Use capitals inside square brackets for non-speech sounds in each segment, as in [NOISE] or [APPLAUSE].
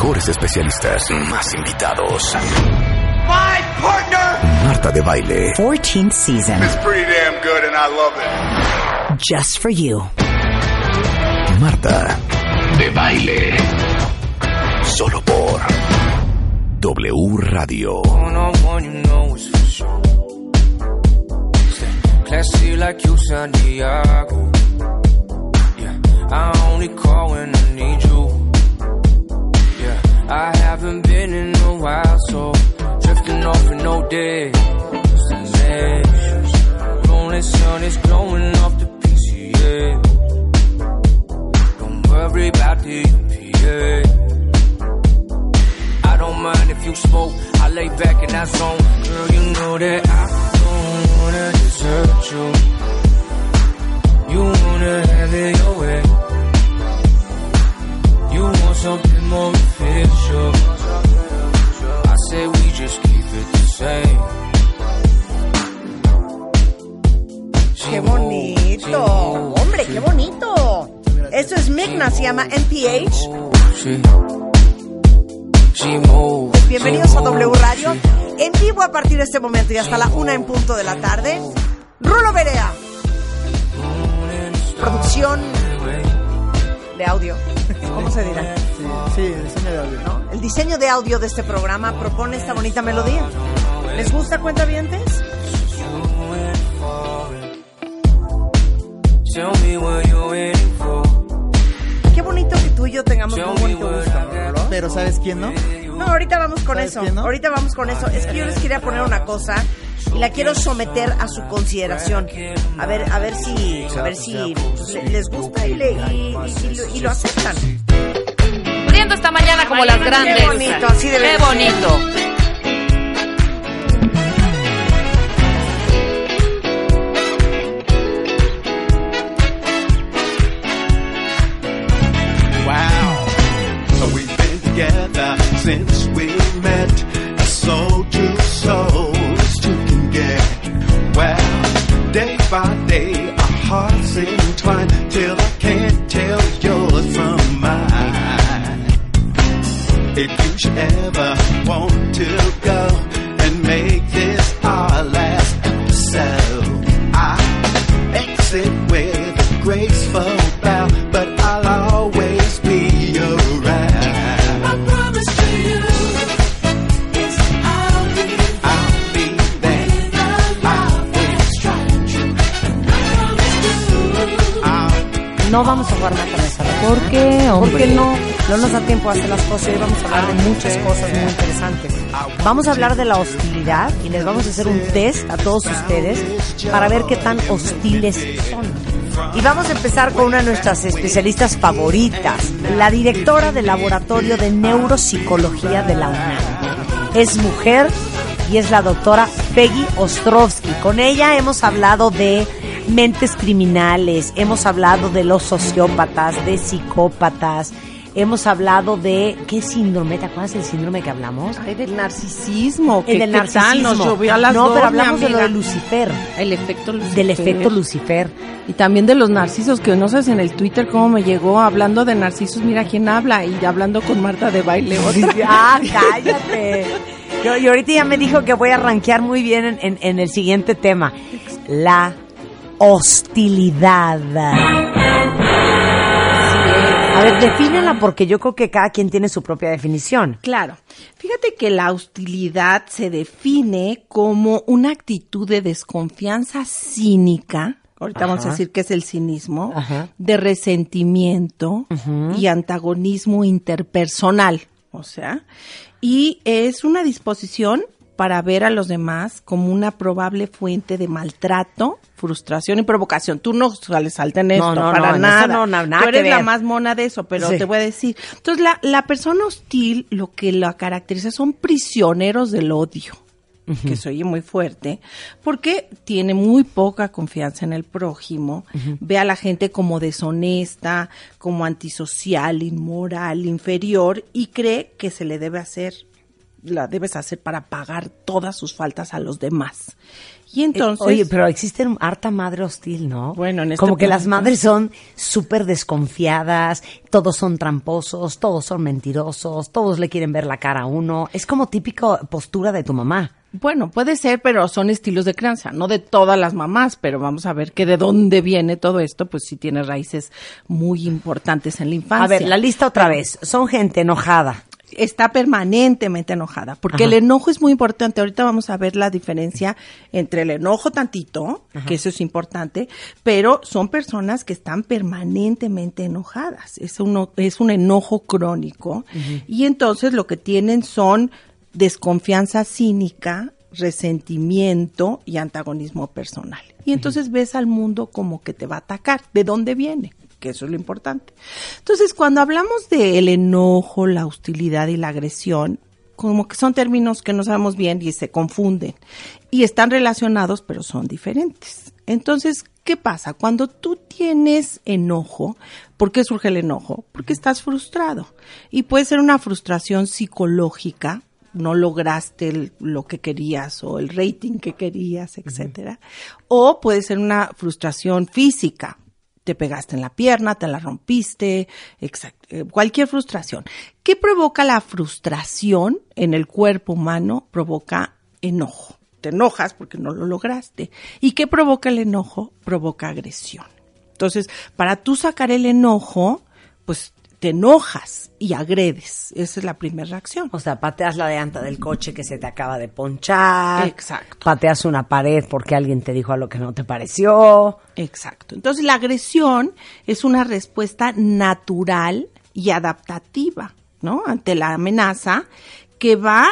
Mejores especialistas. Más invitados. My partner Marta de Baile. 14th season. is pretty damn good and I love it. Just for you. Marta de Baile. Solo por W Radio. It's. Classy like you, Santiago. Yeah, I only call when I need you. I haven't been in a while, so drifting off with no destinations. Rolling sun is glowing off the PCA. Don't worry about the UPA. I don't mind if you smoke. I lay back in that zone. Girl, you know that I don't wanna desert you. You wanna have it your way. You want something more official. I say we just keep it the same. ¡Qué bonito! ¡Hombre, qué bonito! Esto es Migna, se llama NPH. Bienvenidos a W Radio. En vivo a partir de este momento y hasta la una en punto de la tarde. Rulo Berea. Producción de audio. [LAUGHS] ¿Cómo se dirá? Sí, el diseño de audio. ¿No? El diseño de audio de este programa propone esta bonita melodía. ¿Les gusta waiting for. Qué bonito que tú y yo tengamos un bonito gusto. Pero ¿sabes quién no? No, ahorita vamos con ¿Sabes eso. no? Ahorita vamos con eso. Es que yo les quería poner una cosa y la quiero someter a su consideración. A ver, a ver si, a ver si le- les gusta y, le- y- y- y lo, y lo aceptan. Muriendo esta mañana como las grandes. Qué bonito, así debe Qué bonito. Wow. So we've been together since we till I can't tell yours from mine. If you should ever want to go hombre? Porque no, no nos da tiempo a hacer las cosas. Hoy vamos a hablar de muchas cosas muy interesantes. Vamos a hablar de la hostilidad y les vamos a hacer un test a todos ustedes para ver qué tan hostiles son. Y vamos a empezar con una de nuestras especialistas favoritas, la directora del Laboratorio de Neuropsicología de la UNAM. Es mujer y es la doctora Peggy Ostrovsky. Con ella hemos hablado de mentes criminales, hemos hablado de los sociópatas, de psicópatas, hemos hablado de qué síndrome, ¿te acuerdas del síndrome que hablamos? Ay, del narcisismo. El ¿Qué, del qué tal? narcisismo. Nos llovió a las no, dos, pero hablamos de lo de Lucifer, El efecto Lucifer. del efecto Lucifer. Y también de los narcisos, que no sabes en el Twitter cómo me llegó hablando de narcisos, mira quién habla, y hablando con Marta de baile otra. Ah, cállate. Yo- y ahorita ya me dijo que voy a rankear muy bien en, en- en el siguiente tema. La hostilidad. A ver, defínela porque yo creo que cada quien tiene su propia definición. Claro. Fíjate que la hostilidad se define como una actitud de desconfianza cínica. Ahorita vamos a decir que es el cinismo, Ajá. de resentimiento y antagonismo interpersonal. O sea, y es una disposición para ver a los demás como una probable fuente de maltrato, frustración y provocación. Tú no sales alta en esto, no, para no, en nada. eso Tú eres la más mona de eso, pero Sí. te voy a decir. Entonces, la, la persona hostil, lo que la caracteriza son prisioneros del odio que se oye muy fuerte, porque tiene muy poca confianza en el prójimo, ve a la gente como deshonesta, como antisocial, inmoral, inferior, y cree que se le debe hacer, la debes hacer para pagar todas sus faltas a los demás. Y entonces... Eh, Oye, pero existe harta madre hostil, ¿no? Bueno, en este Como que las madres son súper desconfiadas, todos son tramposos, todos son mentirosos, todos le quieren ver la cara a uno. Es como típico postura de tu mamá. Bueno, puede ser, pero son estilos de crianza, no de todas las mamás, pero vamos a ver que de dónde viene todo esto, pues sí tiene raíces muy importantes en la infancia. A ver, la lista otra vez. Son gente enojada. Está permanentemente enojada, porque Ajá. el enojo es muy importante. Ahorita vamos a ver la diferencia entre el enojo tantito, que eso es importante, pero son personas que están permanentemente enojadas. Es, uno, es un enojo crónico y entonces lo que tienen son desconfianza cínica, resentimiento y antagonismo personal. Y entonces ves al mundo como que te va a atacar. ¿De dónde viene? Que eso es lo importante. Entonces, cuando hablamos del enojo, la hostilidad y la agresión, como que son términos que no sabemos bien y se confunden. Y están relacionados, pero son diferentes. Entonces, ¿qué pasa? Cuando tú tienes enojo, ¿por qué surge el enojo? Porque estás frustrado. Y puede ser una frustración psicológica, no lograste lo que querías o el rating que querías, etcétera. O puede ser una frustración física. Te pegaste en la pierna, te la rompiste, eh, cualquier frustración. ¿Qué provoca la frustración en el cuerpo humano? Provoca enojo. Te enojas porque no lo lograste. ¿Y qué provoca el enojo? Provoca agresión. Entonces, para tú sacar el enojo, pues te enojas y agredes. Esa es la primera reacción. O sea, pateas la llanta del coche que se te acaba de ponchar. Exacto. Pateas una pared porque alguien te dijo algo que no te pareció. Exacto. Entonces la agresión es una respuesta natural y adaptativa, ¿no? Ante la amenaza que va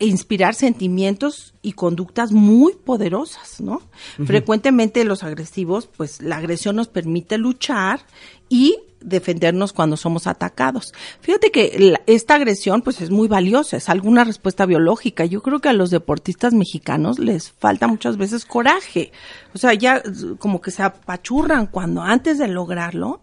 a inspirar sentimientos y conductas muy poderosas, ¿no? Frecuentemente los agresivos, pues la agresión nos permite luchar y defendernos cuando somos atacados. Fíjate que la- esta agresión pues es muy valiosa, es alguna respuesta biológica. Yo creo que a los deportistas mexicanos les falta muchas veces coraje. O sea, ya como que se apachurran cuando antes de lograrlo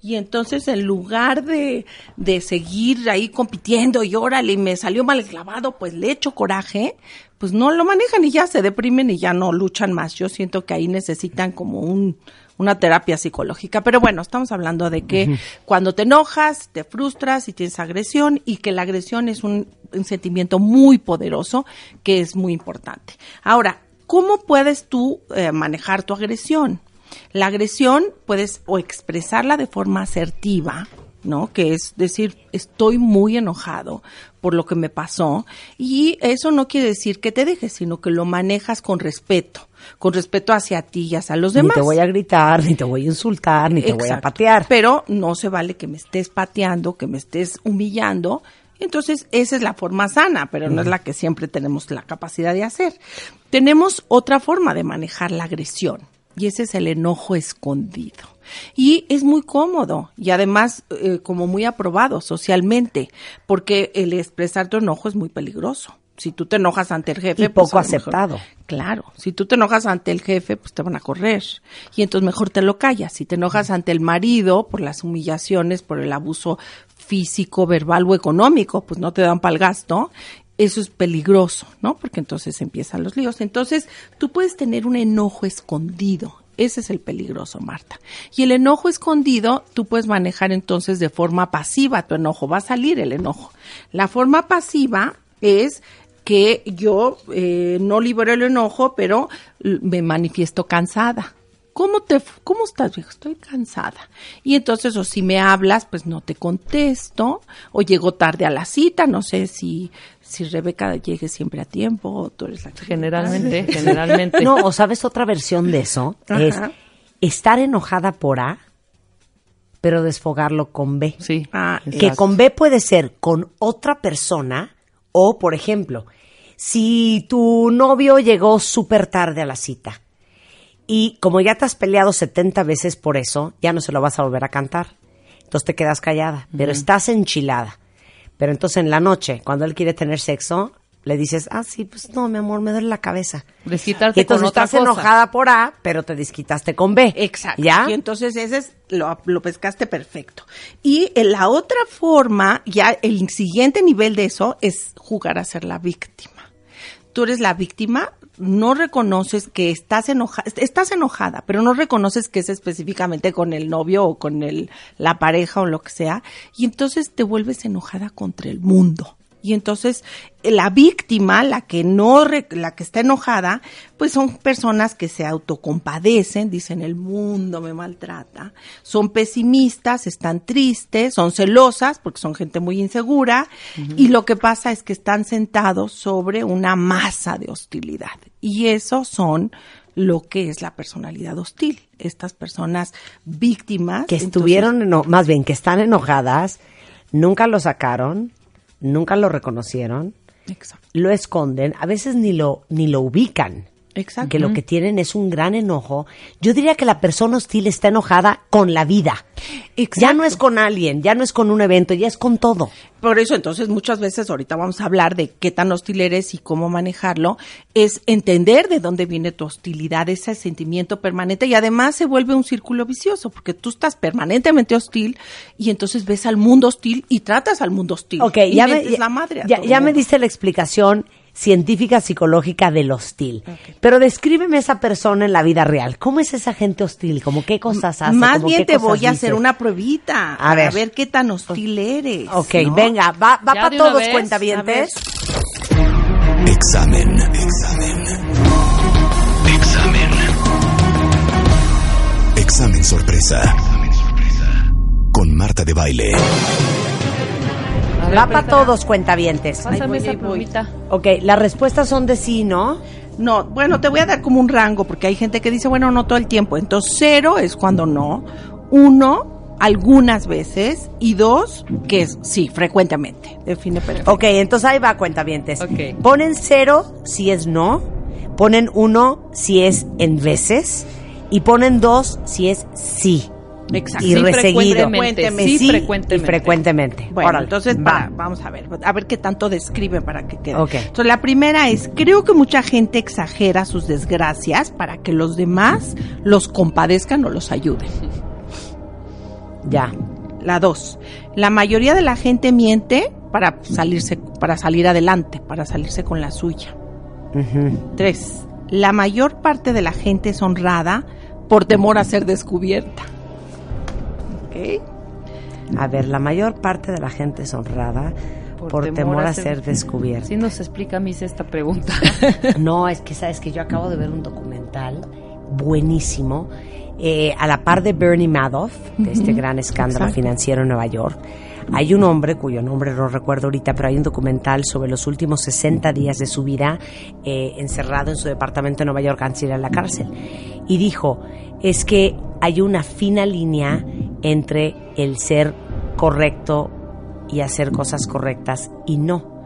y entonces en lugar de, de seguir ahí compitiendo y órale, me salió mal clavado, pues le echo coraje, pues no lo manejan y ya se deprimen y ya no luchan más. Yo siento que ahí necesitan como un, una terapia psicológica. Pero bueno, estamos hablando de que cuando te enojas, te frustras y tienes agresión y que la agresión es un, un sentimiento muy poderoso que es muy importante. Ahora, ¿cómo puedes tú eh, manejar tu agresión? La agresión puedes o expresarla de forma asertiva, ¿no? Que es decir, estoy muy enojado por lo que me pasó y eso no quiere decir que te dejes, sino que lo manejas con respeto, con respeto hacia ti y hacia los demás. Ni te voy a gritar, ni te voy a insultar, ni te voy a patear. Pero no se vale que me estés pateando, que me estés humillando. Entonces, esa es la forma sana, pero no es la que siempre tenemos la capacidad de hacer. Tenemos otra forma de manejar la agresión y ese es el enojo escondido. Y es muy cómodo y además eh, como muy aprobado socialmente, porque el expresar tu enojo es muy peligroso. Si tú te enojas ante el jefe, Y pues, poco mejor- aceptado. Claro, si tú te enojas ante el jefe, pues te van a correr. Y entonces mejor te lo callas. Si te enojas ante el marido por las humillaciones, por el abuso físico, verbal o económico, pues no te dan para el gasto. Eso es peligroso, ¿no? Porque entonces empiezan los líos. Entonces, tú puedes tener un enojo escondido. Ese es el peligroso, Marta. Y el enojo escondido, tú puedes manejar entonces de forma pasiva tu enojo. Va a salir el enojo. La forma pasiva es que yo eh, no libero el enojo, pero me manifiesto cansada. ¿Cómo te, cómo estás, viejo? Estoy cansada. Y entonces, o si me hablas, pues no te contesto, o llego tarde a la cita, no sé si, si Rebeca llegue siempre a tiempo, o tú eres la que Generalmente, [LAUGHS] generalmente. No, o sabes otra versión de eso, es estar enojada por A, pero desfogarlo con B. Sí. Ah, Que con B puede ser con otra persona o, por ejemplo, Si tu novio llegó súper tarde a la cita y como ya te has peleado 70 veces por eso, ya no se lo vas a volver a cantar. Entonces te quedas callada, pero estás enchilada. Pero entonces en la noche, cuando él quiere tener sexo, le dices, ah, sí, pues no, mi amor, me duele la cabeza. Desquitarte Y entonces con otra estás cosa. enojada por A, pero te desquitaste con B. Exacto. ¿Ya? Y entonces ese es, lo, lo pescaste perfecto. Y en la otra forma, ya el siguiente nivel de eso es jugar a ser la víctima. Tú eres la víctima, no reconoces que estás enojada, estás enojada, pero no reconoces que es específicamente con el novio o con el, la pareja o lo que sea, y entonces te vuelves enojada contra el mundo. Y entonces eh, la víctima, la que no, re- la que está enojada, pues son personas que se autocompadecen, dicen el mundo me maltrata, son pesimistas, están tristes, son celosas porque son gente muy insegura y lo que pasa es que están sentados sobre una masa de hostilidad y eso son lo que es la personalidad hostil. Estas personas víctimas que entonces- estuvieron, eno- más bien que están enojadas, nunca lo sacaron, nunca lo reconocieron, Exacto. lo esconden, a veces ni lo, ni lo ubican. Exacto. Que lo que tienen es un gran enojo. Yo diría que la persona hostil está enojada con la vida. Ya no es con alguien, ya no es con un evento, ya es con todo. Por eso, entonces, muchas veces, ahorita vamos a hablar de qué tan hostil eres y cómo manejarlo, es entender de dónde viene tu hostilidad, ese sentimiento permanente, y además se vuelve un círculo vicioso, porque tú estás permanentemente hostil y entonces ves al mundo hostil y tratas al mundo hostil. Ok, y ya me, metes la madre a ya, ya me diste la explicación científica psicológica del hostil. Pero descríbeme esa persona en la vida real. ¿Cómo es esa gente hostil? ¿Cómo qué cosas hace? Más ¿Cómo bien te voy a hacer una pruebita A ver. ver. qué tan hostil eres. Ok, ¿no? venga, va, va para todos vez, cuentavientes. Examen. Examen. Examen. Examen sorpresa. Con Marta de Baile. Va para todos cuentavientes. Pásame esa plumita. Ok, las respuestas son de sí, ¿no? No, bueno, te voy a dar como un rango, porque hay gente que dice, bueno, no todo el tiempo. Entonces, cero es cuando no. Uno, algunas veces. Y dos, que es sí, frecuentemente. Define perfecto. Ok, entonces ahí va cuentavientes. Ok. Ponen cero si es no, ponen uno si es en veces y ponen dos si es sí. Exacto. Y Sí, reseguido. frecuentemente, Sí, sí, y frecuentemente. frecuentemente. Bueno, Órale, entonces va. para- vamos a ver, a ver qué tanto describe para que quede. Ok. Entonces, la primera es, creo que mucha gente exagera sus desgracias para que los demás los compadezcan o los ayuden. [LAUGHS] Ya. La dos, la mayoría de la gente miente para salirse, para salir adelante, para salirse con la suya. Tres, la mayor parte de la gente es honrada por temor a ser descubierta. A ver, la mayor parte de la gente es honrada por, temor, a ser descubierta. Sí nos explica, Miss, esta pregunta. [LAUGHS] No, es que sabes que yo acabo de ver un documental buenísimo eh, a la par de Bernie Madoff, de este gran escándalo Exacto. financiero en Nueva York. Hay un hombre cuyo nombre no recuerdo ahorita, pero hay un documental sobre los últimos 60 días de su vida eh, encerrado en su departamento en Nueva York antes de ir a la cárcel. Y dijo, es que hay una fina línea entre el ser correcto y hacer cosas correctas y no.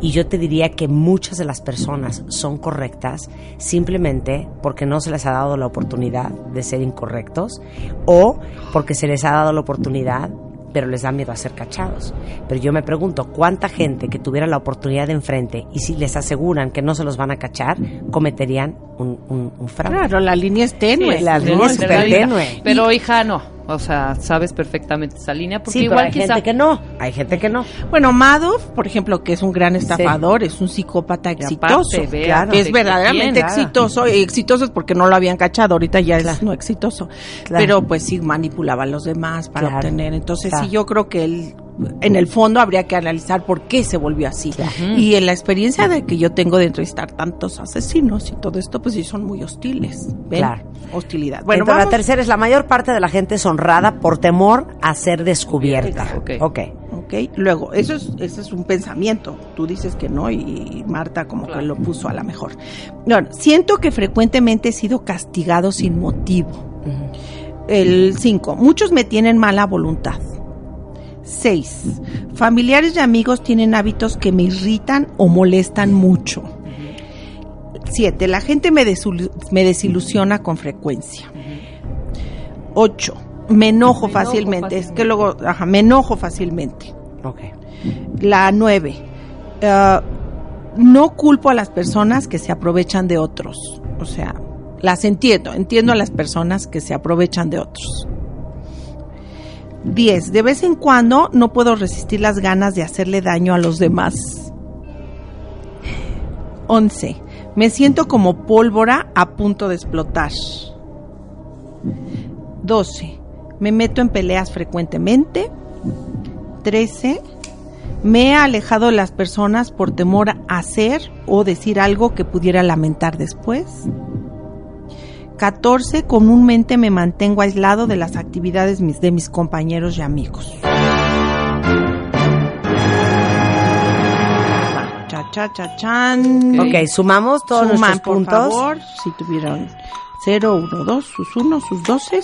Y yo te diría que muchas de las personas son correctas simplemente porque no se les ha dado la oportunidad de ser incorrectos o porque se les ha dado la oportunidad pero les da miedo a ser cachados. Pero yo me pregunto, ¿cuánta gente que tuviera la oportunidad de enfrente y si les aseguran que no se los van a cachar, cometerían un, un, un fraude? Claro, la línea es tenue. Sí, la línea es tenue. Pero, hija, no. O sea, sabes perfectamente esa línea. Porque Sí, pero igual hay quizá... gente que no, hay gente que no. Bueno, Madoff, por ejemplo, que es un gran estafador, es un psicópata aparte, exitoso, vea, claro, que es de- verdaderamente bien, claro. exitoso, y exitoso es porque no lo habían cachado, ahorita ya Claro. es no exitoso, Claro. pero pues sí manipulaba a los demás para Claro. obtener, entonces Claro. sí yo creo que él, en el fondo habría que analizar por qué se volvió así, y en la experiencia de que yo tengo de entrevistar tantos asesinos y todo esto, pues sí son muy hostiles, ¿ven? Claro. Hostilidad. Bueno, Entonces, la tercera es la mayor parte de la gente es honrada por temor a ser descubierta. Ok. ok. Ok, luego, eso es, eso es un pensamiento. Tú dices que no y Marta como que lo puso a la mejor. Bueno, siento que frecuentemente he sido castigado sin motivo. El 5. Muchos me tienen mala voluntad. 6. Familiares y amigos tienen hábitos que me irritan o molestan mucho. Siete, la gente me, me desilusiona con frecuencia. Ocho, me enojo, enojo fácilmente. Es que luego, ajá, me enojo fácilmente. Ok. La nueve, eh, no culpo a las personas que se aprovechan de otros. O sea, las entiendo, entiendo a las personas que se aprovechan de otros. Diez, de vez en cuando no puedo resistir las ganas de hacerle daño a los demás. Once, me siento como pólvora a punto de explotar. 12. Me meto en peleas frecuentemente. 13. Me he alejado de las personas por temor a hacer o decir algo que pudiera lamentar después. 14. Comúnmente me mantengo aislado de las actividades de mis compañeros y amigos. Cha, cha, cha, chan. Ok, sumamos todos Suman, nuestros por puntos. favor, si tuvieron 0, 1, 2, sus 1, sus 12.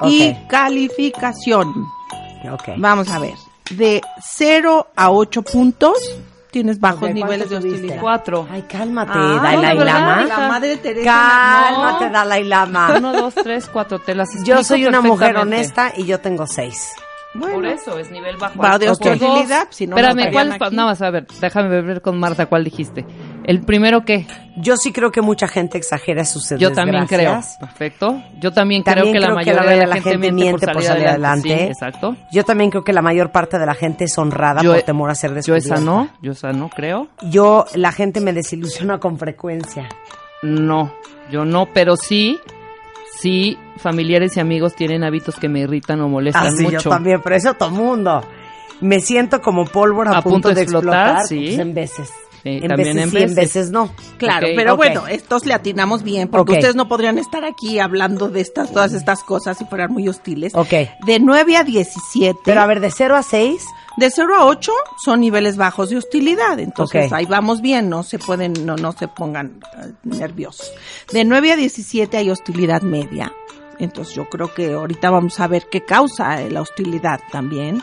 Ok. Y calificación. Ok. Vamos a ver. De 0 a 8 puntos, tienes bajos niveles de hostilidad. Cuatro. Ay, cálmate, Ah, Dalai no, Lama. La madre Teresa. Cálmate, Dalai Lama. Uno, dos, tres, cuatro. Te las Yo soy una mujer honesta y yo tengo seis. Bueno, Por eso es nivel bajo. Va de hostilidad, si no, no Espérame, ¿cuál? Nada más, a ver, déjame ver con Marta cuál dijiste. El primero qué? Yo sí creo que mucha gente exagera sus Yo también creo. Perfecto. Yo también, También creo que la que mayoría la de la, gente, miente por salir, adelante. adelante. Sí, exacto. Yo también creo que la mayor parte de la gente es honrada Yo- por temor a ser Yo descubierta. esa no, yo esa no creo. Yo, la gente me desilusiona con frecuencia. No, yo no, pero sí, sí, familiares y amigos tienen hábitos que me irritan o molestan Así mucho. Ah, yo también, pero eso todo mundo. Me siento como pólvora a, punto, de explotar, sí. pues, en veces. Sí, en también veces en sí, en veces. veces no. Claro, pero bueno, estos le atinamos bien, porque ustedes no podrían estar aquí hablando de estas, todas estas cosas si fueran muy hostiles. Ok. De 9 a 17. Pero a ver, de 0 a 6, De 0 a 8 son niveles bajos de hostilidad, entonces ahí vamos bien, no se pueden, no, no se pongan eh, nerviosos. De 9 a 17 hay hostilidad media, entonces yo creo que ahorita vamos a ver qué causa la hostilidad también.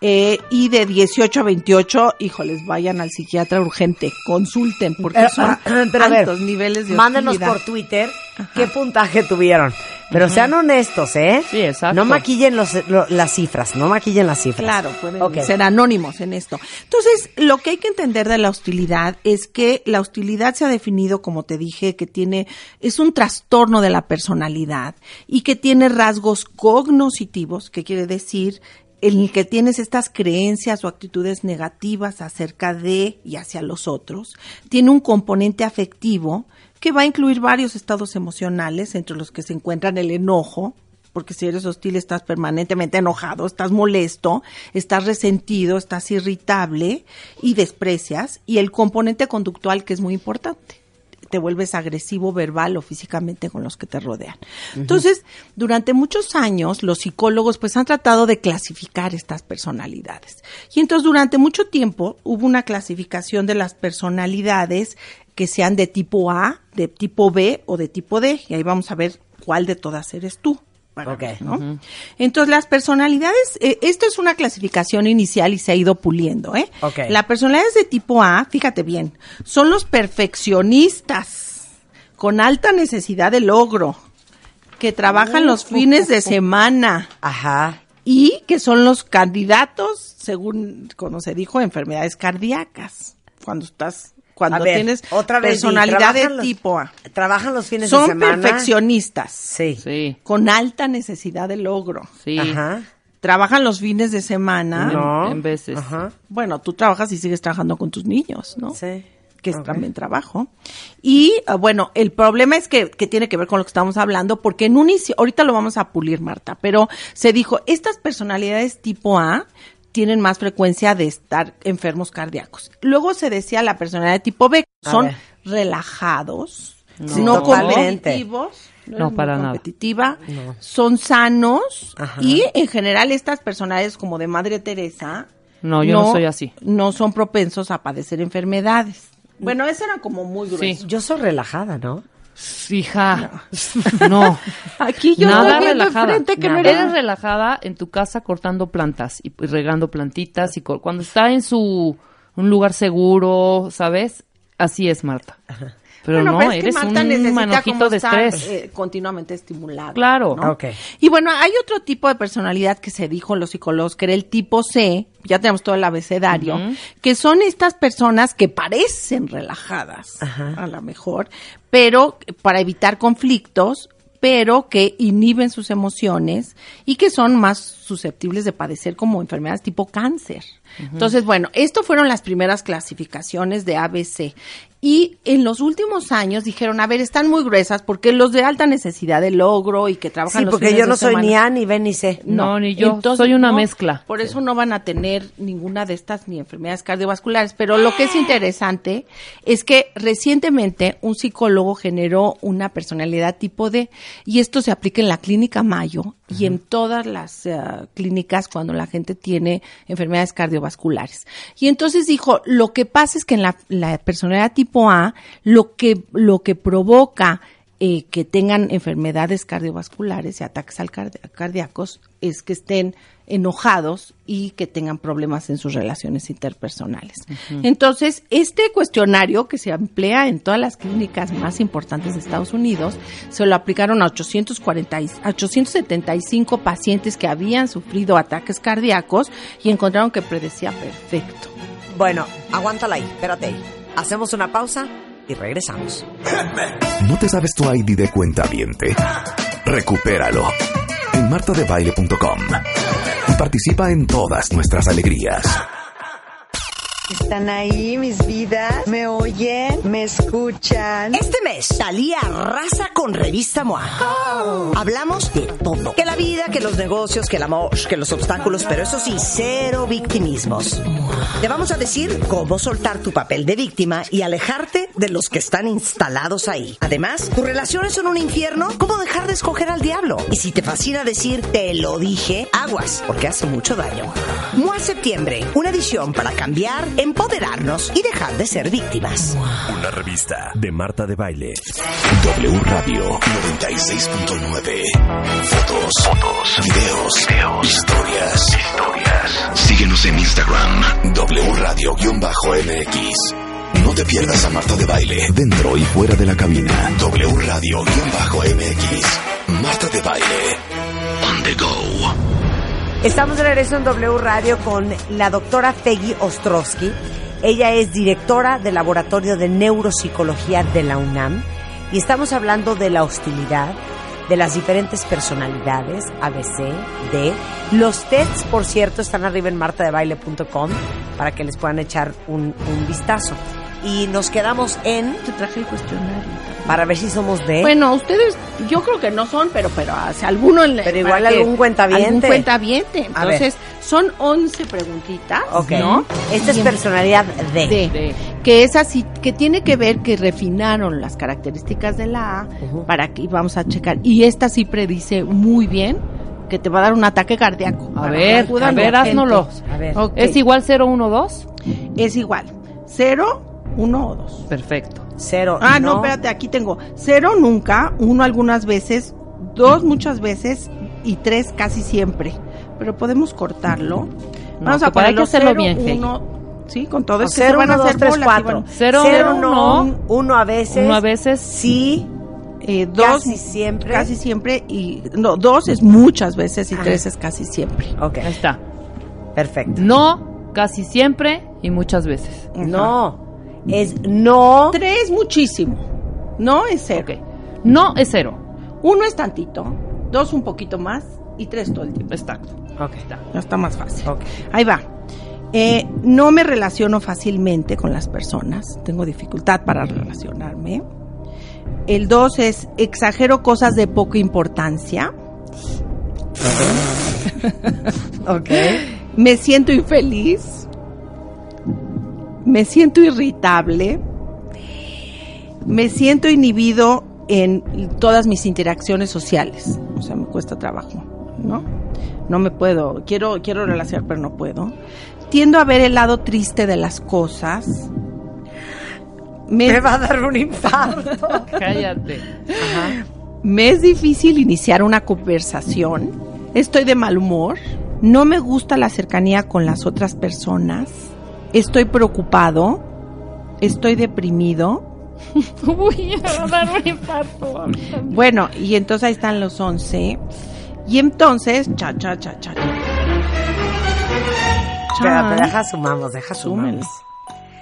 Eh, y de 18 a 28, híjoles, vayan al psiquiatra urgente, consulten, porque Pero, son pero a ver, altos niveles de mándenos hostilidad. por Twitter qué puntaje tuvieron. Pero sean honestos, ¿eh? Sí, exacto. No maquillen los, lo- las cifras, no maquillen las cifras. Claro, pueden Ok. ser anónimos en esto. Entonces, lo que hay que entender de la hostilidad es que la hostilidad se ha definido, como te dije, que tiene, es un trastorno de la personalidad y que tiene rasgos cognoscitivos, que quiere decir en el que tienes estas creencias o actitudes negativas acerca de y hacia los otros. Tiene un componente afectivo que va a incluir varios estados emocionales, entre los que se encuentran el enojo, porque si eres hostil estás permanentemente enojado, estás molesto, estás resentido, estás irritable y desprecias, y el componente conductual que es muy importante. Te vuelves agresivo verbal o físicamente con los que te rodean. Entonces, durante muchos años los psicólogos pues han tratado de clasificar estas personalidades. Y entonces durante mucho tiempo hubo una clasificación de las personalidades que sean de tipo A, de tipo B o de tipo D. Y ahí vamos a ver cuál de todas eres tú. Para Ok. ver, ¿no? Entonces, las personalidades, eh, esto es una clasificación inicial y se ha ido puliendo, ¿eh? Ok. La personalidad de tipo A, fíjate bien, son los perfeccionistas, con alta necesidad de logro, que trabajan los fines de semana Ajá. y que son los candidatos, según como se dijo, enfermedades cardíacas. Cuando estás, cuando ver, tienes otra vez, di, personalidad de trabajan los- tipo A. Trabajan los fines Son de semana. perfeccionistas, Sí. Sí, con alta necesidad de logro. sí. Ajá. Trabajan los fines de semana. No. En veces. Ajá. Bueno, tú trabajas y sigues trabajando con tus niños, ¿no? Sí. que es también trabajo. Y ah, bueno, el problema es que, que tiene que ver con lo que estamos hablando, porque en un inicio, ahorita lo vamos a pulir, Marta, pero se dijo, estas personalidades tipo A tienen más frecuencia de estar enfermos cardíacos. Luego se decía la personalidad de tipo B, son relajados, No. competitivos. No, para nada. competitiva, son sanos Ajá. y en general estas personalidades como de Madre Teresa No, yo no soy así. no son propensos a padecer enfermedades. Bueno, eso era como muy grueso. Sí. Yo soy relajada, ¿no? Hija, [LAUGHS] no. Aquí yo Nada relajada. que no Nada. eres- Eres relajada en tu casa cortando plantas y regando plantitas y co- cuando está en su un lugar seguro, ¿sabes? Así es Marta. Pero Bueno, no, pero es que eres Marta un manojito de estar, estrés. eh, continuamente estimulado. Claro. ¿no? Ok. Y bueno, hay otro tipo de personalidad que se dijo en los psicólogos, que era el tipo C, ya tenemos todo el abecedario, que son estas personas que parecen relajadas, Ajá. a lo mejor, pero para evitar conflictos, pero que inhiben sus emociones y que son más susceptibles de padecer como enfermedades tipo cáncer. Entonces, bueno, esto fueron las primeras clasificaciones de ABC. Y en los últimos años dijeron, a ver, están muy gruesas porque los de alta necesidad de logro y que trabajan Sí, los porque fines yo no soy semana- ni A, ni B, ni C. No, ni yo. Soy una mezcla. Por eso no van a tener ninguna de estas ni enfermedades cardiovasculares. Pero lo que es interesante es que recientemente un psicólogo generó una personalidad tipo D y esto se aplica en la clínica Mayo y en todas las eh, clínicas cuando la gente tiene enfermedades cardiovasculares. Y entonces dijo, lo que pasa es que en la, la personalidad tipo A, lo que, lo que provoca eh, que tengan enfermedades cardiovasculares y ataques al cardíacos es que estén enojados y que tengan problemas en sus relaciones interpersonales. Entonces, este cuestionario que se emplea en todas las clínicas más importantes de Estados Unidos, se lo aplicaron a 840 y- a 875 pacientes que habían sufrido ataques cardíacos y encontraron que predecía perfecto. Bueno, aguántala ahí, espérate ahí. Hacemos una pausa y regresamos. ¿No te sabes tu ID de cuenta viente? Recupéralo en martadebaile.com y participa en todas nuestras alegrías. ¿Están ahí mis vidas? ¿Me oyen? ¿Me escuchan? Este mes, Talía arrasa con Revista MOA. Hablamos de todo. Que la vida, que los negocios, que el amor, que los obstáculos, pero eso sí, cero victimismos. Te vamos a decir cómo soltar tu papel de víctima y alejarte de los que están instalados ahí. Además, tus relaciones son un infierno, ¿cómo dejar de escoger al diablo? Y si te fascina decir te lo dije, aguas, porque hace mucho daño. MOA Septiembre, una edición para cambiar, empoderarnos y dejar de ser víctimas. Una revista de Marta de Baile. W Radio 96.9. Fotos, fotos, videos, videos, historias, historias. Síguenos en Instagram. W Radio-MX. No te pierdas a Marta de Baile dentro y fuera de la cabina. W Radio-MX. Marta de Baile. On the go. Estamos de regreso en W Radio con la doctora Peggy Ostrowski. Ella es directora del Laboratorio de Neuropsicología de la UNAM y estamos hablando de la hostilidad, de las diferentes personalidades, ABC, D. Los tests, por cierto, están arriba en martadebaile.com para que les puedan echar un, un vistazo. Y nos quedamos en... Te traje el cuestionario. Para ver si somos D. Bueno, ustedes, yo creo que no son, pero pero hacia alguno en Pero igual algún cuentaviente. Algún cuentaviente. Entonces, son 11 preguntitas, Ok. ¿no? Esta es personalidad D. D, que es así, que tiene que ver que refinaron las características de la A para que vamos a checar. Y esta sí predice muy bien que te va a dar un ataque cardíaco. A ver, a ver. A ver. Ok. ¿Es igual 012? Es igual. Cero, uno o dos. Perfecto. Cero. Ah, no, espérate, aquí tengo cero nunca, uno algunas veces, dos muchas veces y tres casi siempre. Pero podemos cortarlo. Vamos a para hay que ponerlo hacerlo cero, bien, uno, sí, con todo es que Cero, van a hacer tres, cuatro. Cero, no. Uno a veces. Uno a veces. Sí. eh, dos Casi siempre. casi siempre y no, dos es muchas veces y Ah. tres es casi siempre. Ok. Ahí está. Perfecto. No, casi siempre y muchas veces. No. Es no. Tres muchísimo. No es cero. No es cero. Uno es tantito, dos un poquito más y tres todo el tiempo. Exacto. Ok. Ya está más fácil. Ahí va. Eh, no me relaciono fácilmente con las personas. Tengo dificultad para relacionarme. El dos es exagero cosas de poca importancia. Ok. [LAUGHS] Me siento infeliz. Me siento irritable. Me siento inhibido en todas mis interacciones sociales. O sea, me cuesta trabajo, ¿no? No me puedo, quiero, quiero relacionar, pero no puedo. Tiendo a ver el lado triste de las cosas. Me va a dar un infarto. [LAUGHS] Cállate. Me es difícil iniciar una conversación. Estoy de mal humor. No me gusta la cercanía con las otras personas. Estoy preocupado. Estoy deprimido. [LAUGHS] Voy a dar un infarto. Bueno, y entonces ahí están los 11. Y entonces, cha, cha, cha, cha. cha. Espérate, deja sumamos, deja sumamos.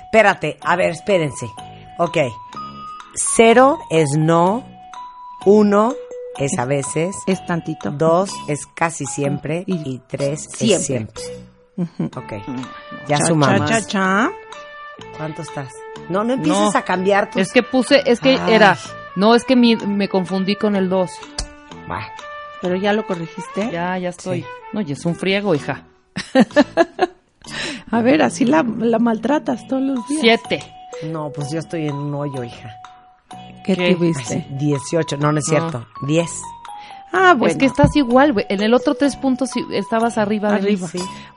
Espérate, a ver, espérense. Ok. Cero es no. Uno es a veces. Es tantito. Dos es casi siempre. Y, tres Siempre. es siempre. Ok. Ya Cha, sumamos. cha, cha, cha. ¿Cuánto estás? No, no empieces No. a cambiar tus... Es que puse, es que Ay. era, no, es que mi- me confundí con el 2. Bueno, Pero ya lo corregiste. Ya, ya estoy. No, y es un friego, hija. [LAUGHS] A ver, así la, la maltratas todos los días. Siete. no, pues yo estoy en un hoyo, hija. ¿Qué, ¿Qué? tuviste? Ay, 18, no, no es cierto. 10. Ah, bueno. Es que estás igual, güey. En el otro tres puntos sí estabas arriba de mí. arriba.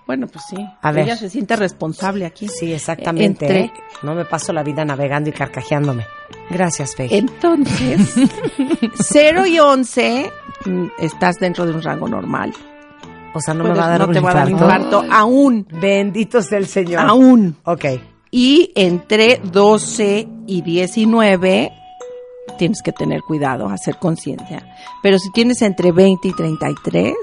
Bueno, pues sí. A ver. Ella se siente responsable aquí. Sí, exactamente. Entre- ¿eh? No me paso la vida navegando y carcajeándome. Gracias, Fe. Entonces, [LAUGHS] 0 y 11 mm, estás dentro de un rango normal. O sea, no me va a dar no un te va a dar infarto. infarto aún. Bendito sea el Señor. Aún. Ok. Y entre 12 y 19 tienes que tener cuidado, hacer conciencia. Pero si tienes entre 20 y 33,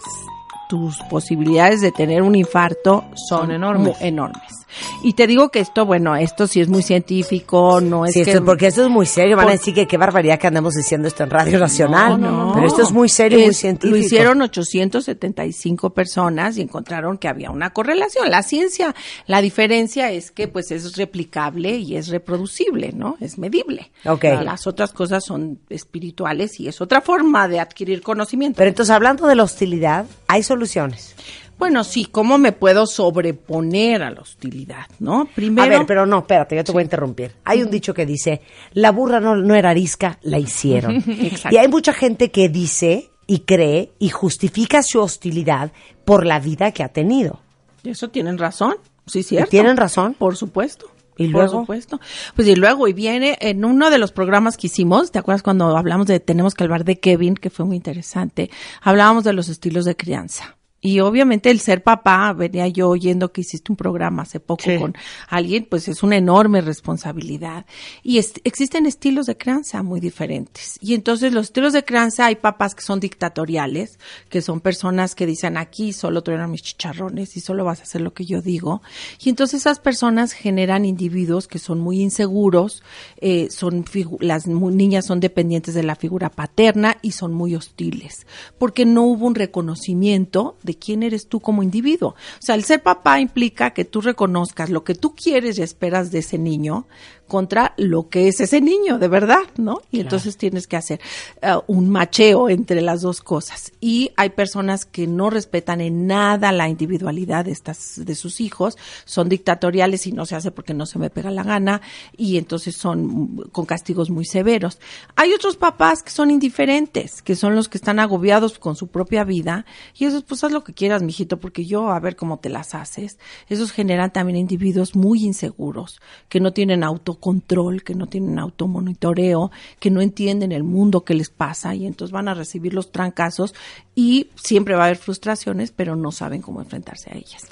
tus posibilidades de tener un infarto son, Son enormes. mu- enormes. Y te digo que esto, bueno, esto sí es muy científico, no es Sí, que... esto- porque esto es muy serio. Van a decir que qué barbaridad que andemos diciendo esto en Radio Nacional. No, no, no. Pero esto es muy serio muy científico. Lo hicieron 875 personas y encontraron que había una correlación. La ciencia, la diferencia es que pues es replicable y es reproducible, ¿no? Es medible. Ok. Las otras cosas son espirituales y es otra forma de adquirir conocimiento. Pero entonces, hablando de la hostilidad, hay soluciones. Bueno, sí, ¿cómo me puedo sobreponer a la hostilidad, no? Primero, A ver, pero no, espérate, yo te voy a interrumpir. Hay un dicho que dice, la burra no, no era arisca, la hicieron. [LAUGHS] Exacto. y hay mucha gente que dice y cree y justifica su hostilidad por la vida que ha tenido. eso tienen razón. Sí, cierto. ¿Tienen razón? Por supuesto. ¿Y Por luego? supuesto. Pues y luego, y viene en uno de los programas que hicimos, ¿te acuerdas cuando hablamos de Tenemos que hablar de Kevin, que fue muy interesante? Hablábamos de los estilos de crianza. Y obviamente el ser papá, venía yo oyendo que hiciste un programa hace poco Sí. con alguien, pues es una enorme responsabilidad. Y es- existen estilos de crianza muy diferentes. Y entonces los estilos de crianza, hay papás que son dictatoriales, que son personas que dicen aquí solo truenan mis chicharrones y solo vas a hacer lo que yo digo. Y entonces esas personas generan individuos que son muy inseguros, eh, son las niñas son dependientes de la figura paterna y son muy hostiles, porque no hubo un reconocimiento de quién eres tú como individuo. O sea, el ser papá implica que tú reconozcas lo que tú quieres y esperas de ese niño contra lo que es ese niño, de verdad, ¿no? Y entonces tienes que hacer eh, un macheo entre las dos cosas. Y hay personas que no respetan en nada la individualidad de estas de sus hijos, son dictatoriales y no se hace porque no se me pega la gana y entonces son mm, con castigos muy severos. Hay otros papás que son indiferentes, que son los que están agobiados con su propia vida y esos pues haz lo que quieras, mijito, porque yo a ver cómo te las haces. Esos generan también individuos muy inseguros, que no tienen autocontrol, que no tienen automonitoreo, que no entienden el mundo que les pasa y entonces van a recibir los trancazos y siempre va a haber frustraciones, pero no saben cómo enfrentarse a ellas.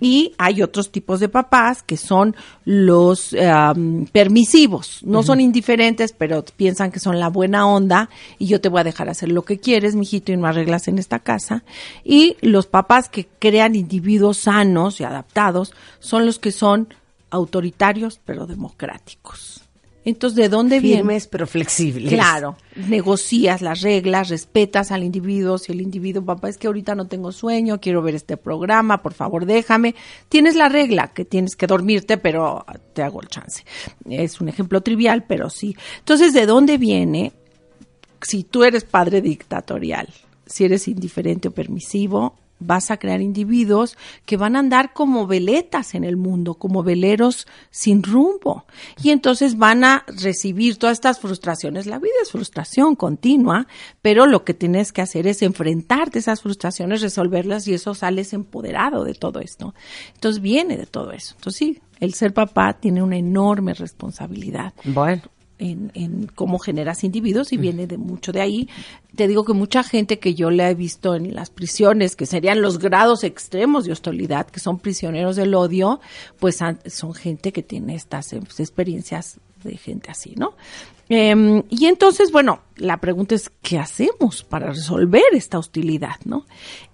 Y hay otros tipos de papás que son los permisivos, no son indiferentes, pero piensan que son la buena onda y yo te voy a dejar hacer lo que quieres, mijito, y no arreglas en esta casa. Y los papás que crean individuos sanos y adaptados son los que son autoritarios, pero democráticos. Entonces, ¿de dónde viene? Firmes pero flexibles. Claro, negocias las reglas, respetas al individuo. Si el individuo, papá, es que ahorita no tengo sueño, quiero ver este programa, por favor déjame. Tienes la regla que tienes que dormirte, pero te hago el chance. Es un ejemplo trivial, pero sí. Entonces, ¿de dónde viene? Si tú eres padre dictatorial, si eres indiferente o permisivo, vas a crear individuos que van a andar como veletas en el mundo, como veleros sin rumbo. Y entonces van a recibir todas estas frustraciones. La vida es frustración continua, pero lo que tienes que hacer es enfrentarte a esas frustraciones, resolverlas y eso sales empoderado de todo esto. Entonces viene de todo eso. Entonces sí, el ser papá tiene una enorme responsabilidad Bueno. En, en cómo generas individuos y viene de mucho de ahí. Te digo que mucha gente que yo le he visto en las prisiones, que serían los grados extremos de hostilidad, que son prisioneros del odio, pues son gente que tiene estas eh, experiencias de gente así, ¿no? Em, y entonces, bueno, la pregunta es, ¿qué hacemos para resolver esta hostilidad, no?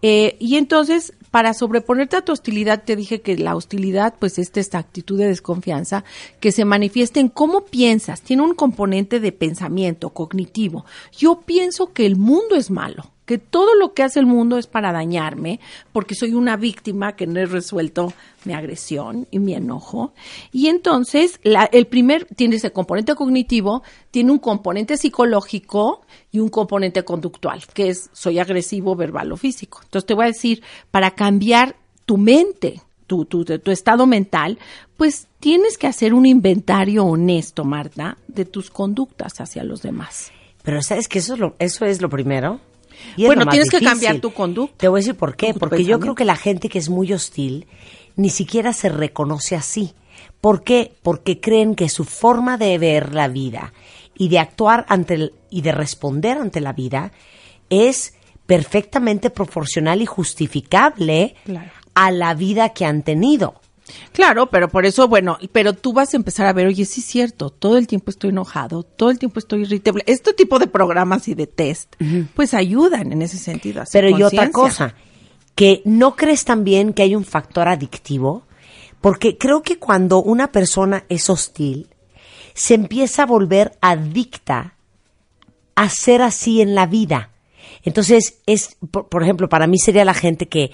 Eh, y entonces, para sobreponerte a tu hostilidad, te dije que la hostilidad, pues, es esta actitud de desconfianza que se manifiesta en cómo piensas. Tiene un componente de pensamiento cognitivo. Yo pienso que el mundo es malo que todo lo que hace el mundo es para dañarme, porque soy una víctima que no he resuelto mi agresión y mi enojo. Y entonces, la, el primer tiene ese componente cognitivo, tiene un componente psicológico y un componente conductual, que es soy agresivo verbal o físico. Entonces, te voy a decir, para cambiar tu mente, tu, tu, tu, estado mental, pues tienes que hacer un inventario honesto, Marta, de tus conductas hacia los demás. Pero sabes que eso es lo, eso es lo primero. Y bueno, tienes que cambiar tu conducta. Te voy a decir por qué. Porque yo creo que la gente que es muy hostil ni siquiera se reconoce así. ¿Por qué? Porque creen que su forma de ver la vida y de actuar ante el- y de responder ante la vida es perfectamente proporcional y justificable Claro. a la vida que han tenido. Claro, pero por eso, bueno, pero tú vas a empezar a ver, oye, sí es cierto, todo el tiempo estoy enojado, todo el tiempo estoy irritable. Este tipo de programas y de test, pues ayudan en ese sentido. a hacer Pero y otra cosa, que no crees también que hay un factor adictivo, porque creo que cuando una persona es hostil, se empieza a volver adicta a ser así en la vida. Entonces, es, por, por ejemplo, para mí sería la gente que,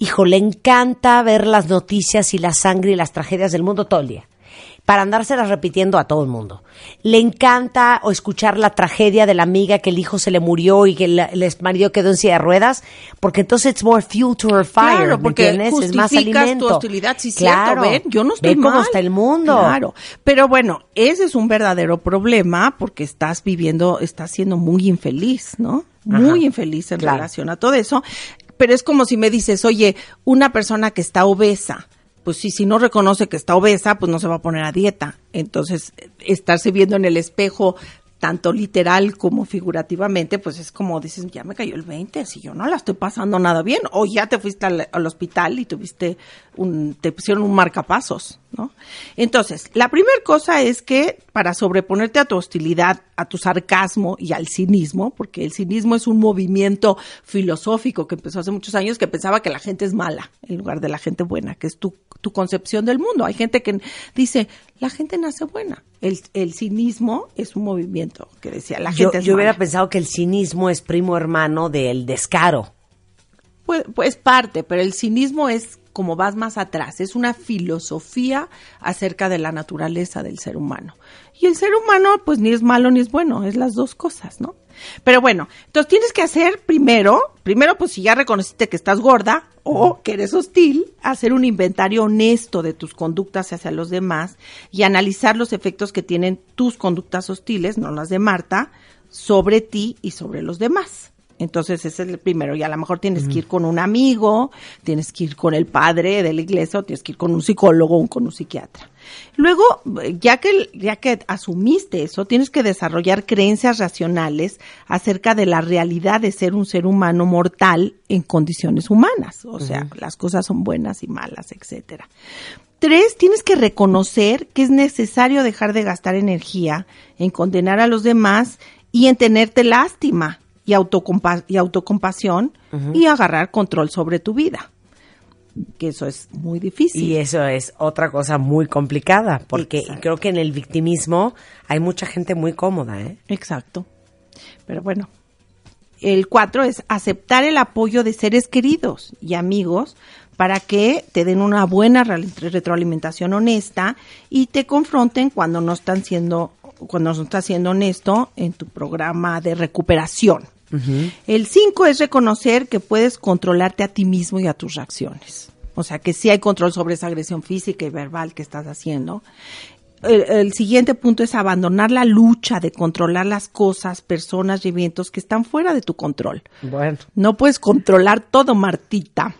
hijo, le encanta ver las noticias y la sangre y las tragedias del mundo todo el día. Para andárselas repitiendo a todo el mundo. Le encanta o escuchar la tragedia de la amiga que el hijo se le murió y que el, el marido quedó en silla de ruedas, porque entonces it's more fuel to her fire, Claro, ¿me porque entiendes? Es más alimento. tu hostilidad, sí, claro. cierto, ven, yo no estoy Ve cómo mal. está el mundo. Claro, pero bueno, ese es un verdadero problema porque estás viviendo, estás siendo muy infeliz, ¿no? Muy Ajá, infeliz en claro. relación a todo eso, pero es como si me dices, oye, una persona que está obesa, pues sí, si no reconoce que está obesa, pues no se va a poner a dieta. Entonces, estarse viendo en el espejo tanto literal como figurativamente, pues es como dices, ya me cayó el 20, si yo no la estoy pasando nada bien, o ya te fuiste al, al hospital y tuviste un, te pusieron un marcapasos, ¿no? Entonces, la primera cosa es que para sobreponerte a tu hostilidad, a tu sarcasmo y al cinismo, porque el cinismo es un movimiento filosófico que empezó hace muchos años que pensaba que la gente es mala en lugar de la gente buena, que es tu, tu concepción del mundo. Hay gente que dice, la gente nace buena. El, el cinismo es un movimiento que decía, la Yo, gente es yo hubiera pensado que el cinismo es primo hermano del descaro. Pues, pues parte, pero el cinismo es como vas más atrás, es una filosofía acerca de la naturaleza del ser humano. Y el ser humano, pues ni es malo ni es bueno, es las dos cosas, ¿no? Pero bueno, entonces tienes que hacer primero, primero pues si ya reconociste que estás gorda o que eres hostil, hacer un inventario honesto de tus conductas hacia los demás y analizar los efectos que tienen tus conductas hostiles, no las de Marta, sobre ti y sobre los demás. Entonces ese es el primero y a lo mejor tienes que ir con un amigo, tienes que ir con el padre de la iglesia o tienes que ir con un psicólogo o con un psiquiatra. Luego, ya que, ya que asumiste eso, tienes que desarrollar creencias racionales acerca de la realidad de ser un ser humano mortal en condiciones humanas. O sea, las cosas son buenas y malas, etcétera. Tres, tienes que reconocer que es necesario dejar de gastar energía en condenar a los demás y en tenerte lástima y, autocompa y autocompasión y agarrar control sobre tu vida. Que eso es muy difícil. Y eso es otra cosa muy complicada, porque Exacto. creo que en el victimismo hay mucha gente muy cómoda, ¿eh? Exacto. Pero bueno, el cuatro es aceptar el apoyo de seres queridos y amigos para que te den una buena re- retroalimentación honesta y te confronten cuando no están siendo cuando no estás siendo honesto en tu programa de recuperación. El cinco es reconocer que puedes controlarte a ti mismo y a tus reacciones. O sea, que sí hay control sobre esa agresión física y verbal que estás haciendo. El, el siguiente punto es abandonar la lucha de controlar las cosas, personas y eventos que están fuera de tu control. Bueno, No puedes controlar todo, Martita.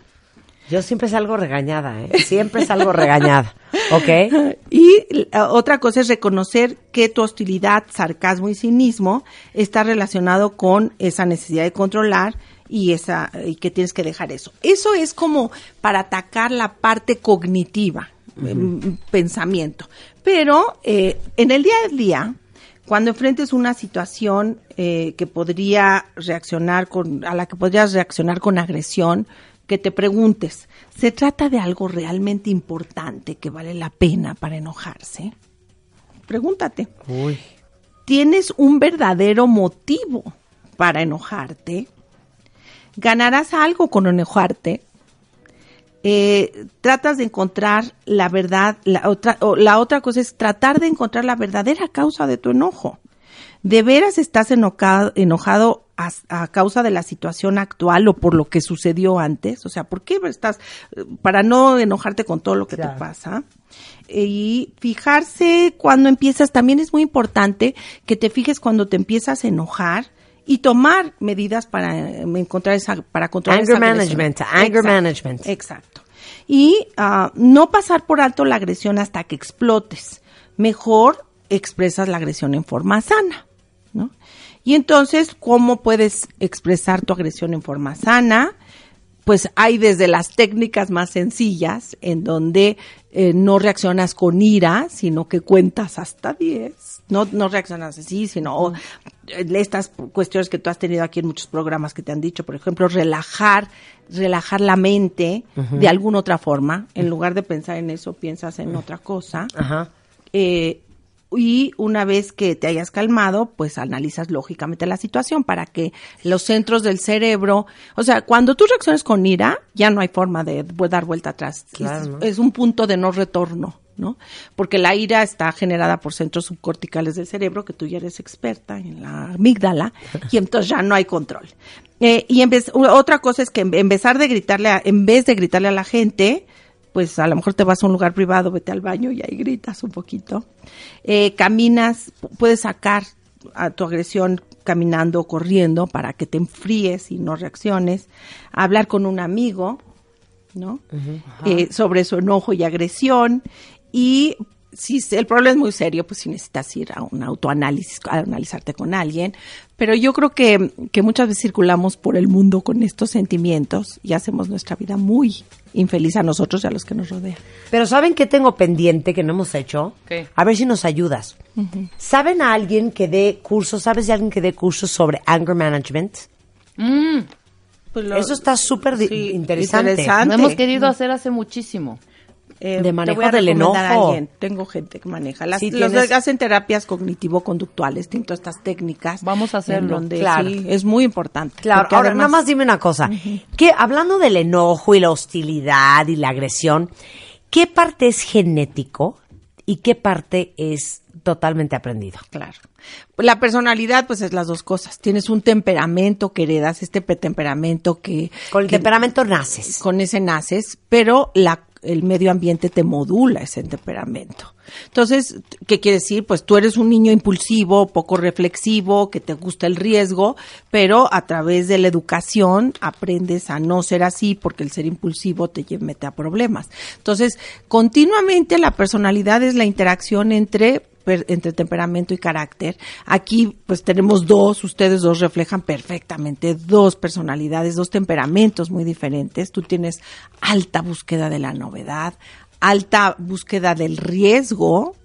Yo siempre salgo regañada, ¿eh? Siempre salgo regañada, [LAUGHS] ¿ok? Y eh, otra cosa es reconocer que tu hostilidad, sarcasmo y cinismo está relacionado con esa necesidad de controlar y esa y que tienes que dejar eso. Eso es como para atacar la parte cognitiva em, pensamiento. Pero eh, en el día a día, cuando enfrentes una situación eh, que podría reaccionar con, a la que podrías reaccionar con agresión, que te preguntes, ¿se trata de algo realmente importante que vale la pena para enojarse? Pregúntate. ¿Tienes un verdadero motivo para enojarte? ¿Ganarás algo con enojarte? Eh, tratas de encontrar la verdad, la otra, o la otra cosa es tratar de encontrar la verdadera causa de tu enojo. ¿De veras estás enojado, enojado a, a causa de la situación actual o por lo que sucedió antes? O sea, ¿por qué estás, para no enojarte con todo lo que te pasa? Y fijarse cuando empiezas, también es muy importante que te fijes cuando te empiezas a enojar y tomar medidas para eh, encontrar esa, para controlar Anger esa management, anger Exacto, management. Exacto. Y ah, no pasar por alto la agresión hasta que explotes. Mejor expresas la agresión en forma sana, ¿no? Y entonces, ¿cómo puedes expresar tu agresión en forma sana? Pues hay desde las técnicas más sencillas, en donde eh, no reaccionas con ira, sino que cuentas hasta 10. No, no reaccionas así, sino o, eh, estas cuestiones que tú has tenido aquí en muchos programas que te han dicho, por ejemplo, relajar, relajar la mente de alguna otra forma. En lugar de pensar en eso, piensas en otra cosa. Ajá. Eh, y una vez que te hayas calmado, pues analizas lógicamente la situación para que los centros del cerebro, o sea, cuando tú reacciones con ira, ya no hay forma de dar vuelta atrás. Claro, es, ¿no? es un punto de no retorno, ¿no? Porque la ira está generada por centros subcorticales del cerebro, que tú ya eres experta en la amígdala, y entonces ya no hay control. Eh, y en vez, otra cosa es que en, en vez de gritarle, a- en vez de gritarle a la gente, pues a lo mejor te vas a un lugar privado, vete al baño y ahí gritas un poquito. Eh, caminas, pu- puedes sacar a tu agresión caminando o corriendo para que te enfríes y no reacciones. Hablar con un amigo, ¿no? Eh, sobre su enojo y agresión. Y si el problema es muy serio, pues si necesitas ir a un autoanálisis, a analizarte con alguien. Pero yo creo que, que muchas veces circulamos por el mundo con estos sentimientos y hacemos nuestra vida muy infeliz a nosotros y a los que nos rodean. Pero ¿saben qué tengo pendiente que no hemos hecho? ¿Qué? A ver si nos ayudas. ¿Saben a alguien que dé cursos? ¿Sabes de alguien que dé cursos sobre anger management? Mm, Eso está súper di- interesante. Lo hemos querido hacer hace muchísimo. Eh, De te manejo voy a del a enojo. alguien. Tengo gente que maneja. Las, Sí, los tienes- hacen terapias cognitivo-conductuales, todas estas técnicas. Vamos a hacerlo. donde Claro. sí, es muy importante. Claro, ahora además- nada más dime una cosa. que hablando del enojo y la hostilidad y la agresión, ¿qué parte es genético y qué parte es totalmente aprendido? Claro. La personalidad, pues es las dos cosas. Tienes un temperamento que heredas, este pe- temperamento que... Con el que- temperamento naces. Con ese naces, pero la, el medio ambiente te modula ese temperamento. Entonces, ¿qué quiere decir? Pues tú eres un niño impulsivo, poco reflexivo, que te gusta el riesgo, pero a través de la educación aprendes a no ser así porque el ser impulsivo te mete a problemas. Entonces, continuamente la personalidad es la interacción entre entre temperamento y carácter. Aquí pues tenemos dos, ustedes dos reflejan perfectamente dos personalidades, dos temperamentos muy diferentes. Tú tienes alta búsqueda de la novedad, alta búsqueda del riesgo.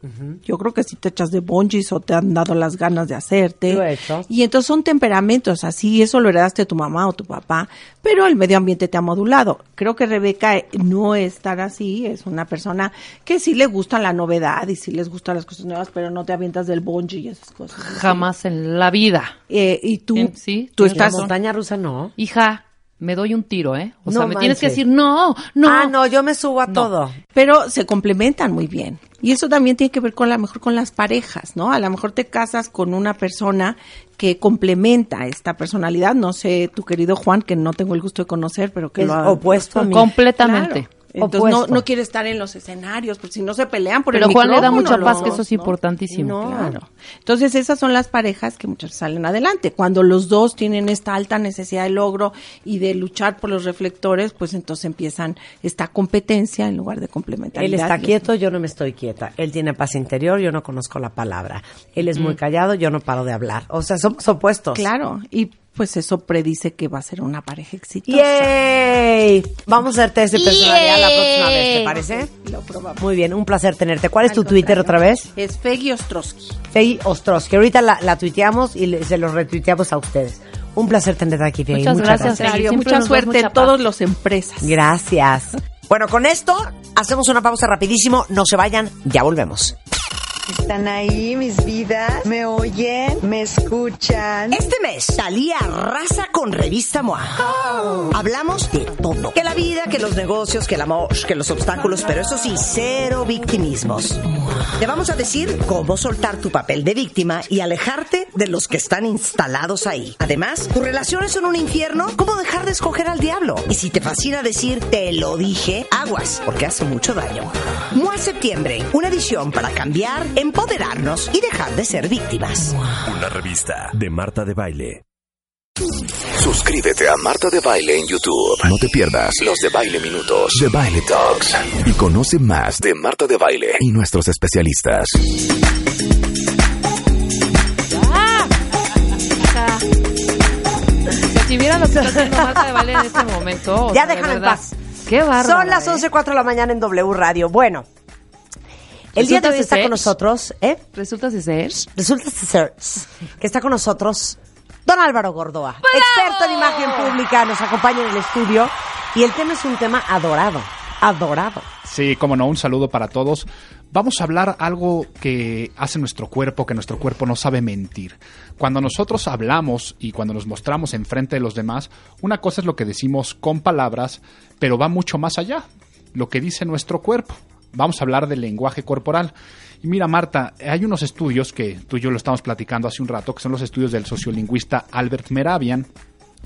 Yo creo que si te echas de bungees o te han dado las ganas de hacerte. Lo he hecho. Y entonces son temperamentos, así eso lo heredaste de tu mamá o tu papá, pero el medio ambiente te ha modulado. Creo que Rebeca eh, no es tan así, es una persona que sí le gusta la novedad y sí les gustan las cosas nuevas, pero no te avientas del bungee y esas cosas. Jamás en la vida. Eh, y tú, sí, tú estás... razón. Montaña rusa no. Hija, me doy un tiro, ¿eh? O No sea, me tienes que decir, no, no. Ah, no, yo me subo a No. todo. pero se complementan muy bien. Y eso también tiene que ver con a lo mejor con las parejas, ¿no? A lo mejor te casas con una persona que complementa esta personalidad. No sé, tu querido Juan, que no tengo el gusto de conocer, pero que Es lo ha- opuesto a mí. Completamente. Claro. Entonces no, Opuesto. no quiere estar en los escenarios, porque si no se pelean por Pero el Juan le da mucha paz, los que eso es ¿no? importantísimo. No. Claro. Entonces esas son las parejas que muchas veces salen adelante. Cuando los dos tienen esta alta necesidad de logro y de luchar por los reflectores, pues entonces empiezan esta competencia en lugar de Él complementariedad. está Y- quieto, yo no me estoy quieta. Él tiene paz interior, yo no conozco la palabra. Él es muy callado, yo no paro de hablar. O sea, somos opuestos. Claro, y pues eso predice que va a ser una pareja exitosa. ¡Yay! Vamos a hacer test de personalidad la próxima vez, ¿te parece? Lo probamos. Muy bien, un placer tenerte. ¿Cuál es Al tu Twitter otra vez? Es Feggy Ostrowski. Fey Ostrowski. Ahorita la, la tuiteamos y le- se los retuiteamos a ustedes. Un placer tenerte aquí, Fey. Muchas gracias, Fey. Mario, Siempre mucha suerte en todos los empresas. Gracias. Bueno, con esto hacemos una pausa rapidísimo. No se vayan, ya volvemos. ¿Están ahí mis vidas? ¿Me oyen? ¿Me escuchan? Este mes, Talía arrasa con Revista MOA. Hablamos de todo. Que la vida, que los negocios, que el amor, que los obstáculos, pero eso sí, cero victimismos. Te vamos a decir cómo soltar tu papel de víctima y alejarte de los que están instalados ahí. Además, tus relaciones son un infierno, ¿cómo dejar de escoger al diablo? Y si te fascina decir te lo dije, aguas, porque hace mucho daño. MOA Septiembre, una edición para cambiar, empoderarnos y dejar de ser víctimas. Una revista de Marta de Baile. Suscríbete a Marta de Baile en YouTube. No te pierdas los de Baile Minutos, de Baile Talks. Y conoce más de Marta de Baile y nuestros especialistas. Si vieran lo que está haciendo Marta de Baile en este momento. Ya sea, de en paz. Qué bárbaro. Son las 11.04 de la mañana en W Radio. Bueno, el día de hoy está con nosotros, ¿eh? Resulta ser. Resulta ser que está con nosotros don Álvaro Gordoa, experto en imagen pública, nos acompaña en el estudio y el tema es un tema adorado, adorado. Sí, como no, un saludo para todos. Vamos a hablar algo que hace nuestro cuerpo, que nuestro cuerpo no sabe mentir. Cuando nosotros hablamos y cuando nos mostramos enfrente de los demás, una cosa es lo que decimos con palabras, pero va mucho más allá, lo que dice nuestro cuerpo. Vamos a hablar del lenguaje corporal. Y mira, Marta, hay unos estudios que tú y yo lo estamos platicando hace un rato, que son los estudios del sociolingüista Albert Meravian,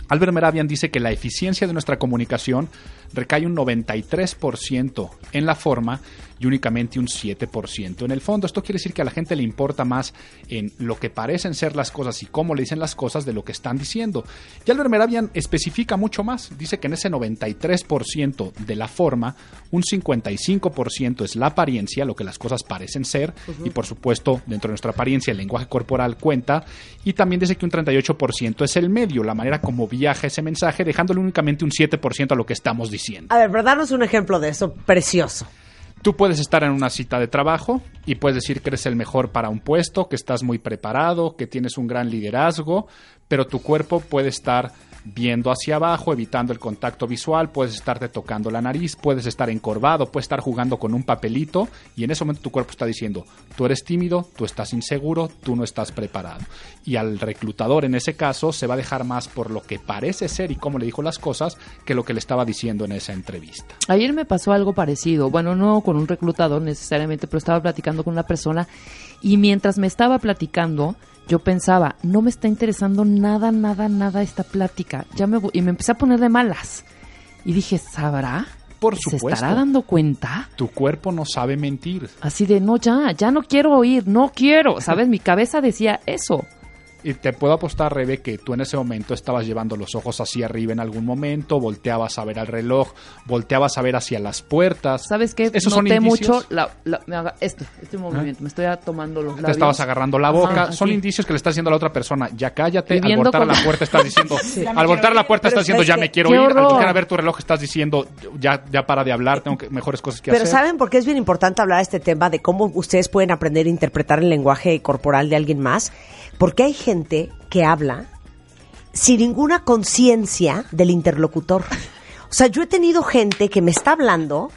Albert Meravian dice que la eficiencia de nuestra comunicación recae un 93% en la forma y únicamente un 7% en el fondo. Esto quiere decir que a la gente le importa más en lo que parecen ser las cosas y cómo le dicen las cosas de lo que están diciendo. Y Albert Meravian especifica mucho más. Dice que en ese 93% de la forma, un 55% es la apariencia, lo que las cosas parecen ser, y por supuesto, dentro de nuestra apariencia, el lenguaje corporal cuenta, y también dice que un 38% es el medio, la manera como viaja ese mensaje, dejándole únicamente un 7% a lo que estamos diciendo. A ver, pero danos un ejemplo de eso precioso. Tú puedes estar en una cita de trabajo y puedes decir que eres el mejor para un puesto, que estás muy preparado, que tienes un gran liderazgo, pero tu cuerpo puede estar viendo hacia abajo, evitando el contacto visual, puedes estarte tocando la nariz, puedes estar encorvado, puedes estar jugando con un papelito y en ese momento tu cuerpo está diciendo, tú eres tímido, tú estás inseguro, tú no estás preparado. Y al reclutador en ese caso se va a dejar más por lo que parece ser y cómo le dijo las cosas que lo que le estaba diciendo en esa entrevista. Ayer me pasó algo parecido. Bueno, no con un reclutador necesariamente, pero estaba platicando con una persona y mientras me estaba platicando, yo pensaba, no me está interesando nada, nada, nada esta plática. Ya me voy- y me empecé a poner de malas. Y dije, ¿sabrá? Por ¿Se supuesto. estará dando cuenta? Tu cuerpo no sabe mentir. Así de, no, ya, ya no quiero oír, no quiero. ¿Sabes? Mi cabeza decía eso. Y te puedo apostar, Rebe, que tú en ese momento estabas llevando los ojos hacia arriba en algún momento, volteabas a ver al reloj, volteabas a ver hacia las puertas. ¿Sabes qué? Esos son Noté indicios. mucho la, la- me haga- este, este movimiento. Me estoy tomando los labios. Te estabas agarrando la boca. Ajá, Son indicios que le estás diciendo a la otra persona, ya cállate. Al voltar a la puerta estás diciendo, [LAUGHS] Sí. al voltar a la puerta Pero estás diciendo, ¿sabes ya me quiero ¡Qué ir. Al voltear a ver tu reloj estás diciendo, ya, ya para de hablar, tengo que- mejores cosas que Pero hacer. ¿saben por qué es bien importante hablar de este tema de cómo ustedes pueden aprender a interpretar el lenguaje corporal de alguien más? Porque hay gente que habla sin ninguna conciencia del interlocutor. O sea, yo he tenido gente que me está hablando,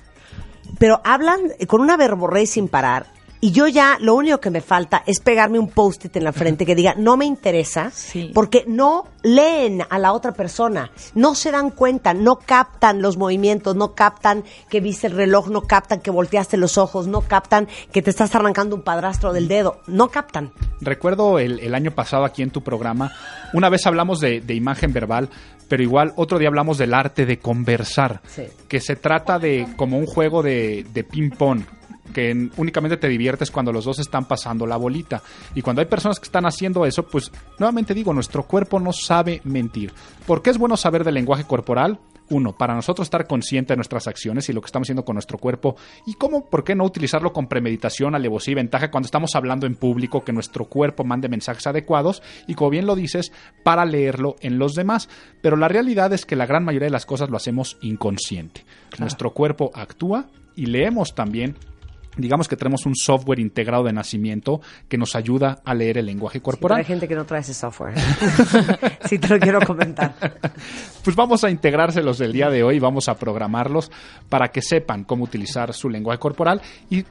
pero hablan con una verborrea sin parar. Y yo ya lo único que me falta es pegarme un post-it en la frente que diga, no me interesa, porque no leen a la otra persona, no se dan cuenta, no captan los movimientos, no captan que viste el reloj, no captan que volteaste los ojos, no captan que te estás arrancando un padrastro del dedo, no captan. Recuerdo el, el año pasado aquí en tu programa, una vez hablamos de, de imagen verbal, pero igual otro día hablamos del arte de conversar, que se trata de como un juego de, de ping-pong que en- únicamente te diviertes cuando los dos están pasando la bolita. Y cuando hay personas que están haciendo eso, pues nuevamente digo, nuestro cuerpo no sabe mentir. ¿Por qué es bueno saber del lenguaje corporal? Uno, para nosotros estar consciente de nuestras acciones y lo que estamos haciendo con nuestro cuerpo. Y cómo, por qué no utilizarlo con premeditación, alevosía y ventaja cuando estamos hablando en público, que nuestro cuerpo mande mensajes adecuados y, como bien lo dices, para leerlo en los demás. Pero la realidad es que la gran mayoría de las cosas lo hacemos inconsciente. Nuestro cuerpo actúa y leemos también digamos que tenemos un software integrado de nacimiento que nos ayuda a leer el lenguaje corporal. hay gente que no trae ese software. [LAUGHS] sí, te lo quiero comentar. [LAUGHS] Pues vamos a integrárselos el día de hoy, vamos a programarlos para que sepan cómo utilizar su lenguaje corporal y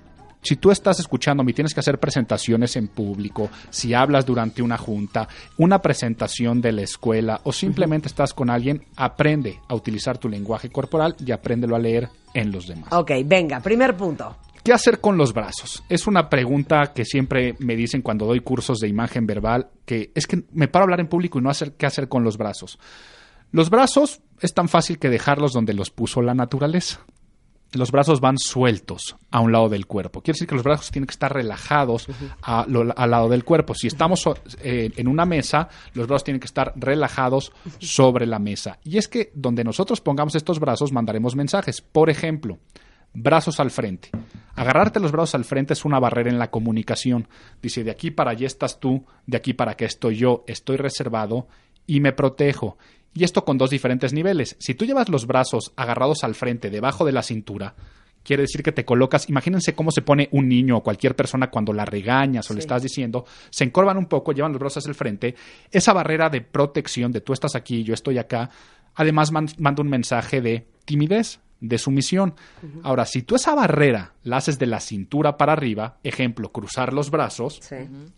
si tú estás escuchándome y tienes que hacer presentaciones en público, si hablas durante una junta, una presentación de la escuela o simplemente estás con alguien, aprende a utilizar tu lenguaje corporal y apréndelo a leer en los demás. Ok, venga, primer punto. ¿Qué hacer con los brazos? Es una pregunta que siempre me dicen cuando doy cursos de imagen verbal, que es que me paro a hablar en público y no hacer qué hacer con los brazos. Los brazos es tan fácil que dejarlos donde los puso la naturaleza. Los brazos van sueltos a un lado del cuerpo. Quiere decir que los brazos tienen que estar relajados a lo- al lado del cuerpo. Si estamos eh, en una mesa, los brazos tienen que estar relajados sobre la mesa. Y es que donde nosotros pongamos estos brazos, mandaremos mensajes. Por ejemplo, brazos al frente. Agarrarte los brazos al frente es una barrera en la comunicación. Dice, de aquí para allá estás tú, de aquí para acá estoy yo, estoy reservado y me protejo. Y esto con dos diferentes niveles. Si tú llevas los brazos agarrados al frente, debajo de la cintura, quiere decir que te colocas, imagínense cómo se pone un niño o cualquier persona cuando la regañas o le estás diciendo, se encorvan un poco, llevan los brazos hacia el frente, esa barrera de protección de tú estás aquí, yo estoy acá, además man- manda un mensaje de timidez, de sumisión. Ahora, si tú esa barrera la haces de la cintura para arriba, ejemplo, cruzar los brazos,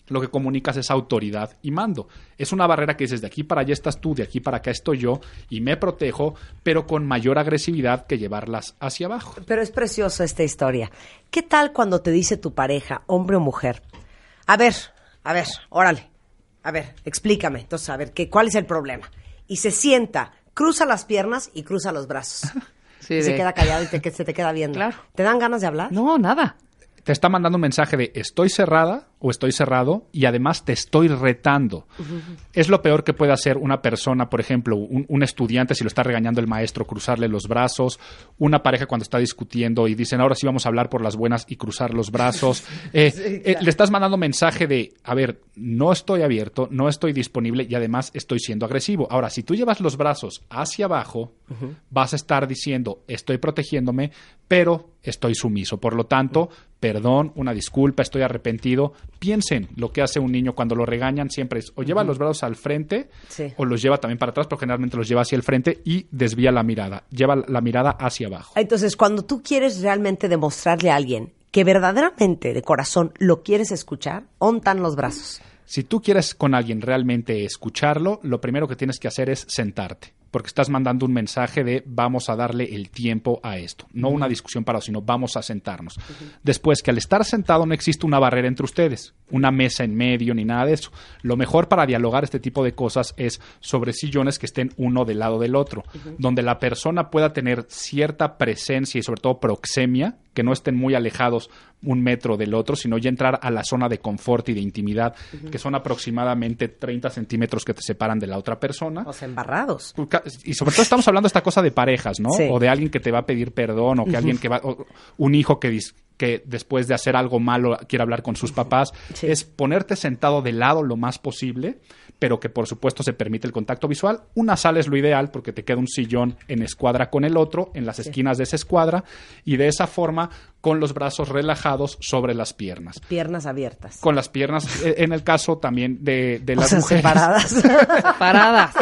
lo que comunicas es autoridad y mando. Es una barrera que dices, de aquí para allá estás tú, de aquí para acá estoy yo, y me protejo, pero con mayor agresividad que llevarlas hacia abajo. Pero es preciosa esta historia. ¿Qué tal cuando te dice tu pareja, hombre o mujer? A ver, a ver, órale. A ver, explícame. Entonces, a ver, ¿qué, ¿cuál es el problema? Y se sienta, cruza las piernas y cruza los brazos. [LAUGHS] Sí, se de- queda callado y te- que se te queda viendo. Claro. ¿Te dan ganas de hablar? No, nada. Te está mandando un mensaje de estoy cerrada o estoy cerrado y además te estoy retando. Es lo peor que puede hacer una persona, por ejemplo, un, un estudiante si lo está regañando el maestro, cruzarle los brazos, una pareja cuando está discutiendo y dicen ahora sí vamos a hablar por las buenas y cruzar los brazos. [LAUGHS] Eh, eh, le estás mandando mensaje de, a ver, no estoy abierto, no estoy disponible y además estoy siendo agresivo. Ahora, si tú llevas los brazos hacia abajo, vas a estar diciendo estoy protegiéndome, pero estoy sumiso. Por lo tanto, perdón, una disculpa, estoy arrepentido. Piensen lo que hace un niño cuando lo regañan, siempre es o lleva los brazos al frente Sí. o los lleva también para atrás, pero generalmente los lleva hacia el frente y desvía la mirada, lleva la mirada hacia abajo. Entonces, cuando tú quieres realmente demostrarle a alguien que verdaderamente, de corazón, lo quieres escuchar, ontan los brazos. Si tú quieres con alguien realmente escucharlo, lo primero que tienes que hacer es sentarte, porque estás mandando un mensaje de vamos a darle el tiempo a esto, no una discusión para, sino vamos a sentarnos. Después que al estar sentado no existe una barrera entre ustedes, una mesa en medio ni nada de eso. Lo mejor para dialogar este tipo de cosas es sobre sillones que estén uno del lado del otro, donde la persona pueda tener cierta presencia y sobre todo proxemia, que no estén muy alejados un metro del otro, sino ya entrar a la zona de confort y de intimidad, que son aproximadamente 30 centímetros que te separan de la otra persona. O sea, embarrados. Y sobre todo estamos hablando de esta cosa de parejas, ¿no? Sí. O de alguien que te va a pedir perdón, o que alguien que va, o un hijo que, dis- que después de hacer algo malo quiere hablar con sus papás. Es ponerte sentado de lado lo más posible, pero que por supuesto se permite el contacto visual. Una sala es lo ideal porque te queda un sillón en escuadra con el otro, en las Sí. esquinas de esa escuadra, y de esa forma con los brazos relajados sobre las piernas. Piernas abiertas. Con las piernas, eh, en el caso también de, de O las sea, mujeres. separadas. [LAUGHS] Paradas.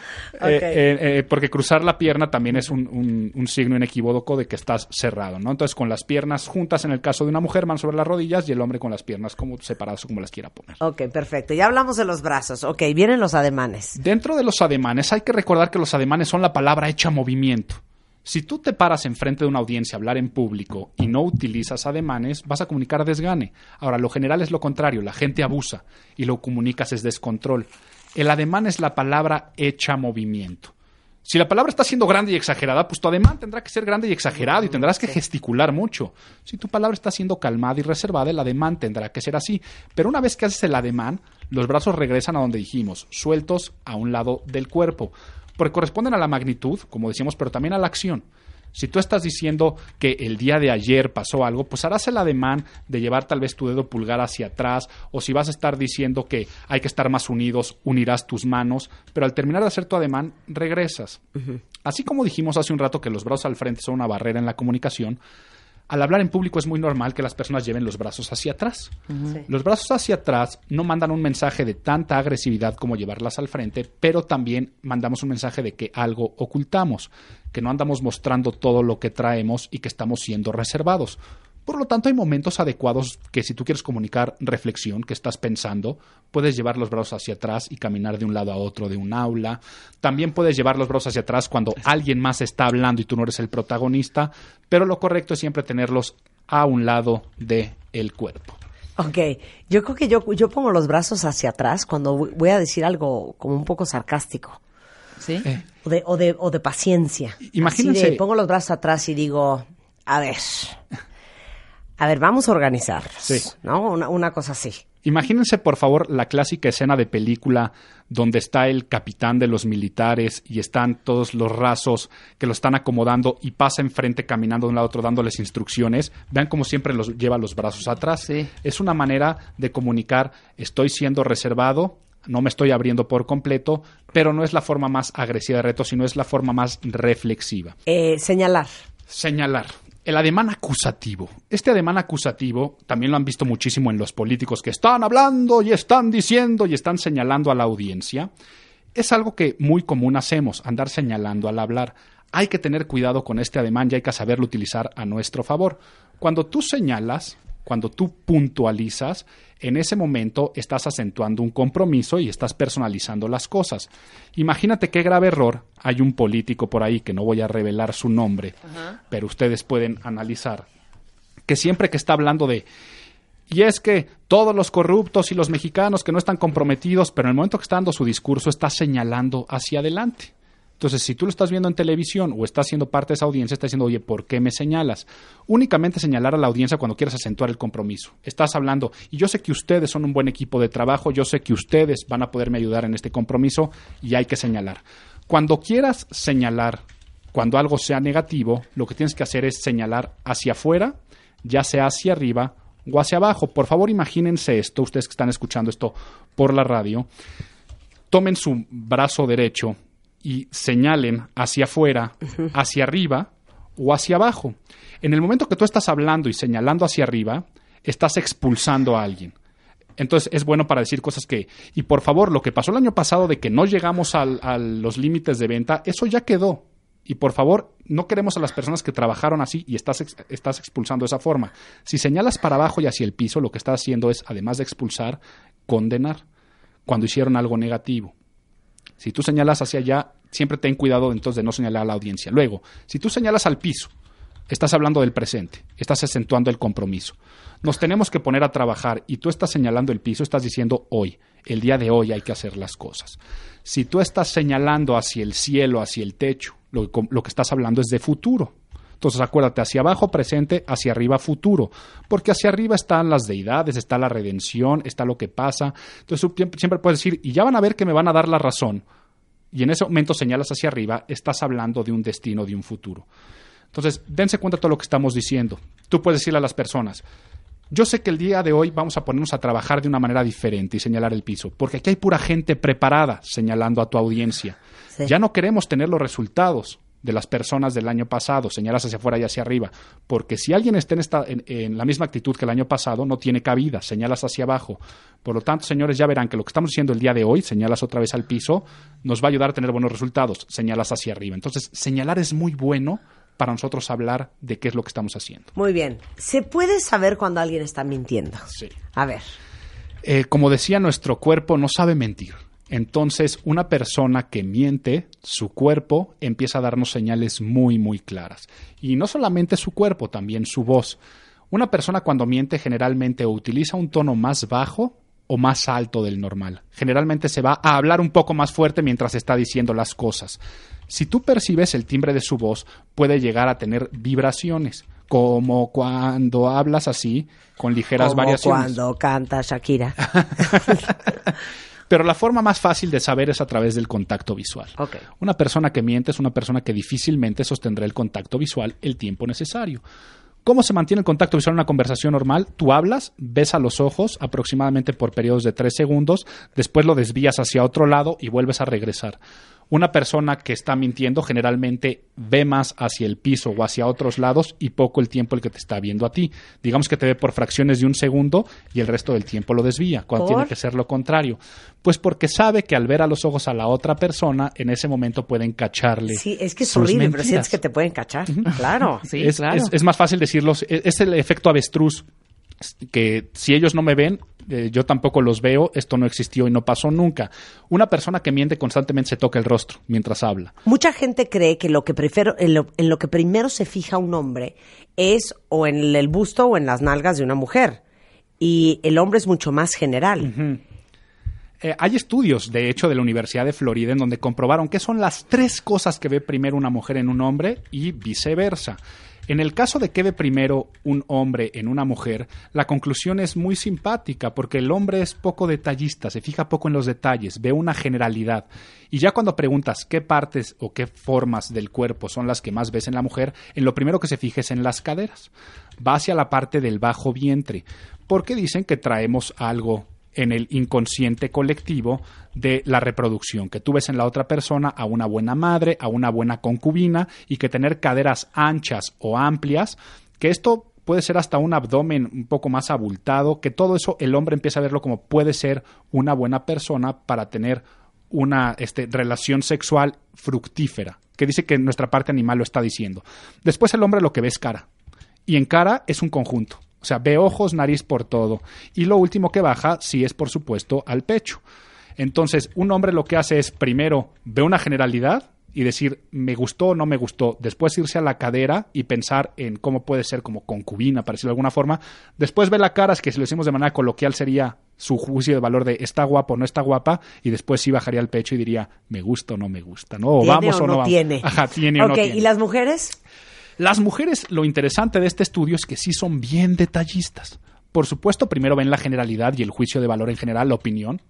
[LAUGHS] Eh, eh, eh, porque cruzar la pierna también es un, un- un signo inequívoco de que estás cerrado, ¿no? Entonces, con las piernas juntas, en el caso de una mujer, van sobre las rodillas y el hombre con las piernas como separadas o como las quiera poner. Ok, perfecto. Ya hablamos de los brazos. Ok, vienen los ademanes. Dentro de los ademanes, hay que recordar que los ademanes son la palabra hecha movimiento. Si tú te paras enfrente de una audiencia a hablar en público y no utilizas ademanes, vas a comunicar desgane. Ahora, lo general es lo contrario, la gente abusa y lo comunicas es descontrol. El ademán es la palabra hecha movimiento. Si la palabra está siendo grande y exagerada, pues tu ademán tendrá que ser grande y exagerado y tendrás que gesticular mucho. Si tu palabra está siendo calmada y reservada, el ademán tendrá que ser así. Pero una vez que haces el ademán, los brazos regresan a donde dijimos, sueltos a un lado del cuerpo, porque corresponden a la magnitud, como decíamos, pero también a la acción. Si tú estás diciendo que el día de ayer pasó algo, pues harás el ademán de llevar tal vez tu dedo pulgar hacia atrás, o si vas a estar diciendo que hay que estar más unidos, unirás tus manos, pero al terminar de hacer tu ademán, regresas. Así como dijimos hace un rato que los brazos al frente son una barrera en la comunicación, Al hablar en público es muy normal que las personas lleven los brazos hacia atrás. Sí. Los brazos hacia atrás no mandan un mensaje de tanta agresividad como llevarlas al frente, pero también mandamos un mensaje de que algo ocultamos, que no andamos mostrando todo lo que traemos y que estamos siendo reservados. Por lo tanto, hay momentos adecuados que si tú quieres comunicar reflexión, que estás pensando, puedes llevar los brazos hacia atrás y caminar de un lado a otro de un aula. También puedes llevar los brazos hacia atrás cuando alguien más está hablando y tú no eres el protagonista, pero lo correcto es siempre tenerlos a un lado de el cuerpo. Ok, yo creo que yo, yo pongo los brazos hacia atrás cuando voy- voy a decir algo como un poco sarcástico. ¿Sí? O de, o de, o de paciencia. Imagínense- Así de, pongo los brazos atrás y digo, a ver, a ver, vamos a organizar. Sí. ¿No? Una, una cosa así. Imagínense, por favor, la clásica escena de película donde está el capitán de los militares y están todos los rasos que lo están acomodando y pasa enfrente caminando de un lado a otro dándoles instrucciones. Vean cómo siempre los lleva los brazos atrás. Es una manera de comunicar, estoy siendo reservado, no me estoy abriendo por completo, pero no es la forma más agresiva de reto, sino es la forma más reflexiva. Eh, señalar. Señalar. El ademán acusativo. Este ademán acusativo también lo han visto muchísimo en los políticos que están hablando y están diciendo y están señalando a la audiencia. Es algo que muy común hacemos, andar señalando al hablar. Hay que tener cuidado con este ademán y hay que saberlo utilizar a nuestro favor. Cuando tú señalas, cuando tú puntualizas, en ese momento estás acentuando un compromiso y estás personalizando las cosas. Imagínate qué grave error hay un político por ahí, que no voy a revelar su nombre, pero ustedes pueden analizar, que siempre que está hablando de... Y es que todos los corruptos y los mexicanos que no están comprometidos, pero en el momento que está dando su discurso está señalando hacia adelante. Entonces, si tú lo estás viendo en televisión o estás siendo parte de esa audiencia, estás diciendo, oye, ¿por qué me señalas? Únicamente señalar a la audiencia cuando quieras acentuar el compromiso. Estás hablando, y yo sé que ustedes son un buen equipo de trabajo, yo sé que ustedes van a poderme ayudar en este compromiso y hay que señalar. Cuando quieras señalar, cuando algo sea negativo, lo que tienes que hacer es señalar hacia afuera, ya sea hacia arriba o hacia abajo. Por favor, imagínense esto, ustedes que están escuchando esto por la radio, tomen su brazo derecho y señalen hacia afuera, hacia arriba o hacia abajo. En el momento que tú estás hablando y señalando hacia arriba, estás expulsando a alguien. Entonces es bueno para decir cosas que, y por favor, lo que pasó el año pasado de que no llegamos al- a los límites de venta, eso ya quedó. Y por favor, no queremos a las personas que trabajaron así y estás, ex- estás expulsando de esa forma. Si señalas para abajo y hacia el piso, lo que estás haciendo es, además de expulsar, condenar cuando hicieron algo negativo. Si tú señalas hacia allá, siempre ten cuidado entonces de no señalar a la audiencia. Luego, si tú señalas al piso, estás hablando del presente, estás acentuando el compromiso. Nos tenemos que poner a trabajar y tú estás señalando el piso, estás diciendo hoy, el día de hoy hay que hacer las cosas. Si tú estás señalando hacia el cielo, hacia el techo, lo, lo que estás hablando es de futuro. Entonces acuérdate, hacia abajo presente, hacia arriba futuro, porque hacia arriba están las deidades, está la redención, está lo que pasa. Entonces tú siempre siempre puedes decir, y ya van a ver que me van a dar la razón. Y en ese momento señalas hacia arriba, estás hablando de un destino, de un futuro. Entonces, dense cuenta de todo lo que estamos diciendo. Tú puedes decirle a las personas, yo sé que el día de hoy vamos a ponernos a trabajar de una manera diferente y señalar el piso, porque aquí hay pura gente preparada señalando a tu audiencia. Ya no queremos tener los resultados de las personas del año pasado, señalas hacia afuera y hacia arriba, porque si alguien está en, esta, en, en la misma actitud que el año pasado, no tiene cabida, señalas hacia abajo. Por lo tanto, señores, ya verán que lo que estamos diciendo el día de hoy, señalas otra vez al piso, nos va a ayudar a tener buenos resultados, señalas hacia arriba. Entonces, señalar es muy bueno para nosotros hablar de qué es lo que estamos haciendo. Muy bien. ¿Se puede saber cuando alguien está mintiendo? Sí. A ver. Eh, como decía, nuestro cuerpo no sabe mentir. Entonces, una persona que miente, su cuerpo empieza a darnos señales muy, muy claras. Y no solamente su cuerpo, también su voz. Una persona cuando miente generalmente utiliza un tono más bajo o más alto del normal. Generalmente se va a hablar un poco más fuerte mientras está diciendo las cosas. Si tú percibes el timbre de su voz, puede llegar a tener vibraciones, como cuando hablas así, con ligeras Como variaciones. cuando canta Shakira. [LAUGHS] Pero la forma más fácil de saber es a través del contacto visual. Una persona que miente es una persona que difícilmente sostendrá el contacto visual el tiempo necesario. ¿Cómo se mantiene el contacto visual en una conversación normal? Tú hablas, ves a los ojos aproximadamente por periodos de tres segundos, después lo desvías hacia otro lado y vuelves a regresar. Una persona que está mintiendo generalmente ve más hacia el piso o hacia otros lados y poco el tiempo el que te está viendo a ti. Digamos que te ve por fracciones de un segundo y el resto del tiempo lo desvía, cuando ¿Por? tiene que ser lo contrario. Pues porque sabe que al ver a los ojos a la otra persona, en ese momento pueden cacharle. Sí, es que es horrible, pero sientes que te pueden cachar. Claro. es, es- es más fácil decirlos. Es, es el efecto avestruz. Que si ellos no me ven, eh, yo tampoco los veo. Esto no existió y no pasó nunca. Una persona que miente constantemente se toca el rostro mientras habla. Mucha gente cree que lo que prefiero, en lo, en lo que primero se fija un hombre es o en el busto o en las nalgas de una mujer. Y el hombre es mucho más general. Eh, hay estudios, de hecho, de la Universidad de Florida en donde comprobaron que son las tres cosas que ve primero una mujer en un hombre y viceversa. En el caso de que ve primero un hombre en una mujer, la conclusión es muy simpática porque el hombre es poco detallista, se fija poco en los detalles, ve una generalidad. Y ya cuando preguntas qué partes o qué formas del cuerpo son las que más ves en la mujer, en lo primero que se fija es en las caderas. Va hacia la parte del bajo vientre, porque dicen que traemos algo en el inconsciente colectivo de la reproducción, que tú ves en la otra persona a una buena madre, a una buena concubina y que tener caderas anchas o amplias, que esto puede ser hasta un abdomen un poco más abultado, que todo eso el hombre empieza a verlo como puede ser una buena persona para tener una este, relación sexual fructífera, que dice que nuestra parte animal lo está diciendo. Después el hombre lo que ve es cara, y en cara es un conjunto. O sea, ve ojos, nariz por todo. Y lo último que baja, sí es por supuesto al pecho. Entonces, un hombre lo que hace es primero ve una generalidad y decir me gustó o no me gustó, después irse a la cadera y pensar en cómo puede ser como concubina, para decirlo de alguna forma, después ve la cara, es que si lo decimos de manera coloquial sería su juicio de valor de está guapo o no está guapa, y después sí bajaría el pecho y diría me gusta o no me gusta, ¿no? O ¿Tiene vamos o o, no no vamos. tiene? Ajá, tiene o no tiene. ¿y las mujeres? Las mujeres, lo interesante de este estudio es que sí son bien detallistas. Por supuesto, primero ven la generalidad y el juicio de valor en general, la opinión,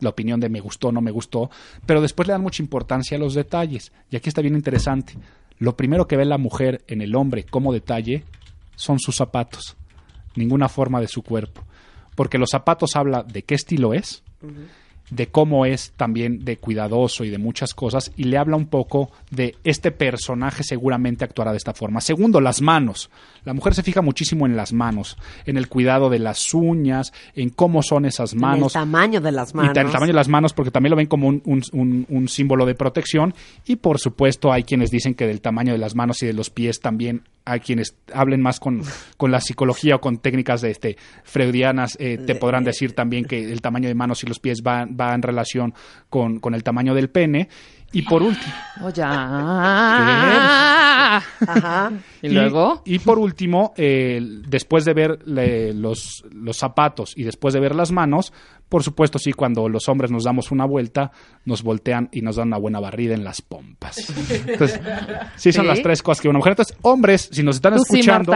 la opinión de me gustó no me gustó, pero después le dan mucha importancia a los detalles. Y aquí está bien interesante. Lo primero que ve la mujer en el hombre como detalle son sus zapatos, ninguna forma de su cuerpo. Porque los zapatos habla de qué estilo es, de cómo es también de cuidadoso y de muchas cosas, y le habla un poco de este personaje seguramente actuará de esta forma. Segundo, las manos. La mujer se fija muchísimo en las manos, en el cuidado de las uñas, en cómo son esas En manos. el tamaño de las manos. Y el tamaño de las manos, porque también lo ven como un, un- un- un símbolo de protección. Y por supuesto, hay quienes dicen que del tamaño de las manos y de los pies también hay quienes hablen más con, con la psicología o con técnicas de este freudianas, eh, te podrán decir también que el tamaño de manos y los pies va, va en relación con, con el tamaño del pene. Y por último. Oye. Ajá. ¿Y luego? Y, por último, eh, después de ver le- los, los zapatos y después de ver las manos, por supuesto, sí, cuando los hombres nos damos una vuelta, nos voltean y nos dan una buena barrida en las pompas. Entonces, sí son ¿Sí? las tres cosas que una mujer. Entonces, hombres, si nos están ¿Tú sí, escuchando,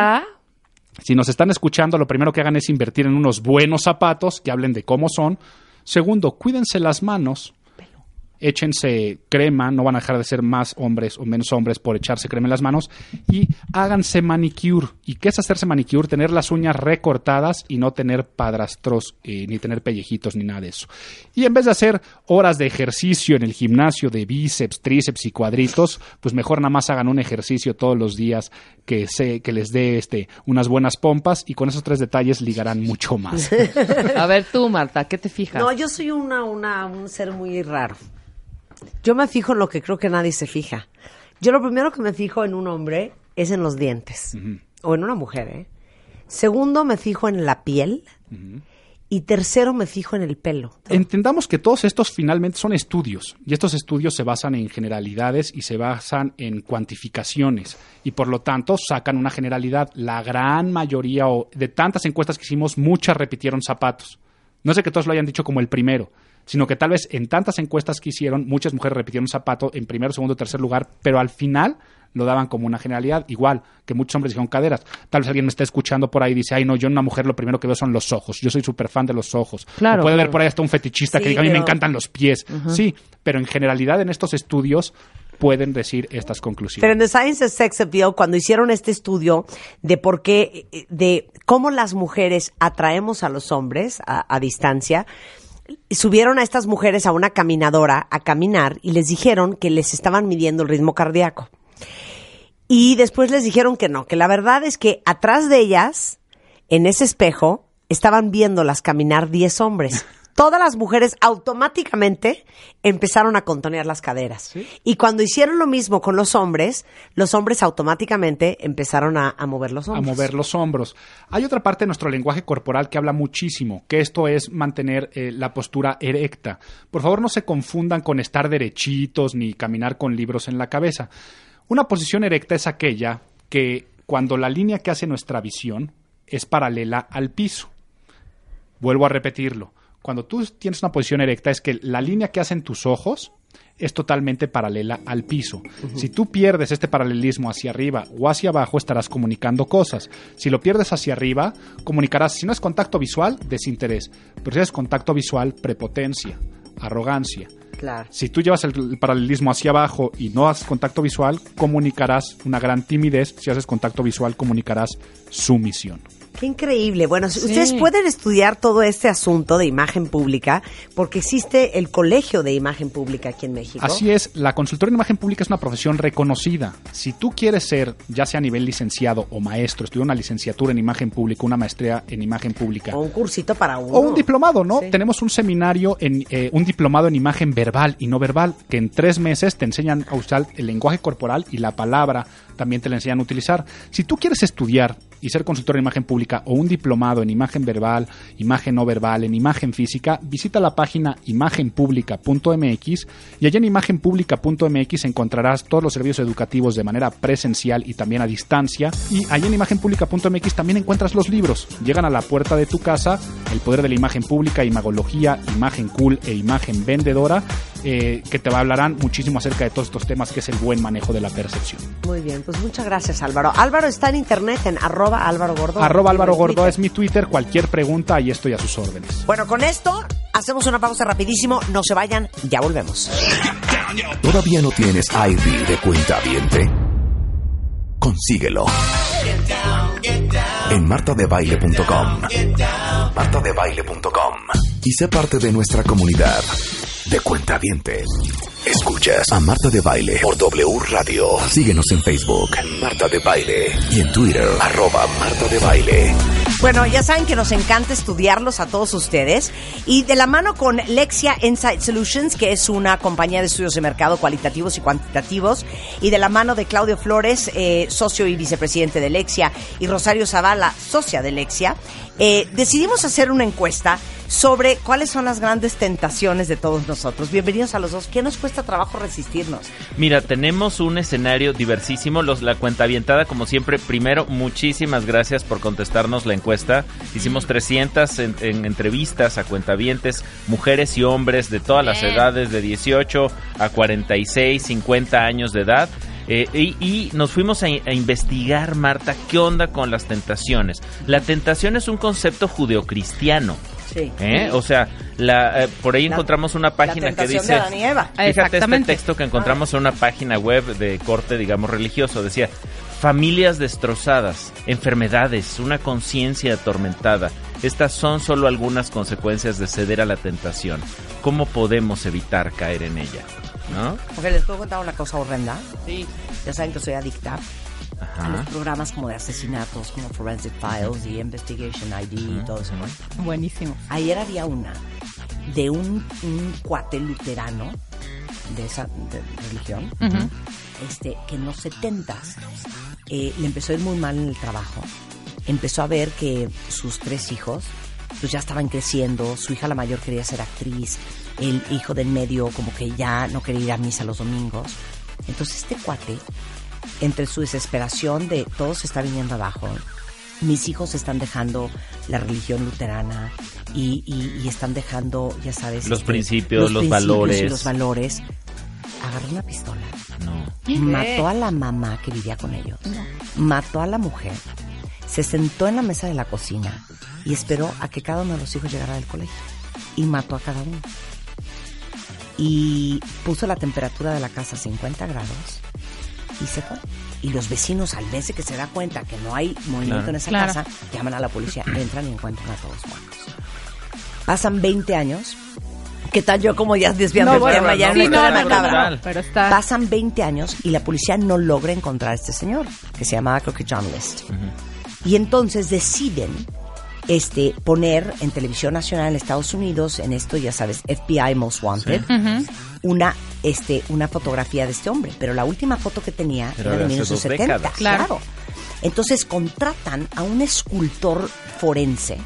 si nos están escuchando, lo primero que hagan es invertir en unos buenos zapatos que hablen de cómo son. Segundo, cuídense las manos. Échense crema, no van a dejar de ser más hombres o menos hombres por echarse crema en las manos. Y háganse manicure. ¿Y qué es hacerse manicure? Tener las uñas recortadas y no tener padrastros, eh, ni tener pellejitos, ni nada de eso. Y en vez de hacer horas de ejercicio en el gimnasio de bíceps, tríceps y cuadritos, pues mejor nada más hagan un ejercicio todos los días que, se, que les dé este, unas buenas pompas y con esos tres detalles ligarán mucho más. [LAUGHS] A ver tú, Marta, ¿qué te fijas? No, yo soy una, una, un ser muy raro. Yo me fijo en lo que creo que nadie se fija. Yo lo primero que me fijo en un hombre es en los dientes. O en una mujer, ¿eh? Segundo, me fijo en la piel. Y tercero, me fijo en el pelo. Entendamos que todos estos finalmente son estudios y estos estudios se basan en generalidades y se basan en cuantificaciones y por lo tanto sacan una generalidad. La gran mayoría o de tantas encuestas que hicimos, muchas repitieron zapatos. No sé que todos lo hayan dicho como el primero, sino que tal vez en tantas encuestas que hicieron, muchas mujeres repitieron zapato en primero, segundo, tercer lugar, pero al final lo daban como una generalidad, igual que muchos hombres dijeron caderas. Tal vez alguien me está escuchando por ahí y dice, ay no, yo en una mujer lo primero que veo son los ojos, yo soy súper fan de los ojos. Claro, puede haber claro. por ahí hasta un fetichista Sí, que diga, a mí me pero- encantan los pies. Sí, pero en generalidad en estos estudios pueden decir estas Pero conclusiones. en The Science of Sex Appeal, cuando hicieron este estudio de por qué, de cómo las mujeres atraemos a los hombres a, a distancia, subieron a estas mujeres a una caminadora a caminar y les dijeron que les estaban midiendo el ritmo cardíaco. Y después les dijeron que no, que la verdad es que atrás de ellas, en ese espejo, estaban viéndolas caminar 10 hombres. Todas las mujeres automáticamente empezaron a contonear las caderas. Y cuando hicieron lo mismo con los hombres, los hombres automáticamente empezaron a, a mover los a hombros. mover los hombros. Hay otra parte de nuestro lenguaje corporal que habla muchísimo, que esto es mantener eh, la postura erecta. Por favor, no se confundan con estar derechitos ni caminar con libros en la cabeza. Una posición erecta es aquella que cuando la línea que hace nuestra visión es paralela al piso. Vuelvo a repetirlo. Cuando tú tienes una posición erecta es que la línea que hacen tus ojos es totalmente paralela al piso. Si tú pierdes este paralelismo hacia arriba o hacia abajo, estarás comunicando cosas. Si lo pierdes hacia arriba, comunicarás, si no es contacto visual, desinterés. Pero si es contacto visual, prepotencia, arrogancia. Claro. Si tú llevas el, el paralelismo hacia abajo y no haces contacto visual, comunicarás una gran timidez. Si haces contacto visual, comunicarás sumisión. Qué increíble. Bueno, ustedes pueden estudiar todo este asunto de imagen pública porque existe el Colegio de Imagen Pública aquí en México. Así es, la consultoría en imagen pública es una profesión reconocida. Si tú quieres ser, ya sea a nivel licenciado o maestro, estudiar una licenciatura en imagen pública, una maestría en imagen pública, O un cursito para uno. o un diplomado, ¿no? Sí. Tenemos un seminario, en eh, un diplomado en imagen verbal y no verbal, que en tres meses te enseñan a usar el lenguaje corporal y la palabra también te la enseñan a utilizar. Si tú quieres estudiar y ser consultor en imagen pública o un diplomado en imagen verbal, imagen no verbal, en imagen física, visita la página imagenpublica.mx y allá en imagenpublica.mx encontrarás todos los servicios educativos de manera presencial y también a distancia. Y allá en imagenpublica.mx también encuentras los libros. Llegan a la puerta de tu casa, El poder de la imagen pública, Imagología, Imagen cool e Imagen vendedora, eh, que te hablarán muchísimo acerca de todos estos temas que es el buen manejo de la percepción. Muy bien, pues muchas gracias Álvaro. Álvaro está en internet en arroba Álvaro Gordo. Arroba Álvaro Gordo es mi Twitter, cualquier pregunta, ahí estoy a sus órdenes. Bueno, con esto hacemos una pausa rapidísimo. No se vayan, ya volvemos. ¿Todavía no tienes ID de cuenta viente? Consíguelo. En martadebaile.com. martadebaile.com. Y sé parte de nuestra comunidad de cuentavientes. Escuchas a Marta de Baile por W Radio. Síguenos en Facebook, Marta de Baile. Y en Twitter, arroba Marta de Baile. Bueno, ya saben que nos encanta estudiarlos a todos ustedes y de la mano con Lexia Insight Solutions, que es una compañía de estudios de mercado cualitativos y cuantitativos, y de la mano de Claudio Flores, eh, socio y vicepresidente de Lexia, y Rosario Zavala, socia de Lexia, eh, decidimos hacer una encuesta sobre cuáles son las grandes tentaciones de todos nosotros. Bienvenidos a los dos. ¿Qué nos cuesta trabajo resistirnos? Mira, tenemos un escenario diversísimo. Los, la cuenta avientada, como siempre, primero, muchísimas gracias por contestarnos la encuesta. Hicimos 300 en, en entrevistas a cuentavientes, mujeres y hombres de todas las edades, de 18 a 46, 50 años de edad. Eh, y, y nos fuimos a, a investigar, Marta, qué onda con las tentaciones. La tentación es un concepto judeocristiano. Sí. ¿eh? O sea, la, eh, por ahí La- encontramos una página que dice... de Adán y Eva. Fíjate este texto que encontramos en una página web de corte, digamos, religioso. Decía, familias destrozadas, enfermedades, una conciencia atormentada. Estas son solo algunas consecuencias de ceder a la tentación. ¿Cómo podemos evitar caer en ella? ¿No? Ok, les puedo contar una cosa horrenda. Sí. Ya saben que soy adicta a los programas como de asesinatos, como Forensic Files y Investigation ID y todo eso, ¿no? Buenísimo. Ayer había una de un, un cuate luterano de esa de religión, Ujú. este, que en los setentas eh, le empezó a ir muy mal en el trabajo. Empezó a ver que sus tres hijos pues ya estaban creciendo, su hija la mayor quería ser actriz, el hijo del medio como que ya no quería ir a misa los domingos. Entonces este cuate, entre su desesperación de todo se está viniendo abajo, mis hijos están dejando la religión luterana y, y- y están dejando, ya sabes, Los este, principios, los principios valores. y los valores. Agarró una pistola. Mató a la mamá que vivía con ellos, mató a la mujer, se sentó en la mesa de la cocina y esperó a que cada uno de los hijos llegara del colegio y mató a cada uno. Y puso la temperatura de la casa a 50 grados y se fue. Y los vecinos, al mes de que se da cuenta que no hay movimiento Claro. en esa Claro. casa, llaman a la policía, entran y encuentran a todos muertos. Pasan 20 años. ¿Qué tal yo como ya desviando No, el bueno, tema? Ya no, no, no, pero está- Pasan 20 años y la policía no logra encontrar a este señor, que se llamaba creo que John List. Y entonces deciden este, poner en televisión nacional en Estados Unidos, en esto ya sabes, FBI Most Wanted, Sí. una, este, una fotografía de este hombre. Pero la última foto que tenía Pero era de de hace dos 1970. décadas. Claro. Claro. Entonces contratan a un escultor forense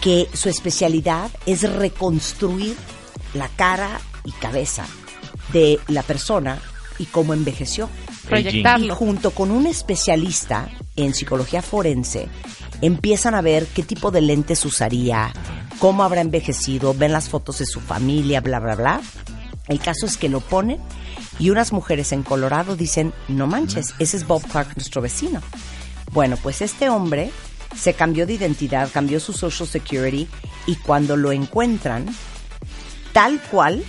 que su especialidad es reconstruir la cara y cabeza de la persona y cómo envejeció. Proyectarlo. Y junto con un especialista en psicología forense, empiezan a ver qué tipo de lentes usaría, cómo habrá envejecido, ven las fotos de su familia, bla, bla, bla. El caso es que lo ponen y unas mujeres en Colorado dicen, no manches, ese es Bob Clark, nuestro vecino. Bueno, pues este hombre se cambió de identidad, cambió su social security y cuando lo encuentran, tal cual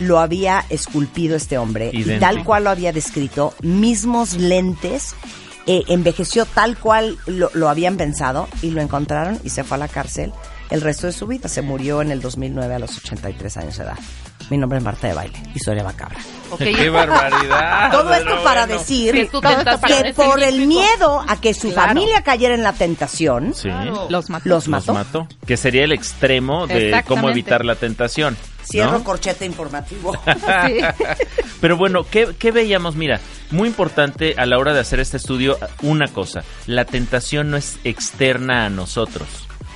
lo había esculpido este hombre y tal cual lo había descrito, mismos lentes, eh, envejeció tal cual lo, lo habían pensado y lo encontraron y se fue a la cárcel el resto de su vida. Se murió en el 2009 a los 83 años de edad. Mi nombre es Marta de Baile, historia macabra. ¡Qué barbaridad! Todo esto para bueno. decir Sí, que por el miedo a que su Claro. familia cayera en la tentación, Sí. Los mató. los Los mató. mató. Que sería el extremo de cómo evitar la tentación. Cierro ¿no? corchete informativo. Sí. [LAUGHS] Pero bueno, ¿qué, qué veíamos? Mira, muy importante a la hora de hacer este estudio, una cosa, la tentación no es externa a nosotros.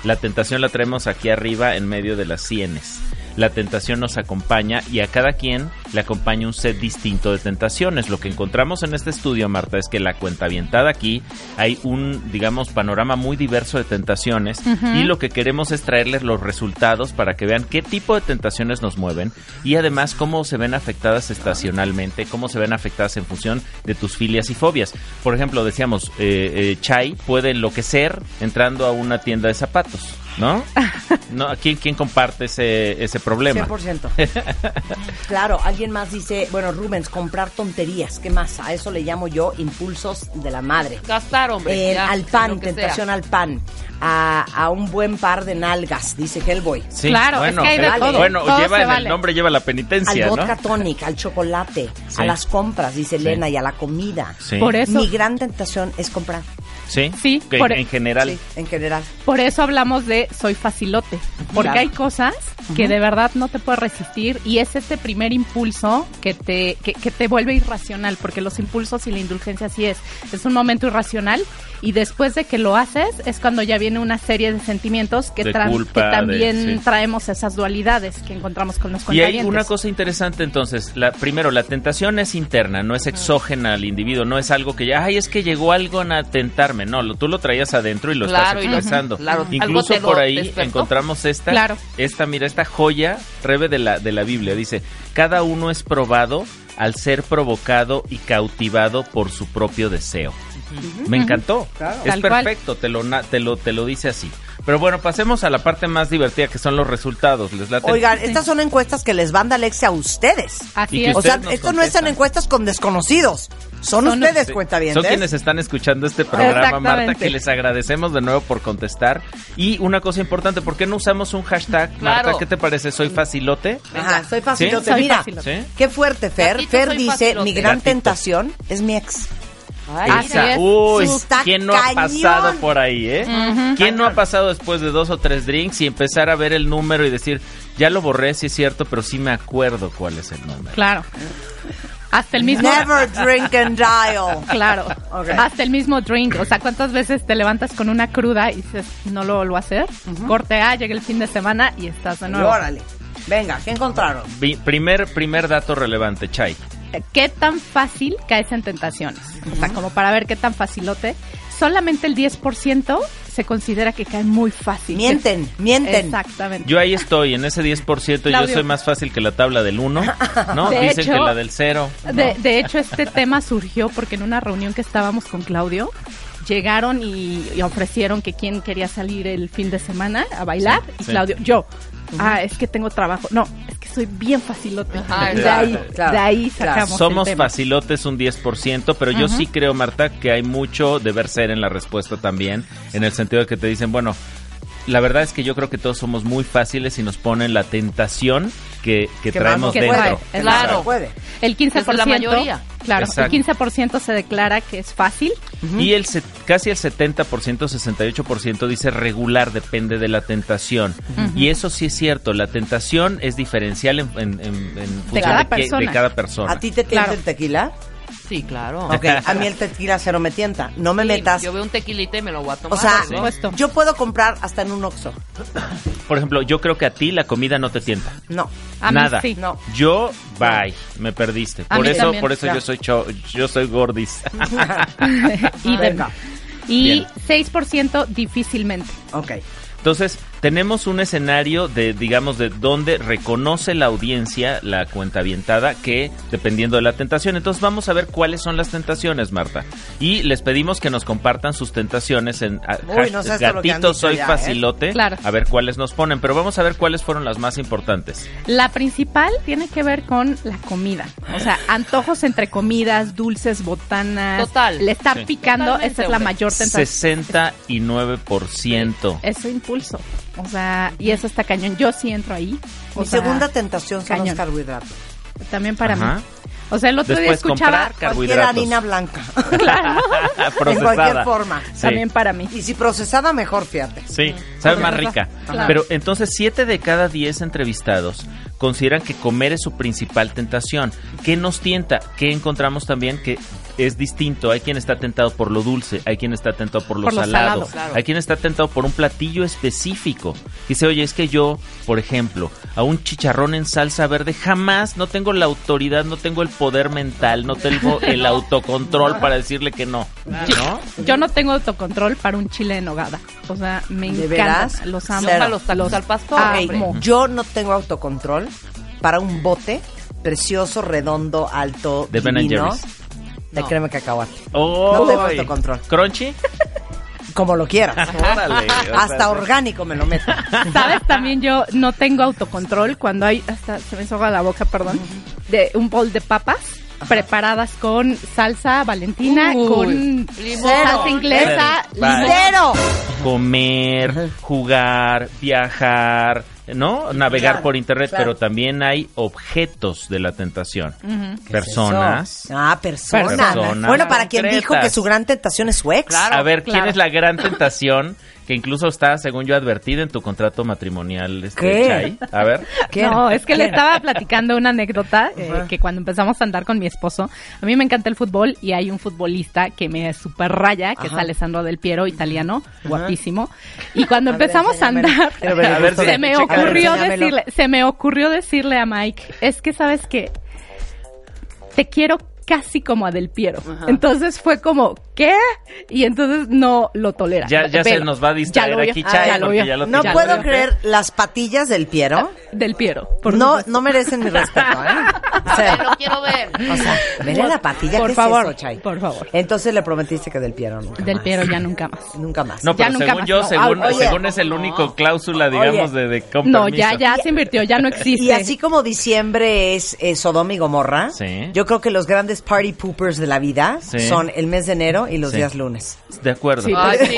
La tentación la traemos aquí arriba en medio de las sienes. La tentación nos acompaña y a cada quien le acompaña un set distinto de tentaciones. Lo que encontramos en este estudio, Marta, es que la cuenta avientada aquí hay un, digamos, panorama muy diverso de tentaciones y lo que queremos es traerles los resultados para que vean qué tipo de tentaciones nos mueven y además cómo se ven afectadas estacionalmente, cómo se ven afectadas en función de tus filias y fobias. Por ejemplo, decíamos, eh, eh, Chai puede enloquecer entrando a una tienda de zapatos, ¿no? [LAUGHS] ¿No? ¿Quién, quién comparte ese, ese problema? 100%. [LAUGHS] Claro, alguien más dice, bueno, Rubens, comprar tonterías. ¿Qué más? A eso le llamo yo impulsos de la madre. Gastar, hombre. Eh, ya, al pan, sea. tentación al pan. A, a un buen par de nalgas, dice Hellboy. Sí, Claro, bueno, es que hay de todo. bueno, Todo lleva se en vale. el nombre lleva la penitencia, Al ¿no? vodka tonic, al chocolate, Sí. a las compras, dice Sí. Elena, y a la comida. Sí. Por eso, Mi gran tentación es comprar. Sí, Sí, por- en general. Sí, en general. por eso hablamos de soy facilote. Porque Claro. hay cosas que de verdad no te puedes resistir y es este primer impulso que te, que, que te vuelve irracional, porque los impulsos y la indulgencia así es. Es un momento irracional y después de que lo haces es cuando ya viene una serie de sentimientos que, De culpa, que de- también sí. traemos esas dualidades que encontramos con los Y hay una cosa interesante entonces, la, primero, la tentación es interna, no es exógena al individuo, no es algo que ya, ay, es que llegó algo a tentarme, no, lo, tú lo traías adentro y lo Claro, estás expresando. [LAUGHS] claro, Incluso por ahí despertó. encontramos esta, Claro. esta, mira, esta joya, Rebe de la, de la Biblia, dice, cada uno es probado al ser provocado y cautivado por su propio deseo. Me encantó. Es Tal cual. perfecto, te lo, na- te, lo, te lo dice así. Pero bueno, pasemos a la parte más divertida que son los resultados. ¿Les late? Oigan, estas son encuestas que les manda Alexia a ustedes. Así es. O sea, esto no están encuestas con desconocidos. Son, Son- ustedes, Sí. cuentavientes. Son quienes están escuchando este programa. Marta, que les agradecemos de nuevo por contestar. Y una cosa importante, ¿por qué no usamos un hashtag? Claro. Marta, ¿qué te parece? ¿Soy facilote? Ajá, soy facilote. ¿Sí? Soy Mira, facilote. ¿Sí? qué fuerte, Fer. Gatito, Fer dice, facilote. mi gran Gatito. tentación es mi ex. Así Esa. es. Uy, ¿quién no ha pasado por ahí, eh? ¿Quién no ha pasado después de dos o tres drinks y empezar a ver el número y decir, ya lo borré, sí es cierto, pero sí me acuerdo cuál es el número? Claro. Hasta el mismo. Never drink and dial. Claro. Ok. Hasta el mismo drink. O sea, ¿cuántas veces te levantas con una cruda y dices, no lo vuelvo a hacer? Corte A, llega el fin de semana y estás de Y nuevo. órale. Venga, ¿qué encontraron? Primer, primer dato relevante, Chay. ¿Qué tan fácil caes en tentaciones? O sea, como para ver qué tan facilote. Solamente el 10% se considera que cae muy fácil. Mienten, mienten. Exactamente. Yo ahí estoy, en ese 10% yo Claudio. soy más fácil que la tabla del 1, ¿no? De Dicen hecho- que la del 0. De, de hecho, este tema surgió porque en una reunión que estábamos con Claudio, llegaron y, y ofrecieron que quién quería salir el fin de semana a bailar. Sí, y sí. Ah, es que tengo trabajo. No, es que soy bien facilote. Ajá, de, claro, ahí, claro, de ahí claro. sacamos. Somos el tema. facilotes un 10%, pero yo sí creo, Marta, que hay mucho deber ser en la respuesta también, en el sentido de que te dicen, bueno, la verdad es que yo creo que todos somos muy fáciles y nos ponen la tentación que, que Que traemos que dentro. puede, Claro. puede. El 15%, Pues la mayoría. claro, Exacto. el 15% se declara que es fácil. Y el se- casi el 70%, 68% dice regular, depende de la tentación. Y eso sí es cierto, la tentación es diferencial en, en- en- en función cada qué- persona. de cada persona. ¿A ti te tienta Claro. el tequila? Sí, claro. Ok, [LAUGHS] a mí el tequila cero me tienta. No me Sí, metas. Yo veo un tequilita y me lo voy a tomar. O sea, ¿sí? yo puedo comprar hasta en un Oxxo. Por ejemplo, yo creo que a ti la comida no te tienta. No. A mí Nada. sí. No. Yo, bye, me perdiste. A Por mí eso, también, por eso claro. yo soy cho- yo soy gordis. [LAUGHS] [LAUGHS] y de- Venga. y Bien. 6% difícilmente. Ok. Entonces, tenemos un escenario de, digamos, de donde reconoce la audiencia, la cuenta avientada, que dependiendo de la tentación. Entonces, vamos a ver cuáles son las tentaciones, Marta. Y les pedimos que nos compartan sus tentaciones en Uy, no gatito soy ya, ¿eh? facilote. Claro. A ver cuáles nos ponen. Pero vamos a ver cuáles fueron las más importantes. La principal tiene que ver con la comida. O sea, antojos entre comidas, dulces, botanas. Total. Le está Sí. picando, Totalmente, esa es la mayor tentación. 69%. Eso impulso. O sea, y eso está cañón. Yo sí entro ahí. O Mi sea, segunda tentación son los carbohidratos. También para Ajá. mí. O sea, el otro día escuchaba Cualquier harina blanca. [LAUGHS] Claro. [LAUGHS] En Procesada. cualquier forma. Sí. también para mí. Y si procesada, mejor, fíjate. Sí, sabe más rica. Claro. Pero entonces, 7 de cada 10 entrevistados consideran que comer es su principal tentación. ¿Qué nos tienta? ¿Qué encontramos también? Que es distinto. Hay quien está tentado por lo dulce, hay quien está tentado por lo Por lo salado, claro. hay quien está tentado por un platillo específico. Dice, oye, es que yo, por ejemplo, a un chicharrón en salsa verde jamás no tengo la autoridad, no tengo el poder mental, no tengo [LAUGHS] el autocontrol para decirle que no. ¿No? Yo no tengo autocontrol para un chile en nogada. O sea, me ¿De encantan. veras? Los amo. Cero. los tacos al pastor, Ah. Yo no tengo autocontrol para un bote precioso, redondo, alto, De Ben and divino, Jerry's. De No. crema de cacahuate. Oh, No tengo autocontrol. ¿Crunchy? Como lo quieras. Órale, o sea, Hasta orgánico me lo meto. ¿Sabes? También yo no tengo autocontrol cuando hay, hasta se me soga la boca, perdón, de un bol de papas preparadas con salsa valentina, Uy, con limón. salsa inglesa, limón. ¡Cero! comer, jugar, viajar, ¿no? Navegar Claro, por internet, claro. pero también hay objetos de la tentación. Personas. Ah, persona. Personas Bueno, para quien dijo que su gran tentación es su ex. a ver, ¿quién es la gran tentación [LAUGHS] que incluso está, según yo, advertida en tu contrato matrimonial, este, ¿Qué? Chay? A ver. [LAUGHS] ¿Qué? No, es que le estaba platicando una anécdota [LAUGHS] eh, que cuando empezamos a andar con mi esposo, a mí me encanta el fútbol y hay un futbolista que me super raya, que Ajá. es Alessandro Del Piero, italiano, guapísimo. Y cuando [LAUGHS] A ver, empezamos a andar, ver A ver se me ocurrió decirle, se me ocurrió decirle a Mike, es que sabes que te quiero casi como a Del Piero. Entonces fue como, ¿qué? Y entonces no lo tolera. Ya, ya se nos va a distraer ya lo vio, aquí, ah, Chay, ya lo porque ya lo No puedo creer las patillas del Piero. Del Piero. por No, supuesto. no merecen mi respeto, ¿eh? O sea, [LAUGHS] Lo quiero ver. o sea, veré la patilla, Por ¿qué favor, es eso, Chay? por favor. Entonces le prometiste que del Piero nunca Del más. Piero ya nunca más. Nunca más. No, pero según yo, no. según, Oye, según es el único cláusula, digamos, Oye. de, de No, ya, ya se invirtió, ya no existe. Y así como diciembre es eh, Sodoma y Gomorra, Sí. yo creo que los grandes party poopers de la vida Sí. son el mes de enero y los Sí. días lunes. De acuerdo. Sí, Ay, sí.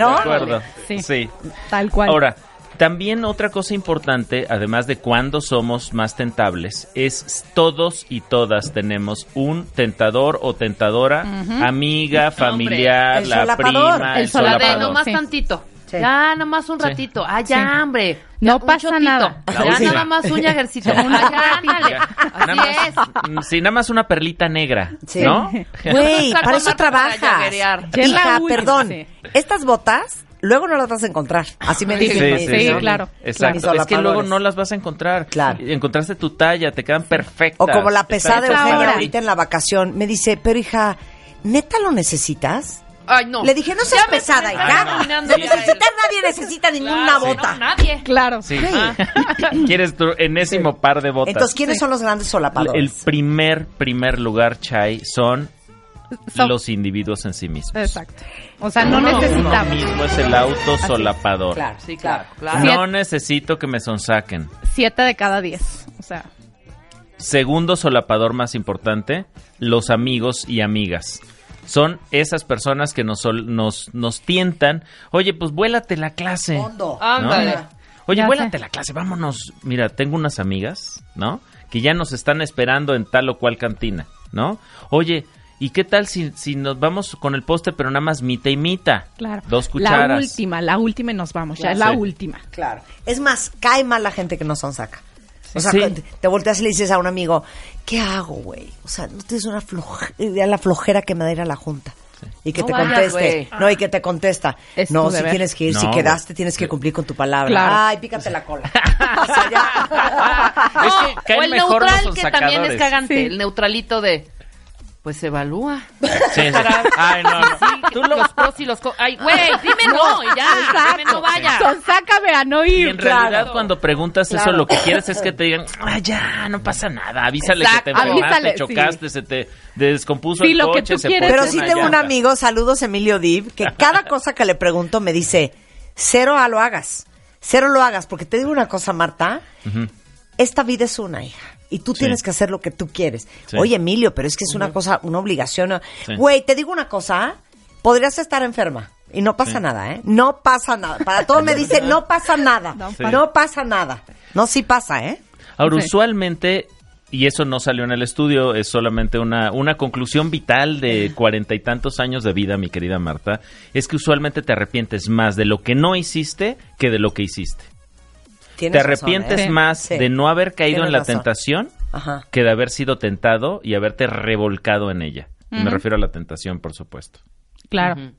¿No? De acuerdo. Sí. sí. Tal cual. Ahora, también otra cosa importante, además de cuándo somos más tentables, es todos y todas tenemos un tentador o tentadora, amiga, familiar, El la solapador. prima, El el solapador. Solapador. Sí. tantito. Sí. Ya, nomás un Sí. ratito. Ah, ya, Sí. hombre. No Ya, un pasa chotito. nada. La Ya última. nada más un ya, ándale. Ya. Nada Así más, es. sí, nada más una perlita negra, Sí. ¿no? [LAUGHS] Güey, para eso trabajas. Hija, perdón. sí. Estas botas luego no las vas a encontrar. Así me Sí, dicen. sí, mis- sí, mis- claro. Exacto. Es que luego no las vas a encontrar. Claro. Encontraste tu talla, te quedan perfectas. O como la pesada Eugenia ahorita en la vacación. Me dice, pero hija, ¿neta lo necesitas? Ay, no. Le dije, no seas Ya pesada, hija. nadie necesita ninguna Claro, bota. no, nadie. Claro. Sí. Ah. [LAUGHS] Quieres tu enésimo par de botas. Entonces, ¿quiénes son los grandes el solapadores? primer, primer lugar, Chai, son los individuos en sí mismos. Exacto. O sea, no Uno necesitamos. mismo es el auto solapador. Claro, Sí, claro, claro. No necesito que me sonsaquen. Siete de cada diez. O sea, Segundo solapador más importante, los amigos y amigas. Son esas personas que nos, sol- nos, nos tientan, oye, pues vuélate la clase. Hondo. ¿no? Ándale. Oye, Ya vuélate sé. la clase, vámonos. Mira, tengo unas amigas, ¿no? Que ya nos están esperando en tal o cual cantina, ¿no? Oye, ¿y qué tal si, si nos vamos con el postre, pero nada más mitad y mitad? Claro. Dos La cucharas. última, la última y nos vamos. Ya es la Sí. última. Claro. Es más, cae mal la gente que no son saca. O sea, Sí. te volteas y le dices a un amigo, ¿qué hago, güey? O sea, no tienes una floje- idea la flojera que me da ir a la junta. Y que No te vayas, conteste. No, y que te contesta. Es no, si deber. tienes que ir, si quedaste, tienes que cumplir con tu palabra. Claro. Ay, pícate la cola. [LAUGHS] O sea, ya. Es que o el mejor neutral que también es cagante, Sí. el neutralito de pues evalúa. Sí, sí. Ay, no, no. Sí, los pros y los co- Ay, güey, dime no, y ya, dime no vaya. Son, sácame a no Y ir. en realidad cuando preguntas eso lo que quieres es que te digan, ah, ya, no pasa nada, avísale Exacto. que te enfermaste, Avísale, chocaste, se te descompuso Sí, el lo que coche, tú se quieres. Pero sí tengo un amigo, saludos Emilio Div, que [LAUGHS] cada cosa que le pregunto me dice, cero a lo hagas. Cero lo hagas, porque te digo una cosa, Marta, esta vida es una hija. Y tú Sí. tienes que hacer lo que tú quieres. Sí. Oye, Emilio, pero es que es una cosa, una obligación. Sí. Güey, te digo una cosa, podrías estar enferma. Y no pasa Sí. nada, ¿eh? No pasa nada. Para todos me [LAUGHS] dicen, no pasa nada. No, Sí. pasa nada. No, sí pasa, ¿eh? Ahora, Sí. usualmente, y eso no salió en el estudio, es solamente una, una conclusión vital de cuarenta y tantos años de vida, mi querida Marta, es que usualmente te arrepientes más de lo que no hiciste que de lo que hiciste. Tienes te razón, arrepientes ¿eh? más Sí. de no haber caído Tienes en la razón. tentación Ajá. que de haber sido tentado y haberte revolcado en ella. Me refiero a la tentación, por supuesto. Claro.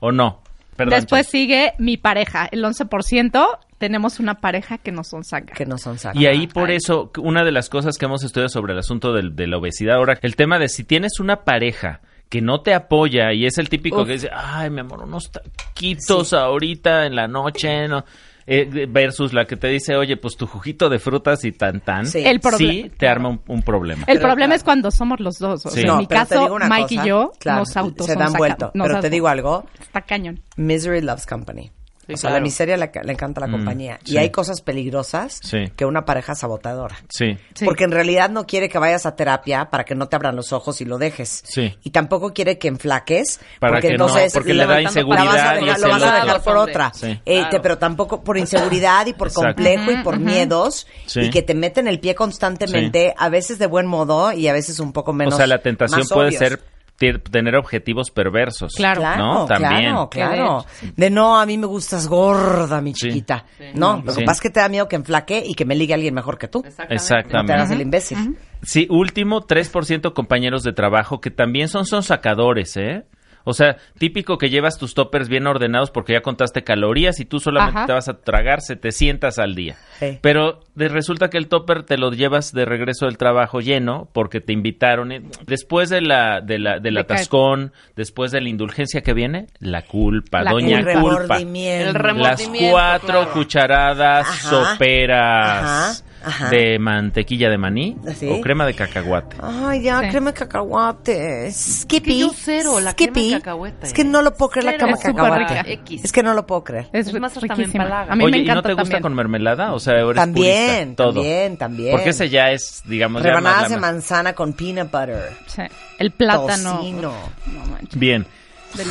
¿O no? Perdón, Después Chas. sigue mi pareja. El 11% tenemos una pareja que no son saca. Que no son sacas. Y ahí por eso, una de las cosas que hemos estudiado sobre el asunto del- de, la obesidad ahora, el tema de si tienes una pareja que no te apoya y es el típico Uf. que dice, ay, mi amor, unos taquitos ahorita en la noche, ¿no? Eh, versus la que te dice, oye, pues tu juguito de frutas y tan tan, Sí. El sí te arma un, un problema. El Pero problema claro. es cuando somos los dos. O Sí. sea, No, en mi caso, Mike cosa, y yo claro, nos autos se dan vuelto. Pero te digo algo, Está cañón. Misery loves company. Sí, o sea, claro. la miseria le, le encanta a la Mm, compañía. sí. Y hay cosas peligrosas Sí. que una pareja sabotadora. Sí, Sí. Porque en realidad no quiere que vayas a terapia para que no te abran los ojos y lo dejes. Sí. Y tampoco quiere que enflaques. Para porque que no, entonces porque le da inseguridad vas a dejar- lo vas a dejar por otra. Sí. Eh, Claro. te- pero tampoco por inseguridad y por Exacto. complejo y por miedos. Sí. Y que te meten el pie constantemente, a veces de buen modo y a veces un poco menos. o sea, la tentación puede obvios. ser tener objetivos perversos. Claro. Claro, ¿no? También. claro, claro. De no, a mí me gustas gorda, mi Sí. chiquita. No, lo Sí. que pasa es que te da miedo que enflaque y que me ligue alguien mejor que tú. Exactamente. Exactamente. No te hagas el imbécil. Sí, último, 3% compañeros de trabajo que también son, son sacadores, ¿eh? O sea, típico que llevas tus toppers bien ordenados porque ya contaste calorías y tú solamente Ajá. te vas a tragar 700 al día. Sí. Pero de- resulta que el topper te lo llevas de regreso del trabajo lleno porque te invitaron. y Después de la, de la, del atascón, después de la indulgencia que viene, la culpa, La doña El culpa. remordimiento. El Las remordimiento, cuatro claro. cucharadas Ajá. soperas Ajá, ajá. de mantequilla de maní ¿Sí? o crema de cacahuate. Ay, ya, Sí. crema de cacahuate. Skippy. yo cero, la crema de Skippy. cacahuete. Es que no lo puedo creer la crema de Es súper cacahuate. Es que no lo puedo creer. Es, Es más, hasta me riquísima. empalaga. A mí Oye, me ¿y encanta no te gusta también. con mermelada? O sea, eres También, purista, todo. también, también. Porque ese ya es, digamos, ya Rebanadas de la- manzana con peanut butter. Sí. El plátano. Tocino. No manches. Bien.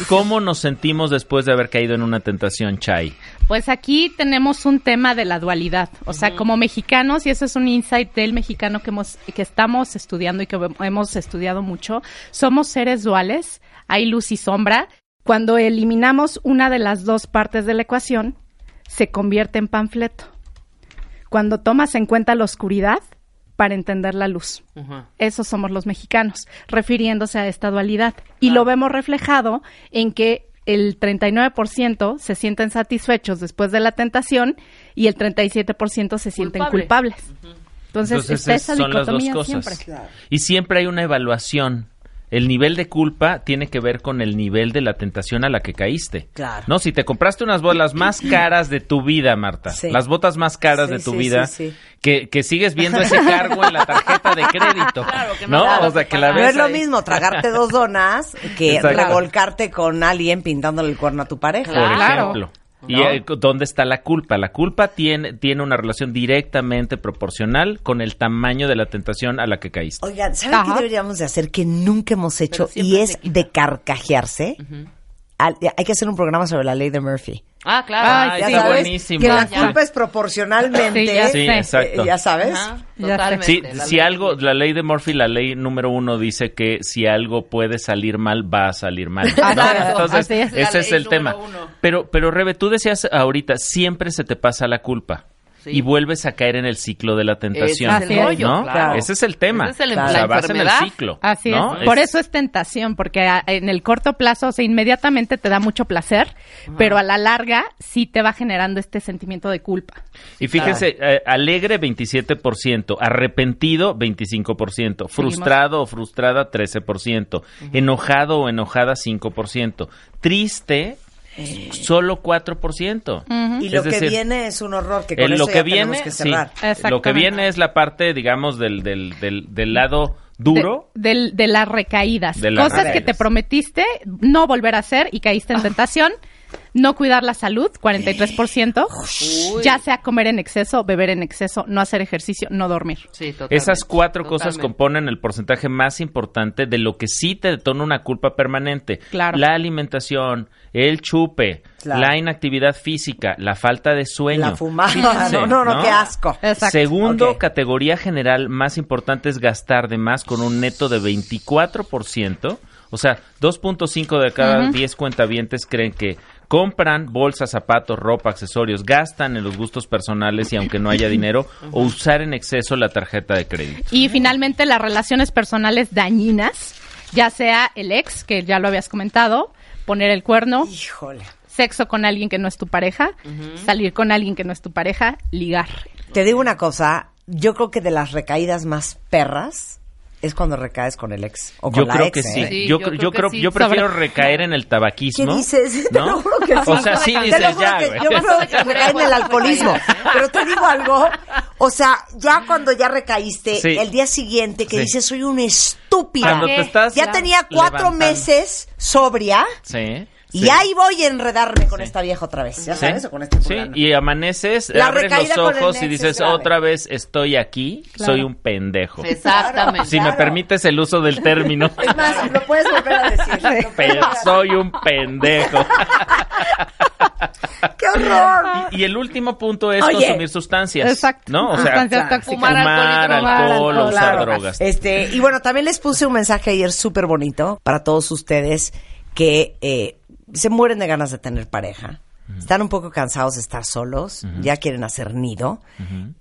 ¿Cómo nos sentimos después de haber caído en una tentación, Chai? Pues aquí tenemos un tema de la dualidad, o sea, como mexicanos, y eso es un insight del mexicano que, hemos, que estamos estudiando y que hemos estudiado mucho, somos seres duales, hay luz y sombra. Cuando eliminamos una de las dos partes de la ecuación, se convierte en panfleto. Cuando tomas en cuenta la oscuridad para entender la luz. Ujú. Esos somos los mexicanos, refiriéndose a esta dualidad. Y lo vemos reflejado en que el 39% se sienten satisfechos después de la tentación y el 37% se sienten Culpable. culpables. Entonces, está es- esa son las dos dicotomía cosas. siempre. Y siempre hay una evaluación. El nivel de culpa tiene que ver con el nivel de la tentación a la que caíste. Claro. No, si te compraste unas bolas [CLEARS THROAT] más caras de tu vida, Marta, Sí. las botas más caras Sí, de tu sí, vida, sí, sí. Que, que sigues viendo ese cargo en la tarjeta de crédito. [LAUGHS] Claro, que ¿No? no o sea, que la No ves es lo ahí. mismo tragarte dos donas que Exacto. revolcarte con alguien pintándole el cuerno a tu pareja. Por ejemplo. ¿Y ¿no? eh, dónde está la culpa? La culpa tiene, tiene una relación directamente proporcional con el tamaño de la tentación a la que caíste. Oigan, ¿saben qué deberíamos de hacer que nunca hemos hecho? Y es de carcajearse. Al- hay que hacer un programa sobre la ley de Murphy. Ah, claro. Ay, Ya sí, sabes buenísimo. Que la Ya. culpa es proporcionalmente. Sí, ya Sí, sé. exacto. eh, Ya sabes. Sí, si algo, la ley de Murphy, la ley número uno dice que si algo puede salir mal, va a salir mal. Entonces, ese es el tema. uno. Pero, pero Rebe, tú decías ahorita, siempre se te pasa la culpa. Sí. Y vuelves a caer en el ciclo de la tentación. Ese es el rollo, ¿no? claro. Ese es el tema. Ese es el- O sea, la vas en el ciclo. Así ¿no? es. Por eso es tentación, porque a- en el corto plazo, o sea, inmediatamente te da mucho placer, pero a la larga sí te va generando este sentimiento de culpa. Y fíjense, eh, alegre 27%, arrepentido 25%, frustrado o frustrada 13%, enojado o enojada 5%, triste solo 4%. Y lo Es que decir, viene es un horror que con en eso lo ya que tenemos viene, que sí, cerrar. lo que viene es la parte, digamos, del, del, del, del lado duro. De, del- de las recaídas. De las Cosas que te prometiste no volver a hacer y caíste en tentación. No cuidar la salud, 43%. Ya sea comer en exceso, beber en exceso, no hacer ejercicio, no dormir. Esas cuatro cosas componen el porcentaje más importante de lo que sí te detona una culpa permanente. Claro. La alimentación, el chupe, Claro. la inactividad física, la falta de sueño. La fumada. Fíjense, [LAUGHS] No, no, no, qué asco. Exacto. Segundo, categoría general más importante es gastar de más con un neto de 24%. O sea, 2.5 de cada Ujú. 10 cuentavientes creen que compran bolsas, zapatos, ropa, accesorios, gastan en los gustos personales y aunque no haya dinero, o usar en exceso la tarjeta de crédito. Y finalmente las relaciones personales dañinas, ya sea el ex, que ya lo habías comentado, poner el cuerno, sexo con alguien que no es tu pareja, salir con alguien que no es tu pareja, ligar. Te digo una cosa, yo creo que de las recaídas más perras es cuando recaes con el ex o con Yo la creo ex, que sí. ¿eh? Yo, cre- yo creo, yo prefiero recaer en el tabaquismo. ¿Qué dices? [LAUGHS] Te ¿no? lo juro que sí. O sea, sí Te dices lo juro ya, que. Yo creo que recae en el alcoholismo. Pero te digo algo, o sea, ya cuando ya recaíste, Sí. el día siguiente que Sí. dices, soy una estúpida. Cuando te estás ya tenía cuatro levantando. meses sobria Sí. Y ahí voy a enredarme con esta vieja otra vez. ¿Ya Sí, sabes? O con este sí, y amaneces, La abres los ojos y es dices, otra vez estoy aquí, Claro. soy un pendejo. Exactamente. Si me permites el uso del término, [LAUGHS] Es más, lo puedes volver a decir. pero soy un pendejo. [LAUGHS] ¡Qué horror! Y, y el último punto es Oye. consumir sustancias. Exacto. ¿No? O sea, Sustancias tóxicas. fumar, Fumar alcohol, alcohol, usar claro. drogas. Este, y bueno, también les puse un mensaje ayer súper bonito para todos ustedes que eh, se mueren de ganas de tener pareja. Están un poco cansados de estar solos, ya quieren hacer nido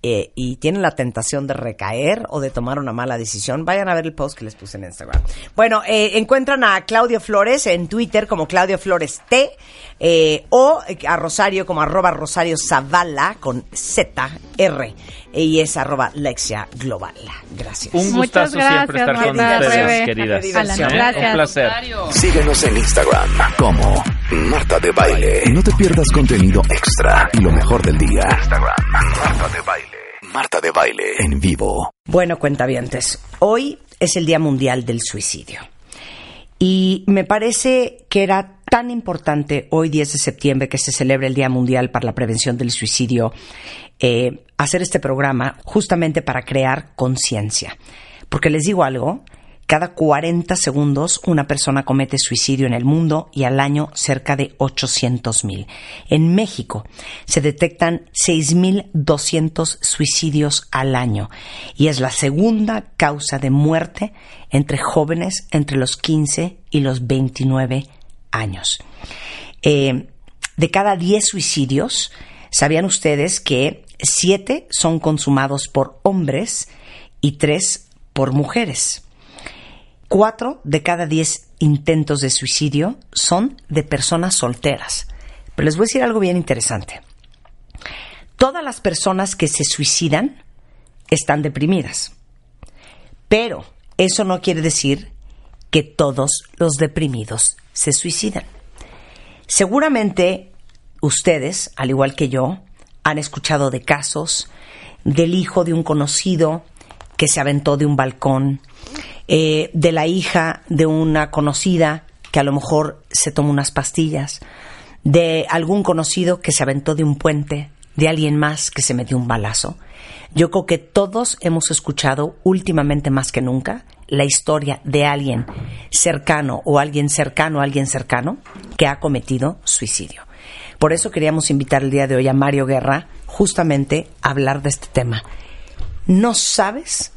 eh, y tienen la tentación de recaer o de tomar una mala decisión. Vayan a ver el post que les puse en Instagram. Bueno, eh, encuentran a Claudio Flores en Twitter como Claudio Flores T eh, o a Rosario como arroba Rosario Zavala con Z R y es arroba Lexia Global. Gracias. Un gustazo siempre estar con ustedes, queridas. diversión. ¿eh? Gracias. Un placer. Síguenos en Instagram como Marta de Baile. No te pierdas contenido extra y lo mejor del día. Instagram, Marta de Baile. Marta de Baile en vivo. Bueno, cuentavientes, hoy es el Día Mundial del Suicidio. Y me parece que era tan importante hoy 10 de septiembre que se celebre el Día Mundial para la Prevención del Suicidio, eh, hacer este programa justamente para crear conciencia. Porque les digo algo, cada 40 segundos una persona comete suicidio en el mundo y al año cerca de 800 mil. En México se detectan 6.200 suicidios al año y es la segunda causa de muerte entre jóvenes entre los 15 y los 29 años. Eh, de cada 10 suicidios, ¿sabían ustedes que 7 son consumados por hombres y 3 por mujeres? Cuatro de cada diez intentos de suicidio son de personas solteras. Pero les voy a decir algo bien interesante. Todas las personas que se suicidan están deprimidas. Pero eso no quiere decir que todos los deprimidos se suicidan. Seguramente ustedes, al igual que yo, han escuchado de casos del hijo de un conocido que se aventó de un balcón, eh, de la hija de una conocida que a lo mejor se tomó unas pastillas, de algún conocido que se aventó de un puente, de alguien más que se metió un balazo. Yo creo que todos hemos escuchado últimamente más que nunca la historia de alguien cercano o alguien cercano a alguien cercano que ha cometido suicidio. Por eso queríamos invitar el día de hoy a Mario Guerra justamente a hablar de este tema. No sabes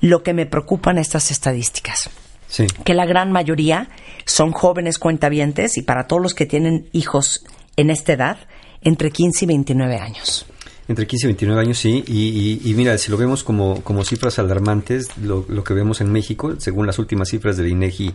lo que me preocupan estas estadísticas. Sí. Que la gran mayoría son jóvenes cuentavientes y para todos los que tienen hijos en esta edad, entre 15 y 29 años. Entre 15 y 29 años, sí. Y, y- y mira, si lo vemos como, como cifras alarmantes, lo, lo que vemos en México, según las últimas cifras del INEGI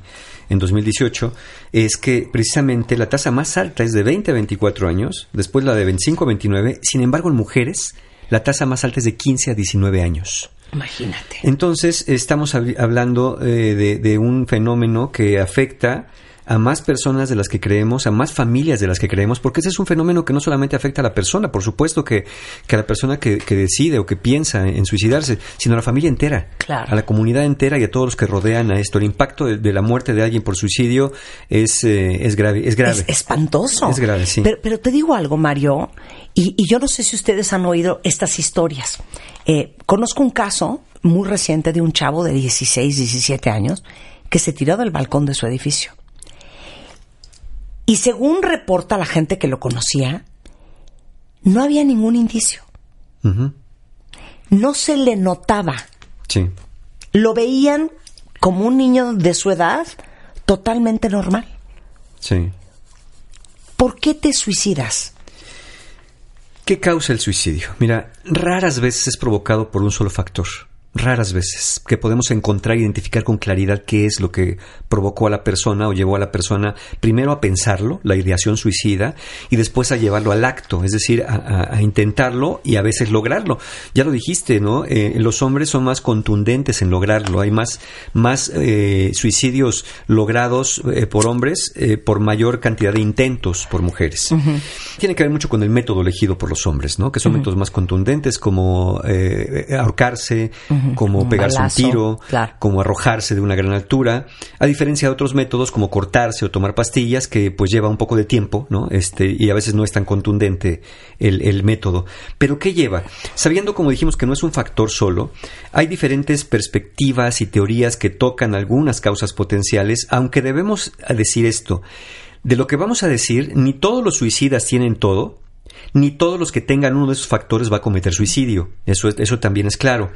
en 2018, es que precisamente la tasa más alta es de 20 a 24 años, después la de 25 a 29. Sin embargo, en mujeres, la tasa más alta es de 15 a 19 años. Imagínate. Entonces, estamos habl- hablando eh, de, de un fenómeno que afecta a más personas de las que creemos, a más familias de las que creemos, porque ese es un fenómeno que no solamente afecta a la persona, por supuesto que, que a la persona que, que decide o que piensa en suicidarse, sino a la familia entera, Claro. a la comunidad entera y a todos los que rodean a esto. El impacto de, de la muerte de alguien por suicidio es, eh, es grave. Es grave. Es espantoso. Es grave, sí. Pero, pero te digo algo, Mario, y, y yo no sé si ustedes han oído estas historias. Eh, conozco un caso muy reciente de un chavo de 16, 17 años que se tiró del balcón de su edificio. Y según reporta la gente que lo conocía, no había ningún indicio. No se le notaba. Sí. Lo veían como un niño de su edad totalmente normal. Sí. ¿Por qué te suicidas? ¿Qué causa el suicidio? Mira, raras veces es provocado por un solo factor. Raras veces que podemos encontrar e identificar con claridad qué es lo que provocó a la persona o llevó a la persona primero a pensarlo, la ideación suicida, y después a llevarlo al acto, es decir, a, a- a intentarlo y a veces lograrlo. Ya lo dijiste, ¿no? Eh, los hombres son más contundentes en lograrlo. Hay más, más eh, suicidios logrados eh, por hombres eh, por mayor cantidad de intentos por mujeres. Tiene que ver mucho con el método elegido por los hombres, ¿no? Que son métodos más contundentes como eh, ahorcarse, Como Un pegarse balazo, un tiro, claro. como arrojarse de una gran altura, a diferencia de otros métodos como cortarse o tomar pastillas que pues lleva un poco de tiempo, ¿no? Este, y a veces no es tan contundente el, el método. Pero ¿qué lleva? Sabiendo, como dijimos, que no es un factor solo, hay diferentes perspectivas y teorías que tocan algunas causas potenciales, aunque debemos decir esto. De lo que vamos a decir, ni todos los suicidas tienen todo, ni todos los que tengan uno de esos factores va a cometer suicidio. Eso, es- eso también es claro.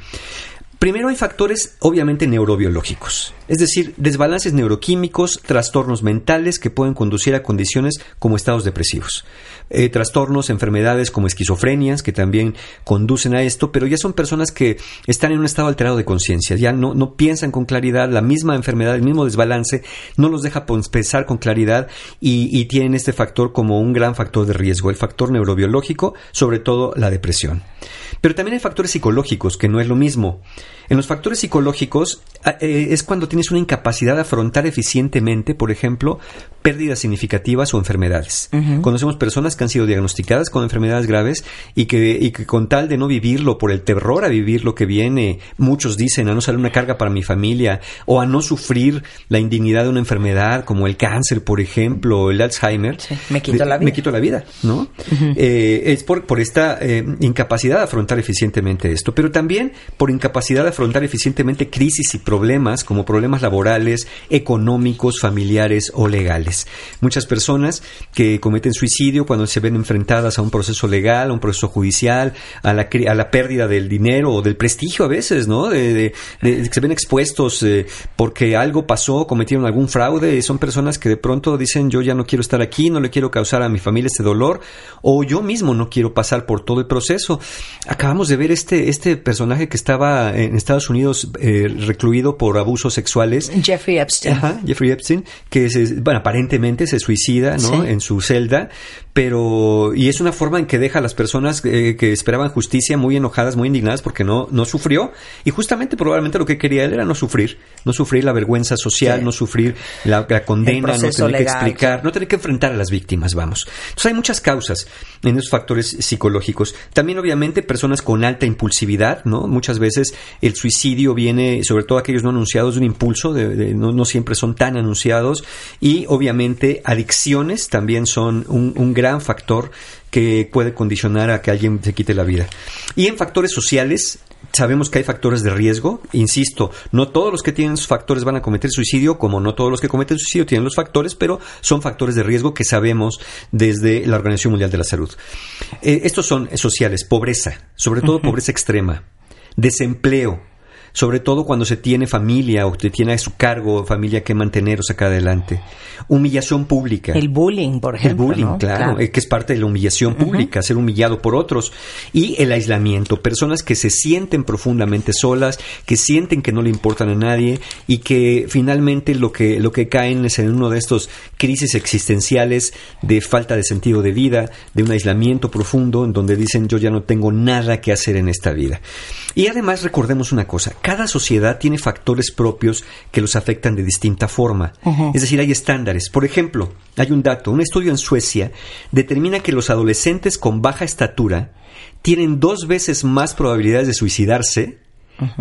Primero hay factores obviamente neurobiológicos, es decir, desbalances neuroquímicos, trastornos mentales que pueden conducir a condiciones como estados depresivos. Eh, trastornos, enfermedades como esquizofrenias que también conducen a esto, pero ya son personas que están en un estado alterado de conciencia, ya no, no piensan con claridad, la misma enfermedad, el mismo desbalance no los deja pensar con claridad y tienen este factor como un gran factor de riesgo, el factor neurobiológico, sobre todo la depresión. Pero también hay factores psicológicos, que no es lo mismo. En los factores psicológicos eh, es cuando tienes una incapacidad de afrontar eficientemente, por ejemplo, pérdidas significativas o enfermedades. Conocemos personas que han sido diagnosticadas con enfermedades graves y que, y que con tal de no vivirlo, por el terror a vivir lo que viene, muchos dicen a no ser una carga para mi familia o a no sufrir la indignidad de una enfermedad como el cáncer, por ejemplo, o el Alzheimer. me quito la vida. Me quito la vida, ¿no? Eh, es por, por esta eh, incapacidad de afrontar eficientemente esto, pero también por incapacidad de afrontar eficientemente crisis y problemas como problemas laborales, económicos, familiares o legales. Muchas personas que cometen suicidio cuando se ven enfrentadas a un proceso legal, a un proceso judicial, a la, pérdida del dinero o del prestigio a veces, ¿no? De, de- se ven expuestos eh, porque algo pasó, cometieron algún fraude, son personas que de pronto dicen yo ya no quiero estar aquí, no le quiero causar a mi familia este dolor, o yo mismo no quiero pasar por todo el proceso. Acabamos de ver este, este personaje que estaba en Estados Unidos eh, recluido por abusos sexuales. Jeffrey Epstein. Ajá, Jeffrey Epstein, que se, bueno, aparentemente se suicida, ¿no? Sí. En su celda, pero y es una forma en que deja a las personas eh, que esperaban justicia muy enojadas, muy indignadas porque no no sufrió y justamente probablemente lo que quería él era no sufrir, no sufrir la vergüenza social, Sí. no sufrir la, la condena, no tener que explicar, no tener que enfrentar a las víctimas, vamos. Entonces hay muchas causas en esos factores psicológicos. También obviamente personas con alta impulsividad, ¿no? Muchas veces el suicidio viene, sobre todo aquellos no anunciados, de un impulso, de, no, siempre son tan anunciados. Y obviamente adicciones también son un gran factor que puede condicionar a que alguien se quite la vida. Y en factores sociales, sabemos que hay factores de riesgo. Insisto, no todos los que tienen esos factores van a cometer suicidio, como no todos los que cometen suicidio tienen los factores, pero son factores de riesgo que sabemos desde la Organización Mundial de la Salud. Eh, estos son sociales, pobreza, sobre todo pobreza extrema, desempleo, sobre todo cuando se tiene familia o se tiene a su cargo familia que mantener o sacar adelante. Humillación pública. El bullying, por El ejemplo. bullying, ¿no? claro, que es parte de la humillación pública, ser humillado por otros. Y el aislamiento, personas que se sienten profundamente solas, que sienten que no le importan a nadie y que finalmente lo que, lo que caen es en uno de estos crisis existenciales de falta de sentido de vida, de un aislamiento profundo, en donde dicen yo ya no tengo nada que hacer en esta vida. Y además recordemos una cosa, cada sociedad tiene factores propios que los afectan de distinta forma. Es decir, hay estándares. Por ejemplo, hay un dato, un estudio en Suecia determina que los adolescentes con baja estatura tienen dos veces más probabilidades de suicidarse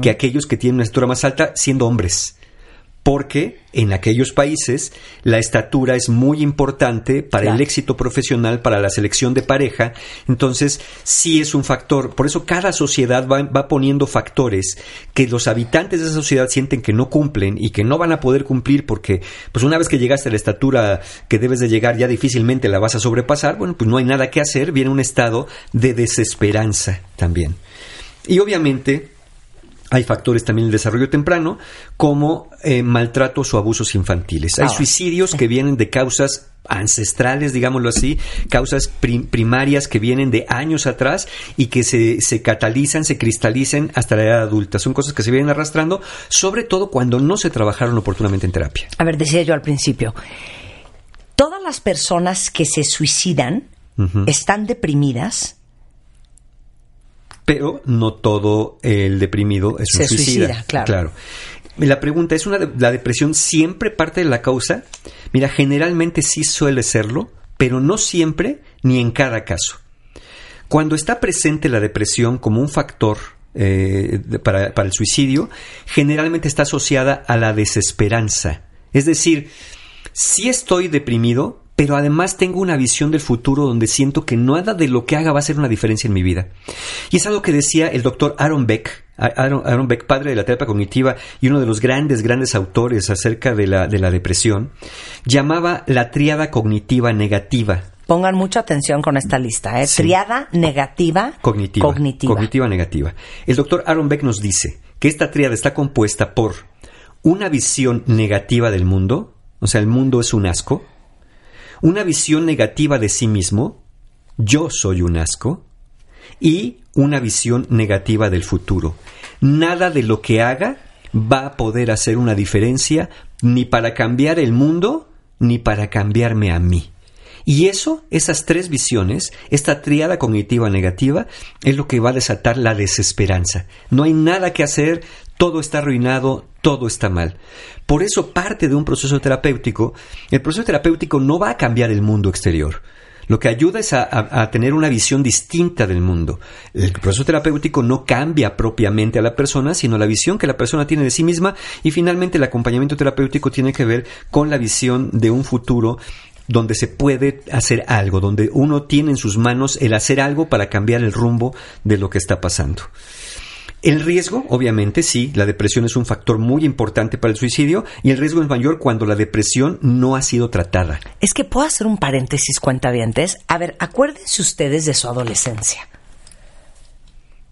que aquellos que tienen una estatura más alta siendo hombres. Porque en aquellos países la estatura es muy importante para Claro. el éxito profesional, para la selección de pareja. Entonces, sí es un factor. Por eso cada sociedad va, va poniendo factores que los habitantes de esa sociedad sienten que no cumplen y que no van a poder cumplir porque, pues una vez que llegaste a la estatura que debes de llegar, ya difícilmente la vas a sobrepasar. Bueno, pues no hay nada que hacer. Viene un estado de desesperanza también. Y obviamente, hay factores también en el desarrollo temprano, como eh, maltratos o abusos infantiles. Hay Ah, suicidios que vienen de causas ancestrales, digámoslo así, causas prim- primarias que vienen de años atrás y que se, se catalizan, se cristalizan hasta la edad adulta. Son cosas que se vienen arrastrando, sobre todo cuando no se trabajaron oportunamente en terapia. A ver, decía yo al principio, todas las personas que se suicidan están deprimidas. Pero no todo el deprimido es un Se suicida. suicida, claro. La pregunta es, ¿una de- ¿la depresión siempre parte de la causa? Mira, generalmente sí suele serlo, pero no siempre ni en cada caso. Cuando está presente la depresión como un factor eh, para, para el suicidio, generalmente está asociada a la desesperanza. Es decir, sí estoy deprimido, pero además tengo una visión del futuro donde siento que nada de lo que haga va a hacer una diferencia en mi vida. Y es algo que decía el doctor Aaron Beck, Aaron, Aaron Beck, padre de la terapia cognitiva y uno de los grandes, grandes autores acerca de la, de la depresión, llamaba la tríada cognitiva negativa. Pongan mucha atención con esta lista, ¿eh? Sí. Triada negativa. Cognitiva. Cognitiva. Cognitiva negativa. El doctor Aaron Beck nos dice que esta tríada está compuesta por una visión negativa del mundo, o sea, el mundo es un asco, una visión negativa de sí mismo, yo soy un asco, y una visión negativa del futuro. Nada de lo que haga va a poder hacer una diferencia ni para cambiar el mundo ni para cambiarme a mí. Y eso, esas tres visiones, esta triada cognitiva negativa, es lo que va a desatar la desesperanza. No hay nada que hacer, todo está arruinado, todo está mal. Por eso parte de un proceso terapéutico, el proceso terapéutico no va a cambiar el mundo exterior. Lo que ayuda es a, tener una visión distinta del mundo. El proceso terapéutico no cambia propiamente a la persona, sino la visión que la persona tiene de sí misma y finalmente el acompañamiento terapéutico tiene que ver con la visión de un futuro donde se puede hacer algo, donde uno tiene en sus manos el hacer algo para cambiar el rumbo de lo que está pasando. El riesgo, obviamente, sí, la depresión es un factor muy importante para el suicidio y el riesgo es mayor cuando la depresión no ha sido tratada. Es que puedo hacer un paréntesis, cuentavientes. A ver, acuérdense ustedes de su adolescencia.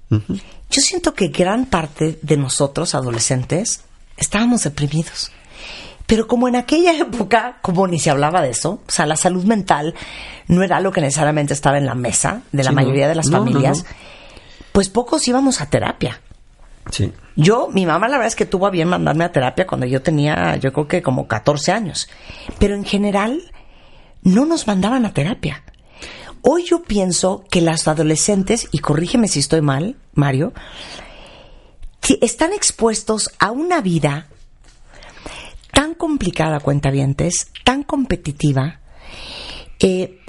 Yo siento que gran parte de nosotros, adolescentes, estábamos deprimidos. Pero como en aquella época, como ni se hablaba de eso, o sea, la salud mental no era algo que necesariamente estaba en la mesa de la Sí, no. mayoría de las no, familias, no. pues pocos íbamos a terapia. Yo, mi mamá la verdad es que tuvo a bien mandarme a terapia cuando yo tenía, yo creo que como 14 años. Pero en general, no nos mandaban a terapia. Hoy yo pienso que las adolescentes, y corrígeme si estoy mal, Mario, que están expuestos a una vida tan complicada, cuentavientes, tan competitiva, eh,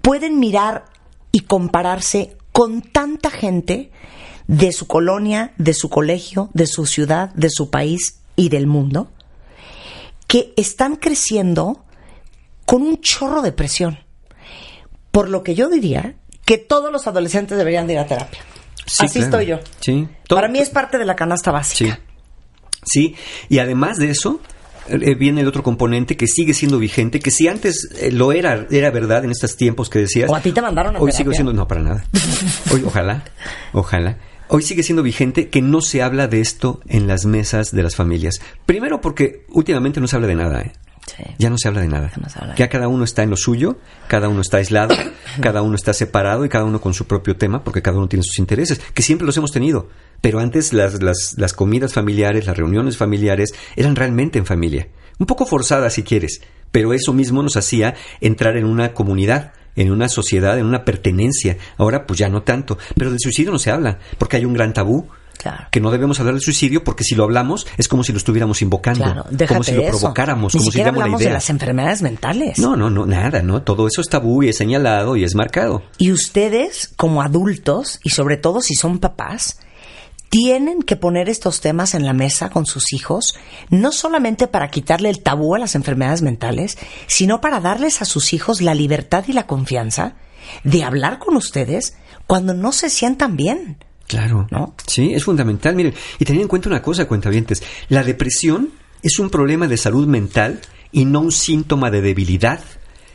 pueden mirar y compararse con tanta gente de su colonia, de su colegio, de su ciudad, de su país y del mundo, que están creciendo con un chorro de presión. Por lo que yo diría que todos los adolescentes deberían de ir a terapia. Sí, Así claro. estoy yo. Sí. Para mí es parte de la canasta básica. Sí. Sí, y además de eso, eh, viene el otro componente que sigue siendo vigente, que si antes eh, lo era, era verdad en estos tiempos que decías. O a ti te mandaron a Hoy terapia. sigue siendo, no, para nada. [LAUGHS] Hoy, ojalá, ojalá. Hoy sigue siendo vigente que no se habla de esto en las mesas de las familias. Primero porque últimamente no se habla de nada, ¿eh? Ya no se habla de nada. Ya cada uno está en lo suyo, cada uno está aislado, [COUGHS] cada uno está separado y cada uno con su propio tema, porque cada uno tiene sus intereses, que siempre los hemos tenido. Pero antes las, las, las comidas familiares, las reuniones familiares, eran realmente en familia. Un poco forzadas si quieres, pero eso mismo nos hacía entrar en una comunidad, en una sociedad, en una pertenencia. Ahora pues ya no tanto. Pero del suicidio no se habla, porque hay un gran tabú. Que no debemos hablar del suicidio porque si lo hablamos es como si lo estuviéramos invocando, Claro, como si lo eso. provocáramos, Ni como si diéramos la hablamos idea. de las enfermedades mentales. No, no, no, nada, no. Todo eso es tabú y es señalado y es marcado. Y ustedes, como adultos, y sobre todo si son papás, tienen que poner estos temas en la mesa con sus hijos, no solamente para quitarle el tabú a las enfermedades mentales, sino para darles a sus hijos la libertad y la confianza de hablar con ustedes cuando no se sientan bien. Claro. Sí, es fundamental. Miren, y tener en cuenta una cosa, cuentavientes. La depresión es un problema de salud mental y no un síntoma de debilidad.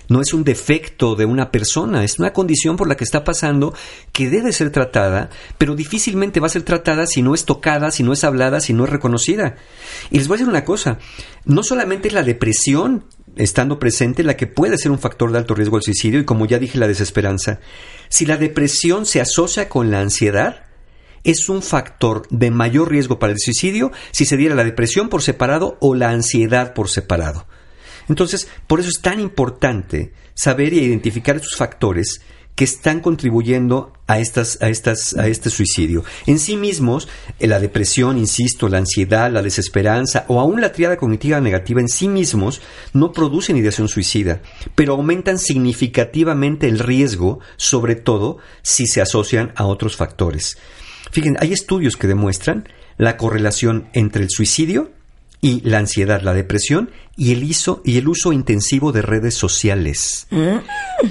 No es un defecto de una persona, es una condición por la que está pasando que debe ser tratada, pero difícilmente va a ser tratada si no es tocada, si no es hablada, si no es reconocida. Y les voy a decir una cosa, no solamente es la depresión estando presente la que puede ser un factor de alto riesgo al suicidio y como ya dije la desesperanza. Si la depresión se asocia con la ansiedad, es un factor de mayor riesgo para el suicidio si se diera la depresión por separado o la ansiedad por separado. Entonces, por eso es tan importante saber y identificar estos factores que están contribuyendo a estas, a estas, a este suicidio. En sí mismos, eh, la depresión, insisto, la ansiedad, la desesperanza o aún la triada cognitiva negativa en sí mismos no producen ideación suicida, pero aumentan significativamente el riesgo, sobre todo si se asocian a otros factores. Fíjense, hay estudios que demuestran la correlación entre el suicidio y la ansiedad, la depresión y el, iso- y el uso intensivo de redes sociales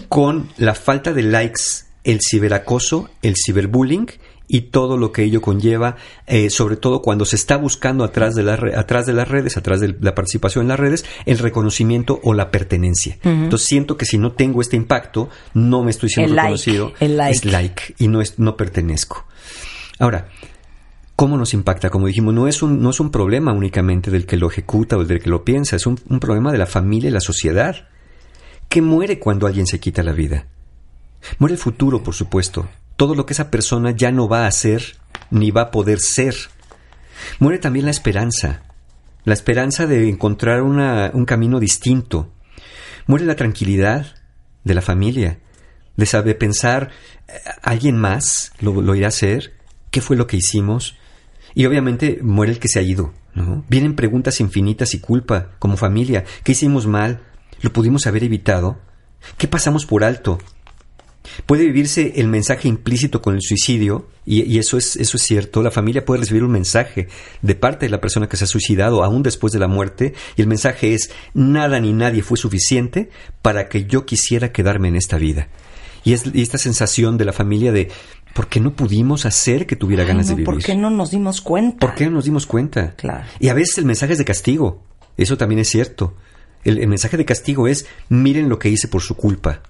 con la falta de likes, el ciberacoso, el ciberbullying y todo lo que ello conlleva, eh, sobre todo cuando se está buscando atrás de, las re- atrás de las redes, atrás de la participación en las redes, el reconocimiento o la pertenencia. Entonces siento que si no tengo este impacto, no me estoy siendo El like, reconocido. el like. Es like y no, es, no pertenezco. Ahora, ¿Cómo nos impacta? Como dijimos, no es, un, no es un problema únicamente del que lo ejecuta o del que lo piensa, es un, un problema de la familia y la sociedad. ¿Qué muere cuando alguien se quita la vida? Muere el futuro, por supuesto. Todo lo que esa persona ya no va a ser ni va a poder ser. Muere también la esperanza. La esperanza de encontrar una- un camino distinto. Muere la tranquilidad de la familia. De saber pensar, eh, ¿alguien más lo, lo irá a hacer? ¿Qué fue lo que hicimos? Y obviamente muere el que se ha ido, ¿no? Vienen preguntas infinitas y culpa, como familia. ¿Qué hicimos mal? ¿Lo pudimos haber evitado? ¿Qué pasamos por alto? Puede vivirse el mensaje implícito con el suicidio, y, eso, es, eso es cierto. La familia puede recibir un mensaje de parte de la persona que se ha suicidado, aún después de la muerte, y el mensaje es, nada ni nadie fue suficiente para que yo quisiera quedarme en esta vida. Y es y esta sensación de la familia de, ¿por qué no pudimos hacer que tuviera Ay, ganas no, de vivir? ¿Por qué no nos dimos cuenta? ¿Por qué no nos dimos cuenta? Claro. Y a veces el mensaje es de castigo. Eso también es cierto. El, el mensaje de castigo es, miren lo que hice por su culpa.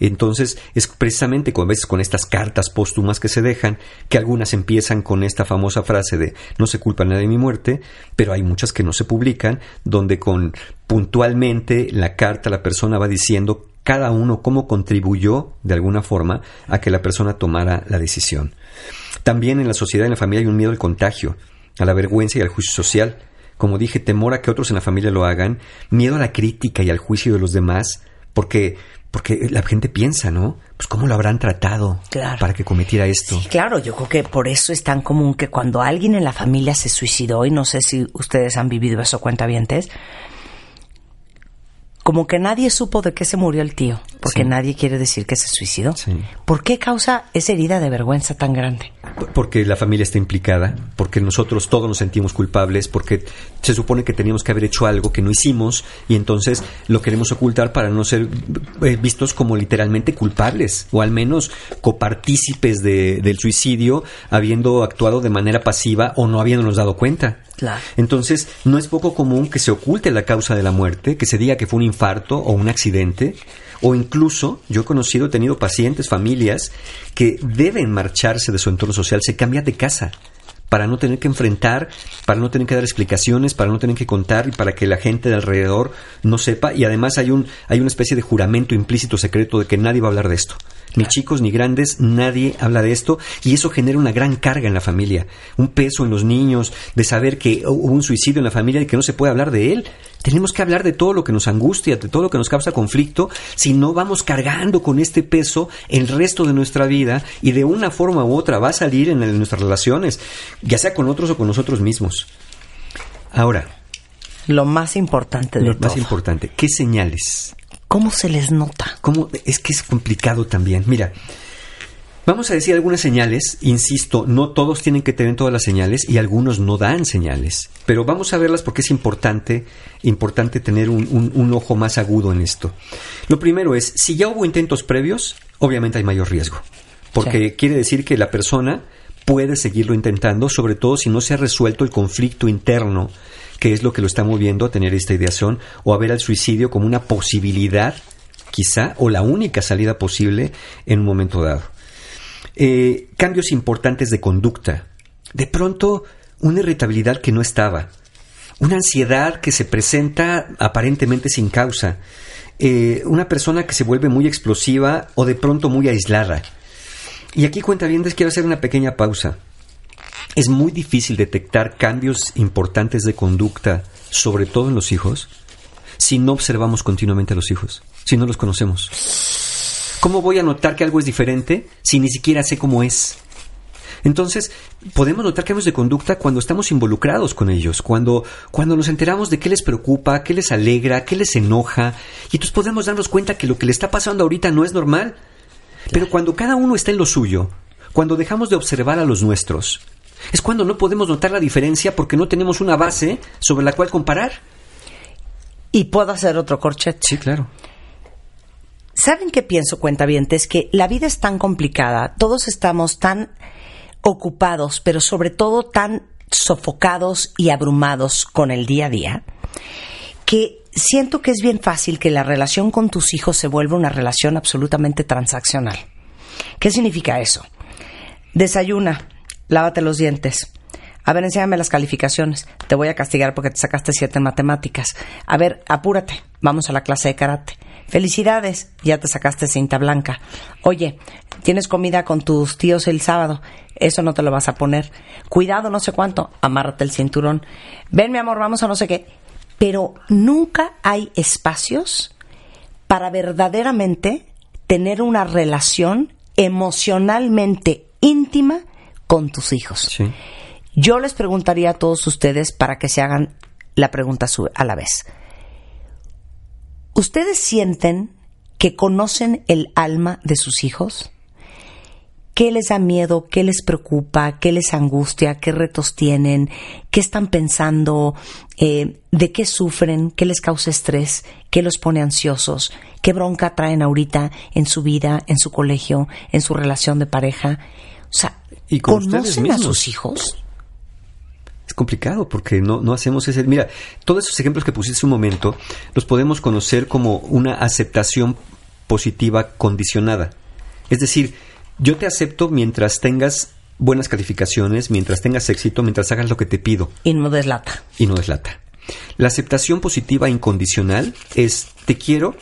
Entonces, es precisamente con, a veces con estas cartas póstumas que se dejan, que algunas empiezan con esta famosa frase de no se culpa nadie de mi muerte, pero hay muchas que no se publican, donde con puntualmente la carta la persona va diciendo cada uno cómo contribuyó de alguna forma a que la persona tomara la decisión. También en la sociedad y en la familia hay un miedo al contagio, a la vergüenza y al juicio social. Como dije, temor a que otros en la familia lo hagan, miedo a la crítica y al juicio de los demás, porque, porque la gente piensa, ¿no? Pues cómo lo habrán tratado Claro. para que cometiera esto. Claro, yo creo que por eso es tan común que cuando alguien en la familia se suicidó, y no sé si ustedes han vivido eso, cuentavientes, como que nadie supo de qué se murió el tío. porque Sí. nadie quiere decir que se suicidó. ¿Por qué causa esa herida de vergüenza tan grande? Porque la familia está implicada, porque nosotros todos nos sentimos culpables, porque se supone que teníamos que haber hecho algo que no hicimos y entonces lo queremos ocultar para no ser eh, vistos como literalmente culpables o al menos copartícipes de- del suicidio habiendo actuado de manera pasiva o no habiéndonos dado cuenta. Entonces, no es poco común que se oculte la causa de la muerte, que se diga que fue un infarto o un accidente, o incluso, yo he conocido, he tenido pacientes, familias, que deben marcharse de su entorno social, se cambian de casa para no tener que enfrentar, para no tener que dar explicaciones, para no tener que contar y para que la gente de alrededor no sepa. Y además hay, un, hay una especie de juramento implícito secreto de que nadie va a hablar de esto. Ni chicos ni grandes, nadie habla de esto y eso genera una gran carga en la familia, un peso en los niños de saber que hubo un suicidio en la familia y que no se puede hablar de él. Tenemos que hablar de todo lo que nos angustia, de todo lo que nos causa conflicto, si no vamos cargando con este peso el resto de nuestra vida y de una forma u otra va a salir en, en nuestras relaciones, ya sea con otros o con nosotros mismos. Ahora, Lo más importante de lo más todo. importante, ¿qué señales? ¿Cómo se les nota? ¿Cómo? Es que es complicado también. Mira, vamos a decir algunas señales. Insisto, no todos tienen que tener todas las señales y algunos no dan señales. Pero vamos a verlas porque es importante, importante tener un, un- un ojo más agudo en esto. Lo primero es, si ya hubo intentos previos, obviamente hay mayor riesgo. Porque quiere decir que la persona puede seguirlo intentando, sobre todo si no se ha resuelto el conflicto interno, que es lo que lo está moviendo a tener esta ideación o a ver al suicidio como una posibilidad, quizá, o la única salida posible en un momento dado. Eh, cambios importantes de conducta. De pronto, una irritabilidad que no estaba. Una ansiedad que se presenta aparentemente sin causa. Eh, una persona que se vuelve muy explosiva o de pronto muy aislada. Y aquí cuenta bien, quiero hacer una pequeña pausa. Es muy difícil detectar cambios importantes de conducta, sobre todo en los hijos, si no observamos continuamente a los hijos, si no los conocemos. ¿Cómo voy a notar que algo es diferente si ni siquiera sé cómo es? Entonces, podemos notar cambios de conducta cuando estamos involucrados con ellos, cuando, cuando nos enteramos de qué les preocupa, qué les alegra, qué les enoja, y entonces podemos darnos cuenta que lo que le está pasando ahorita no es normal. Pero cuando cada uno está en lo suyo, cuando dejamos de observar a los nuestros, es cuando no podemos notar la diferencia porque no tenemos una base sobre la cual comparar. ¿Y puedo hacer otro corchet? Sí, claro. ¿Saben qué pienso, cuentavientes? Que la vida es tan complicada, todos estamos tan ocupados, pero sobre todo tan sofocados y abrumados con el día a día, que siento que es bien fácil que la relación con tus hijos se vuelva una relación absolutamente transaccional. ¿Qué significa eso? Desayuna, lávate los dientes. A ver, enséñame las calificaciones. Te voy a castigar porque te sacaste siete en matemáticas. A ver, apúrate. Vamos a la clase de karate. Felicidades, ya te sacaste cinta blanca. Oye, tienes comida con tus tíos el sábado. Eso no te lo vas a poner. Cuidado, no sé cuánto. Amárrate el cinturón. Ven, mi amor, vamos a no sé qué. Pero nunca hay espacios para verdaderamente tener una relación emocionalmente íntima con tus hijos. Yo les preguntaría a todos ustedes para que se hagan la pregunta a la vez. ¿Ustedes sienten que conocen el alma de sus hijos? ¿Qué les da miedo? ¿Qué les preocupa? ¿Qué les angustia? ¿Qué retos tienen? ¿Qué están pensando? Eh, ¿De qué sufren? ¿Qué les causa estrés? ¿Qué los pone ansiosos? ¿Qué bronca traen ahorita en su vida, en su colegio, en su relación de pareja? O sea, Y con ustedes ¿conocen a sus hijos? Es complicado porque no, no hacemos ese... Mira, todos esos ejemplos que pusiste hace un momento los podemos conocer como una aceptación positiva condicionada. Es decir, yo te acepto mientras tengas buenas calificaciones, mientras tengas éxito, mientras hagas lo que te pido. Y no deslata. Y no deslata. La aceptación positiva incondicional es te quiero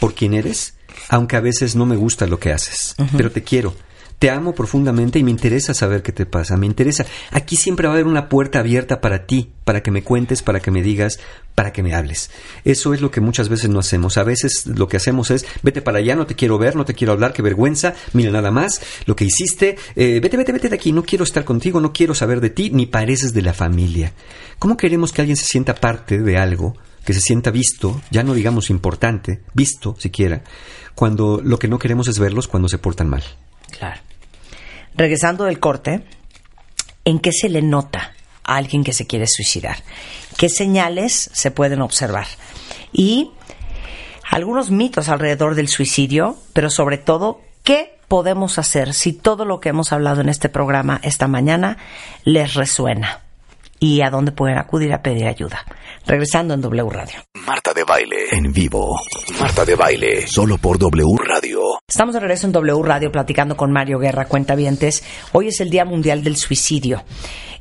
por quien eres, aunque a veces no me gusta lo que haces, pero te quiero. Te amo profundamente y me interesa saber qué te pasa. Me interesa. Aquí siempre va a haber una puerta abierta para ti, para que me cuentes, para que me digas, para que me hables. Eso es lo que muchas veces no hacemos. A veces lo que hacemos es, vete para allá, no te quiero ver, no te quiero hablar, qué vergüenza, mira nada más lo que hiciste, eh, vete, vete, vete de aquí, no quiero estar contigo, no quiero saber de ti, ni pareces de la familia. ¿Cómo queremos que alguien se sienta parte de algo, que se sienta visto, ya no digamos importante, visto siquiera, cuando lo que no queremos es verlos cuando se portan mal? Claro. Regresando del corte, ¿en qué se le nota a alguien que se quiere suicidar? ¿Qué señales se pueden observar? Y algunos mitos alrededor del suicidio, pero sobre todo, ¿qué podemos hacer si todo lo que hemos hablado en este programa esta mañana les resuena? ¿Y a dónde pueden acudir a pedir ayuda? Regresando en W Radio. Marta de Baile en vivo. Marta de Baile solo por W Radio. Estamos de regreso en W Radio platicando con Mario Guerra, cuentavientes. Hoy es el Día Mundial del Suicidio.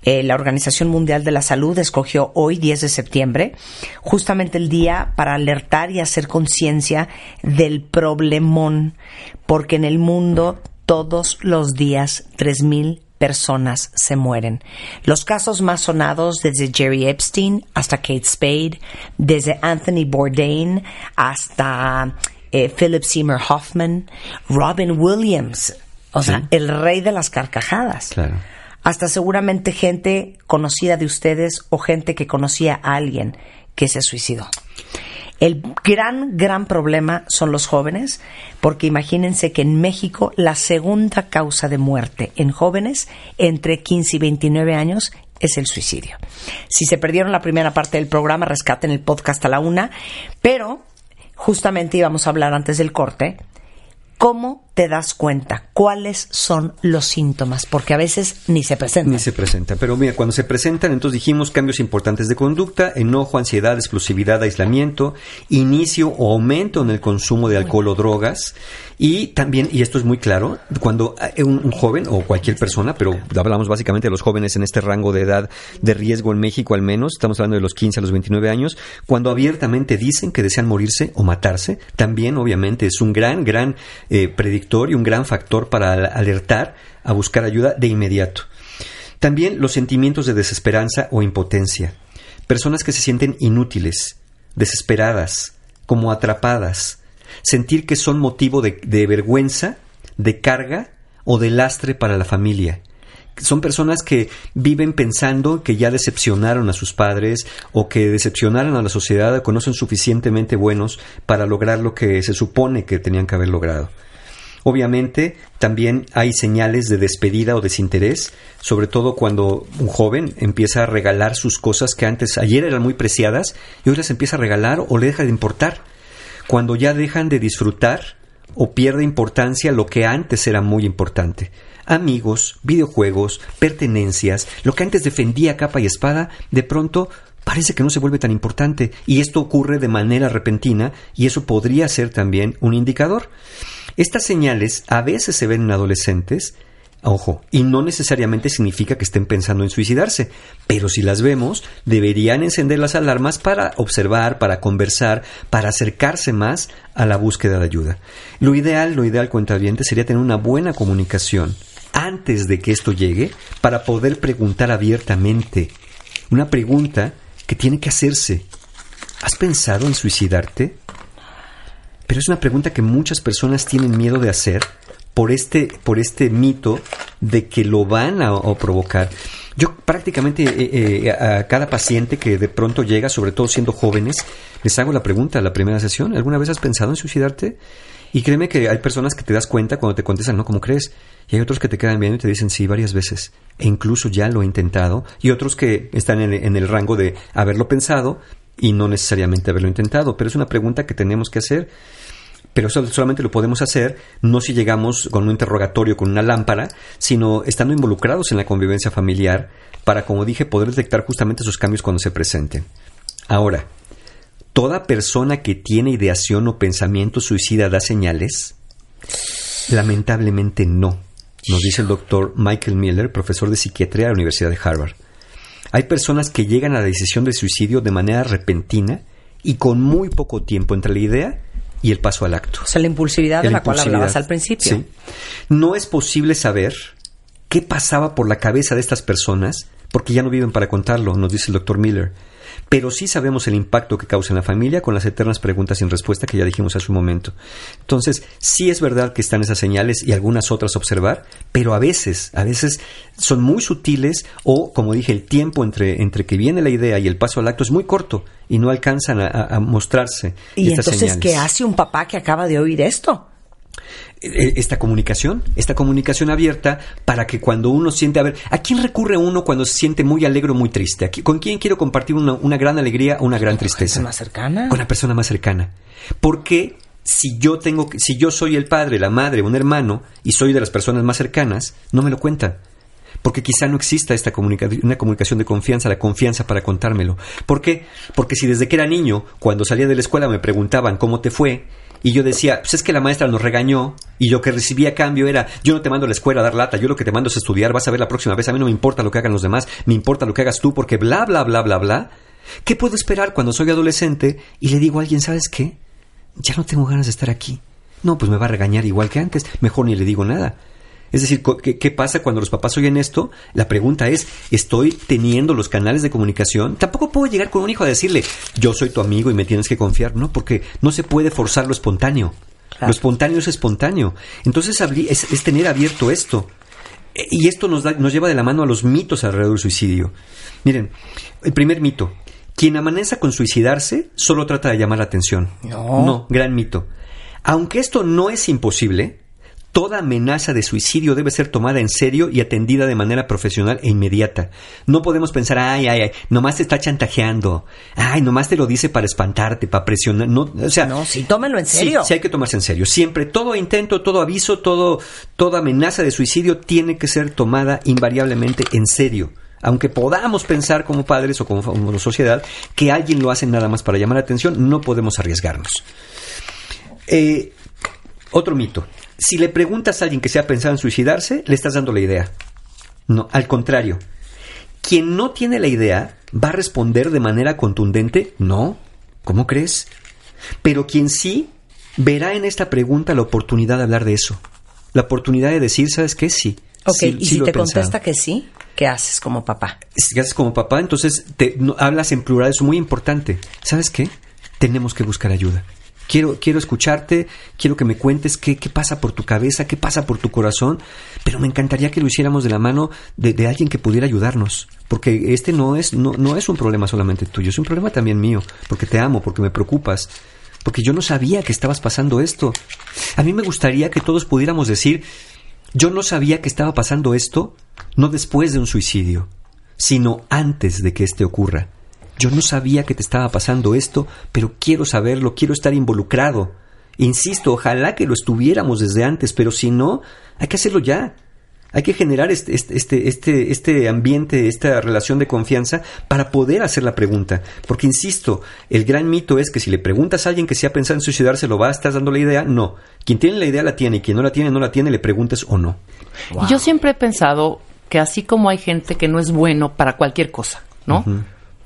Eh, la Organización Mundial de la Salud escogió hoy, 10 de septiembre, justamente el día para alertar y hacer conciencia del problemón, porque en el mundo todos los días 3.000 personas se mueren. Los casos más sonados desde Jerry Epstein hasta Kate Spade, desde Anthony Bourdain hasta eh, Philip Seymour Hoffman, Robin Williams, o sea, el rey de las carcajadas. Claro. Hasta seguramente gente conocida de ustedes o gente que conocía a alguien que se suicidó. El gran, gran problema son los jóvenes, porque imagínense que en México la segunda causa de muerte en jóvenes entre 15 y 29 años es el suicidio. Si se perdieron la primera parte del programa, rescaten el podcast a la una, pero justamente íbamos a hablar antes del corte. ¿Cómo te das cuenta? ¿Cuáles son los síntomas? Porque a veces ni se presentan. Ni se presenta. Pero mira, cuando se presentan, entonces dijimos cambios importantes de conducta, enojo, ansiedad, explosividad, aislamiento, inicio o aumento en el consumo de alcohol o drogas. Y también, y esto es muy claro, cuando un, un joven o cualquier persona, pero hablamos básicamente de los jóvenes en este rango de edad de riesgo en México al menos, estamos hablando de los 15 a los 29 años, cuando abiertamente dicen que desean morirse o matarse, también obviamente es un gran, gran eh, predictor y un gran factor para al- alertar a buscar ayuda de inmediato. También los sentimientos de desesperanza o impotencia. Personas que se sienten inútiles, desesperadas, como atrapadas. Sentir que son motivo de, vergüenza, de carga o de lastre para la familia. Son personas que viven pensando que ya decepcionaron a sus padres o que decepcionaron a la sociedad o que suficientemente buenos para lograr lo que se supone que tenían que haber logrado. Obviamente, también hay señales de despedida o desinterés, sobre todo cuando un joven empieza a regalar sus cosas que antes, ayer eran muy preciadas, y hoy las empieza a regalar o le deja de importar. Cuando ya dejan de disfrutar o pierde importancia lo que antes era muy importante. Amigos, videojuegos, pertenencias, lo que antes defendía capa y espada, de pronto parece que no se vuelve tan importante y esto ocurre de manera repentina y eso podría ser también un indicador. Estas señales a veces se ven en adolescentes, ojo, y no necesariamente significa que estén pensando en suicidarse, pero si las vemos, deberían encender las alarmas para observar, para conversar, para acercarse más a la búsqueda de ayuda. Lo ideal, lo ideal cuentaviente sería tener una buena comunicación antes de que esto llegue para poder preguntar abiertamente. Una pregunta que tiene que hacerse. ¿Has pensado en suicidarte? Pero es una pregunta que muchas personas tienen miedo de hacer por este, por este mito de que lo van a, provocar. Yo prácticamente eh, eh, a cada paciente que de pronto llega, sobre todo siendo jóvenes, les hago la pregunta a la primera sesión, ¿alguna vez has pensado en suicidarte? Y créeme que hay personas que te das cuenta cuando te contestan, no, ¿cómo crees? Y hay otros que te quedan viendo y te dicen, sí, varias veces. E incluso ya lo he intentado. Y otros que están en, en el rango de haberlo pensado y no necesariamente haberlo intentado. Pero es una pregunta que tenemos que hacer. Pero eso solamente lo podemos hacer no si llegamos con un interrogatorio, con una lámpara, sino estando involucrados en la convivencia familiar para, como dije, poder detectar justamente esos cambios cuando se presenten. Ahora, ¿toda persona que tiene ideación o pensamiento suicida da señales? Lamentablemente no, nos dice el doctor Michael Miller, profesor de psiquiatría de la Universidad de Harvard. Hay personas que llegan a la decisión de suicidio de manera repentina y con muy poco tiempo entre la idea y el paso al acto. O sea, la impulsividad de La la cual hablabas al principio. Sí. No es posible saber qué pasaba por la cabeza de estas personas porque ya no viven para contarlo, nos dice el doctor Miller. Pero sí sabemos el impacto que causa en la familia con las eternas preguntas sin respuesta que ya dijimos hace un momento. Entonces, sí es verdad que están esas señales y algunas otras a observar, pero a veces, a veces son muy sutiles o, como dije, el tiempo entre, entre que viene la idea y el paso al acto es muy corto y no alcanzan a, mostrarse Y estas entonces, señales. ¿qué hace un papá que acaba de oír esto? Eh, esta comunicación, esta comunicación abierta para que cuando uno siente, a ver, ¿a quién recurre uno cuando se siente muy alegre o muy triste? ¿A qui- ¿Con quién quiero compartir una, una gran alegría o una gran tristeza? más cercana. Con la persona más cercana. Porque si yo tengo, si yo soy el padre, la madre, un hermano y soy de las personas más cercanas, no me lo cuentan. Porque quizá no exista esta comunica- una comunicación de confianza, la confianza para contármelo. ¿Por qué? Porque si desde que era niño, cuando salía de la escuela me preguntaban cómo te fue, y yo decía, pues es que la maestra nos regañó, y lo que recibía a cambio era, yo no te mando a la escuela a dar lata, yo lo que te mando es estudiar, vas a ver la próxima vez, a mí no me importa lo que hagan los demás, me importa lo que hagas tú, porque bla, bla, bla, bla, bla. ¿Qué puedo esperar cuando soy adolescente y le digo a alguien, ¿sabes qué? Ya no tengo ganas de estar aquí. No, pues me va a regañar igual que antes, mejor ni le digo nada. Es decir, ¿qué, qué pasa cuando los papás oyen esto? La pregunta es, ¿estoy teniendo los canales de comunicación? Tampoco puedo llegar con un hijo a decirle, yo soy tu amigo y me tienes que confiar, ¿no? Porque no se puede forzar lo espontáneo. Lo espontáneo es espontáneo. Entonces es, es tener abierto esto. E- Y esto nos, da- nos lleva de la mano a los mitos alrededor del suicidio. Miren, el primer mito. Quien amaneza con suicidarse solo trata de llamar la atención. No. No, gran mito. Aunque esto no es imposible, toda amenaza de suicidio debe ser tomada en serio y atendida de manera profesional e inmediata. No podemos pensar, ay, ay, ay, nomás te está chantajeando. Ay, nomás te lo dice para espantarte, para presionar. No, o sea, No, sí, tómenlo en Sí, serio. Sí, hay que tomarse en serio. Siempre, todo intento, todo aviso, todo, toda amenaza de suicidio tiene que ser tomada invariablemente en serio. Aunque podamos pensar como padres o como, como sociedad que alguien lo hace nada más para llamar la atención, no podemos arriesgarnos. Eh, otro mito. Si le preguntas a alguien que se ha pensado en suicidarse, le estás dando la idea. No, al contrario. Quien no tiene la idea va a responder de manera contundente, no. ¿Cómo crees? Pero quien sí verá en esta pregunta la oportunidad de hablar de eso. La oportunidad de decir, ¿sabes qué? Sí. Ok, sí- y sí si te he pensado". contesta que sí, ¿qué haces como papá? Si haces como papá, entonces te, no- hablas en plural, es muy importante. ¿Sabes qué? Tenemos que buscar ayuda. Quiero, quiero escucharte, quiero que me cuentes qué, qué pasa por tu cabeza, qué pasa por tu corazón, pero me encantaría que lo hiciéramos de la mano de, de alguien que pudiera ayudarnos, porque este no es, no, no es un problema solamente tuyo, es un problema también mío, porque te amo, porque me preocupas, porque yo no sabía que estabas pasando esto. A mí me gustaría que todos pudiéramos decir, yo no sabía que estaba pasando esto, no después de un suicidio, sino antes de que este ocurra. Yo no sabía que te estaba pasando esto, pero quiero saberlo, quiero estar involucrado. Insisto, ojalá que lo estuviéramos desde antes, pero si no, hay que hacerlo ya. Hay que generar este, este, este, este, este ambiente, esta relación de confianza para poder hacer la pregunta. Porque, insisto, el gran mito es que si le preguntas a alguien que se ha pensado en suicidarse, ¿lo va a estar dando la idea? No. Quien tiene la idea la tiene y quien no la tiene, no la tiene, le preguntes o no. Y yo siempre he pensado que así como hay gente que no es bueno para cualquier cosa, ¿no?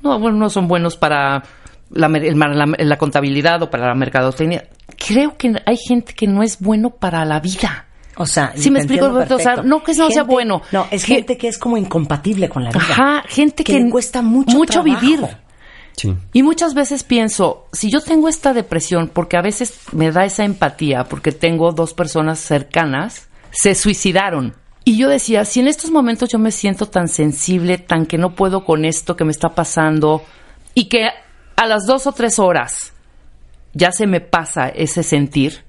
No, bueno, no son buenos para la, mer- el mar- la- la contabilidad o para la mercadotecnia. Creo que hay gente que no es bueno para la vida. O sea, Sí me explico, o sea, no que no sea bueno. No, es Que- gente que es como incompatible con la vida. Ajá, gente que, le cuesta mucho, trabajo. vivir. Sí. Y muchas veces pienso, si yo tengo esta depresión, porque a veces me da esa empatía, porque tengo dos personas cercanas, se suicidaron. Y yo decía, si en estos momentos yo me siento tan sensible, tan que no puedo con esto que me está pasando, y que a las dos o tres horas ya se me pasa ese sentir,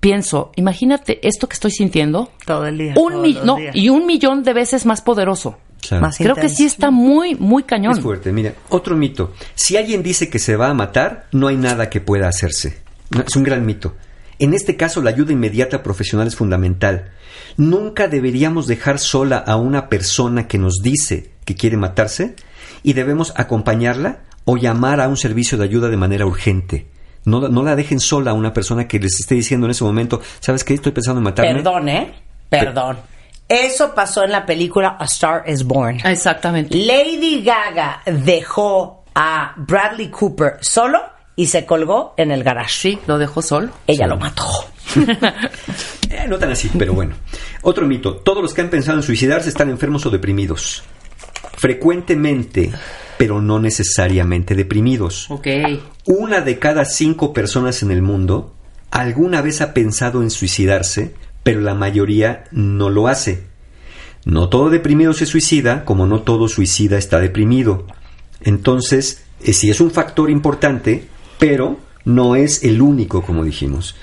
pienso, imagínate esto que estoy sintiendo, Todo el día. un todos mi- los no, días. y un millón de veces más poderoso. Claro. Más Creo que sí está muy, muy cañón. Es fuerte, mira. Otro mito. Si alguien dice que se va a matar, no hay nada que pueda hacerse. No, es un gran mito. En este caso, la ayuda inmediata profesional es fundamental. Nunca deberíamos dejar sola a una persona que nos dice que quiere matarse y debemos acompañarla o llamar a un servicio de ayuda de manera urgente. No, no la dejen sola a una persona que les esté diciendo en ese momento, ¿sabes qué? Estoy pensando en matarme. Perdón, ¿eh? Perdón. Eso pasó en la película A Star is Born. Exactamente. Lady Gaga dejó a Bradley Cooper solo y y se colgó en el garage. Sí, lo dejó solo. Ella lo mató. [LAUGHS] Eh, no tan así, pero bueno. Otro mito. Todos los que han pensado en suicidarse están enfermos o deprimidos. Frecuentemente, pero no necesariamente deprimidos. Ok. Una de cada cinco personas en el mundo alguna vez ha pensado en suicidarse, pero la mayoría no lo hace. No todo deprimido se suicida, como no todo suicida está deprimido. Entonces, eh, sí es un factor importante, pero no es el único, como dijimos.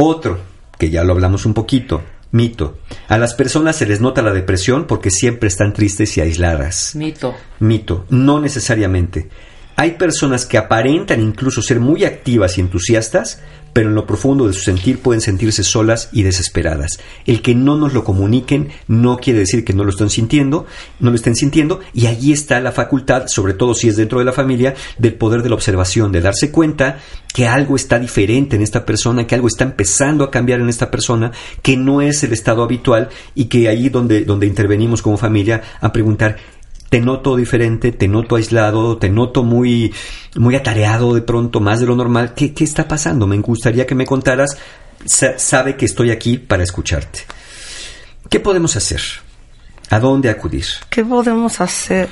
Otro, que ya lo hablamos un poquito, mito. A las personas se les nota la depresión porque siempre están tristes y aisladas. Mito. Mito, no necesariamente. Hay personas que aparentan incluso ser muy activas y entusiastas, pero en lo profundo de su sentir pueden sentirse solas y desesperadas. El que no nos lo comuniquen no quiere decir que no lo estén sintiendo, no lo estén sintiendo, y allí está la facultad, sobre todo si es dentro de la familia, del poder de la observación, de darse cuenta que algo está diferente en esta persona, que algo está empezando a cambiar en esta persona, que no es el estado habitual y que ahí donde, donde intervenimos como familia a preguntar te noto diferente, te noto aislado, te noto muy, muy atareado de pronto, más de lo normal. ¿Qué, qué está pasando? Me gustaría que me contaras. Sa- sabe que estoy aquí para escucharte. ¿Qué podemos hacer? ¿A dónde acudir? ¿Qué podemos hacer?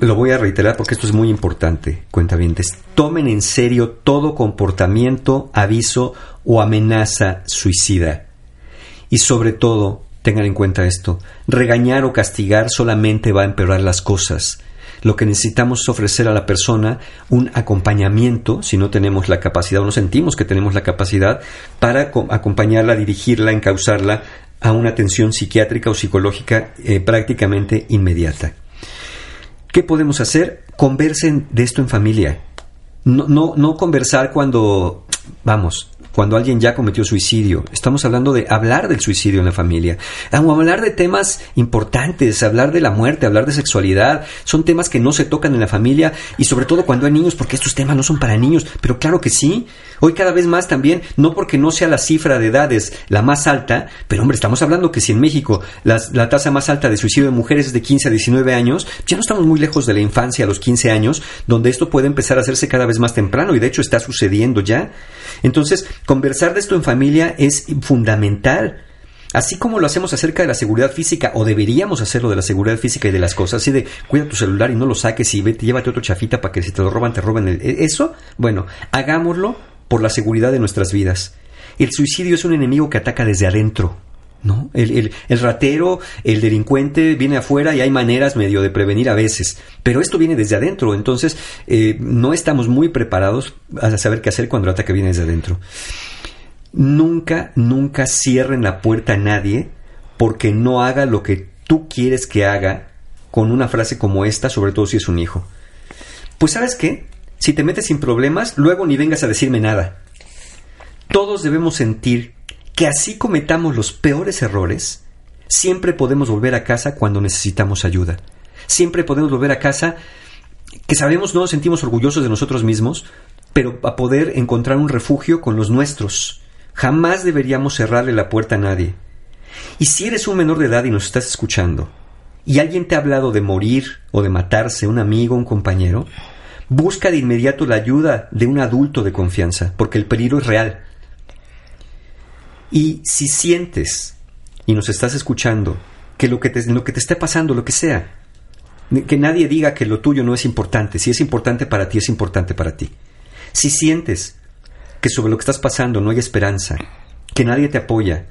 Lo voy a reiterar porque esto es muy importante, cuentavientes. Tomen en serio todo comportamiento, aviso o amenaza suicida. Y sobre todo, tengan en cuenta esto, regañar o castigar solamente va a empeorar las cosas. Lo que necesitamos es ofrecer a la persona un acompañamiento, si no tenemos la capacidad o no sentimos que tenemos la capacidad, para co- acompañarla, dirigirla, encauzarla a una atención psiquiátrica o psicológica eh, prácticamente inmediata. ¿Qué podemos hacer? Conversen de esto en familia. No, no, no conversar cuando, vamos, cuando alguien ya cometió suicidio. Estamos hablando de hablar del suicidio en la familia. Hablar de temas importantes, hablar de la muerte, hablar de sexualidad. Son temas que no se tocan en la familia y sobre todo cuando hay niños, porque estos temas no son para niños. Pero claro que sí. Hoy cada vez más también, no porque no sea la cifra de edades la más alta, pero hombre, estamos hablando que si en México la tasa más alta de suicidio de mujeres es de 15 a 19 años, ya no estamos muy lejos de la infancia a los 15 años, donde esto puede empezar a hacerse cada vez más temprano y de hecho está sucediendo ya. Entonces, conversar de esto en familia es fundamental. Así como lo hacemos acerca de la seguridad física, o deberíamos hacerlo de la seguridad física y de las cosas, así de cuida tu celular y no lo saques y vete, llévate otro chafita para que si te lo roban, te roben el, e- eso. Bueno, hagámoslo por la seguridad de nuestras vidas. El suicidio es un enemigo que ataca desde adentro. El, el- el ratero, el delincuente viene afuera y hay maneras medio de prevenir a veces, pero esto viene desde adentro, entonces eh, no estamos muy preparados a saber qué hacer cuando el ataque viene desde adentro. Nunca, nunca cierren la puerta a nadie porque no haga lo que tú quieres que haga con una frase como esta, sobre todo si es un hijo. Pues sabes qué, si te metes sin problemas, luego ni vengas a decirme nada. Todos debemos sentir que así cometamos los peores errores, siempre podemos volver a casa cuando necesitamos ayuda. Siempre podemos volver a casa que sabemos no nos sentimos orgullosos de nosotros mismos, pero a poder encontrar un refugio con los nuestros. Jamás deberíamos cerrarle la puerta a nadie. Y si eres un menor de edad y nos estás escuchando, y alguien te ha hablado de morir o de matarse, un amigo, un compañero, busca de inmediato la ayuda de un adulto de confianza, porque el peligro es real. Y si sientes y nos estás escuchando que lo que te, lo que te esté pasando, lo que sea, que nadie diga que lo tuyo no es importante. Si es importante para ti, es importante para ti. Si sientes que sobre lo que estás pasando no hay esperanza, que nadie te apoya,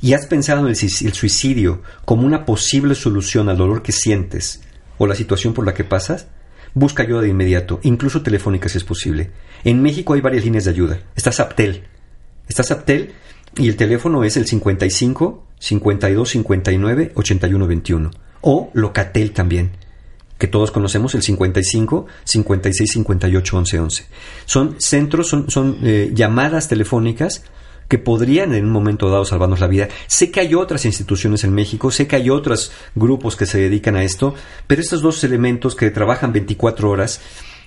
y has pensado en el, suicidio como una posible solución al dolor que sientes o la situación por la que pasas, busca ayuda de inmediato, incluso telefónica si es posible. En México hay varias líneas de ayuda. Está Saptel. Está y el teléfono es el 55 52 59 81 21. O Locatel también, que todos conocemos, el 55 56 58 11 11. Son centros, son, son eh, llamadas telefónicas que podrían en un momento dado salvarnos la vida. Sé que hay otras instituciones en México, sé que hay otros grupos que se dedican a esto, pero estos dos elementos que trabajan 24 horas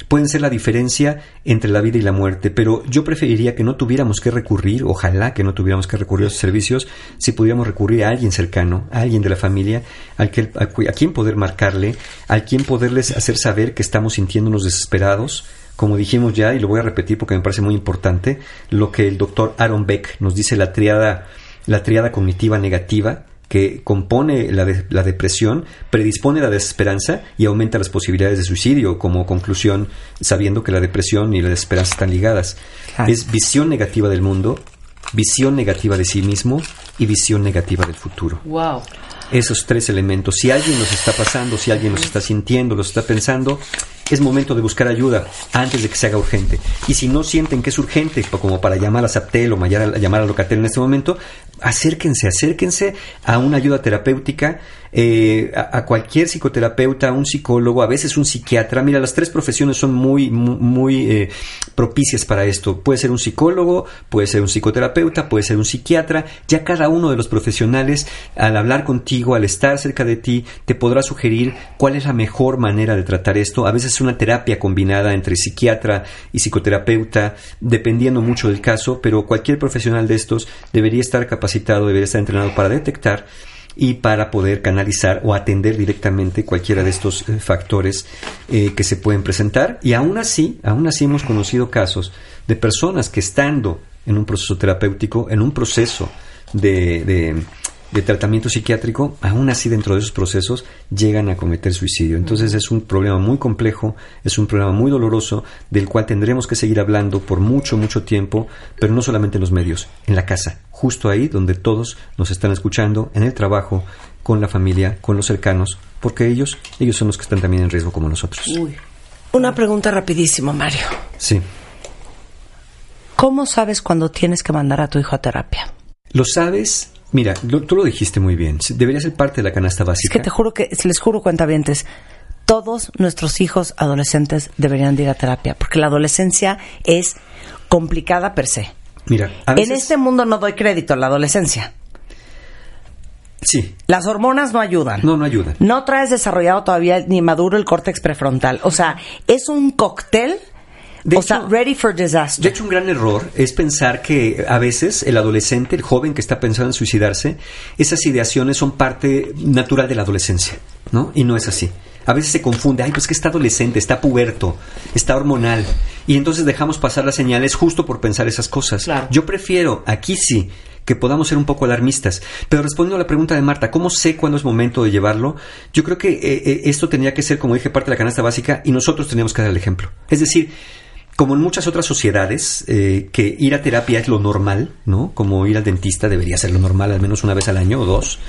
pueden ser la diferencia entre la vida y la muerte, pero yo preferiría que no tuviéramos que recurrir, ojalá que no tuviéramos que recurrir a esos servicios, si pudiéramos recurrir a alguien cercano, a alguien de la familia, al que, a, a quien poder marcarle, a quien poderles hacer saber que estamos sintiéndonos desesperados, como dijimos ya, y lo voy a repetir porque me parece muy importante, lo que el doctor Aaron Beck nos dice la triada, la triada cognitiva negativa, que compone la, de- la depresión, predispone la desesperanza y aumenta las posibilidades de suicidio, como conclusión, sabiendo que la depresión y la desesperanza están ligadas. Es visión negativa del mundo, visión negativa de sí mismo y visión negativa del futuro Wow. esos tres elementos. Si alguien los está pasando, si alguien los está sintiendo, los está pensando, es momento de buscar ayuda antes de que se haga urgente. Y si no sienten que es urgente, como para llamar a Saptel o llamar a, Locatel en este momento, acérquense, acérquense a una ayuda terapéutica, eh, a, cualquier psicoterapeuta, a un psicólogo, a veces un psiquiatra. Mira, las tres profesiones son muy, muy, muy, eh, propicias para esto. Puede ser un psicólogo, puede ser un psicoterapeuta, puede ser un psiquiatra. Ya cada uno de los profesionales, al hablar contigo, al estar cerca de ti, te podrá sugerir cuál es la mejor manera de tratar esto. A veces una terapia combinada entre psiquiatra y psicoterapeuta, dependiendo mucho del caso, pero cualquier profesional de estos debería estar capacitado, debería estar entrenado para detectar y para poder canalizar o atender directamente cualquiera de estos eh, factores eh, que se pueden presentar. Y aún así, aún así hemos conocido casos de personas que estando en un proceso terapéutico, en un proceso de- de tratamiento psiquiátrico, aún así dentro de esos procesos llegan a cometer suicidio. Entonces es un problema muy complejo, es un problema muy doloroso, del cual tendremos que seguir hablando por mucho, mucho tiempo, pero no solamente en los medios, en la casa, justo ahí donde todos nos están escuchando, en el trabajo, con la familia, con los cercanos, porque ellos, ellos son los que están también en riesgo como nosotros. Una pregunta rapidísimo, Mario. Sí. ¿Cómo sabes cuando tienes que mandar a tu hijo a terapia? ¿Lo sabes? Mira, lo- tú lo dijiste muy bien. Debería ser parte de la canasta Es básica. que te juro que, les juro, cuentavientes, todos nuestros hijos adolescentes deberían de ir a terapia, porque la adolescencia es complicada per se. Mira, a veces... En este mundo no doy crédito a la adolescencia. Sí. Las hormonas no ayudan. No, no ayudan. No traes desarrollado todavía ni maduro el córtex prefrontal. O sea, es un cóctel. O sea, ready for disaster. De hecho, un gran error es pensar que a veces el adolescente, el joven que está pensando en suicidarse, esas ideaciones son parte natural de la adolescencia, ¿no? Y no es así. A veces se confunde, ay, pues que está adolescente, está puberto, está hormonal. Y entonces dejamos pasar las señales justo por pensar esas cosas. Yo prefiero, aquí sí, que podamos ser un poco alarmistas. Pero respondiendo a la pregunta de Marta, ¿cómo sé cuándo es momento de llevarlo? Yo creo que eh, eh, esto tendría que ser, como dije, parte de la canasta básica y nosotros teníamos que dar el ejemplo. Es decir, como en muchas otras sociedades, eh, que ir a terapia es lo normal, ¿no? Como ir al dentista debería ser lo normal, al menos una vez al año o dos.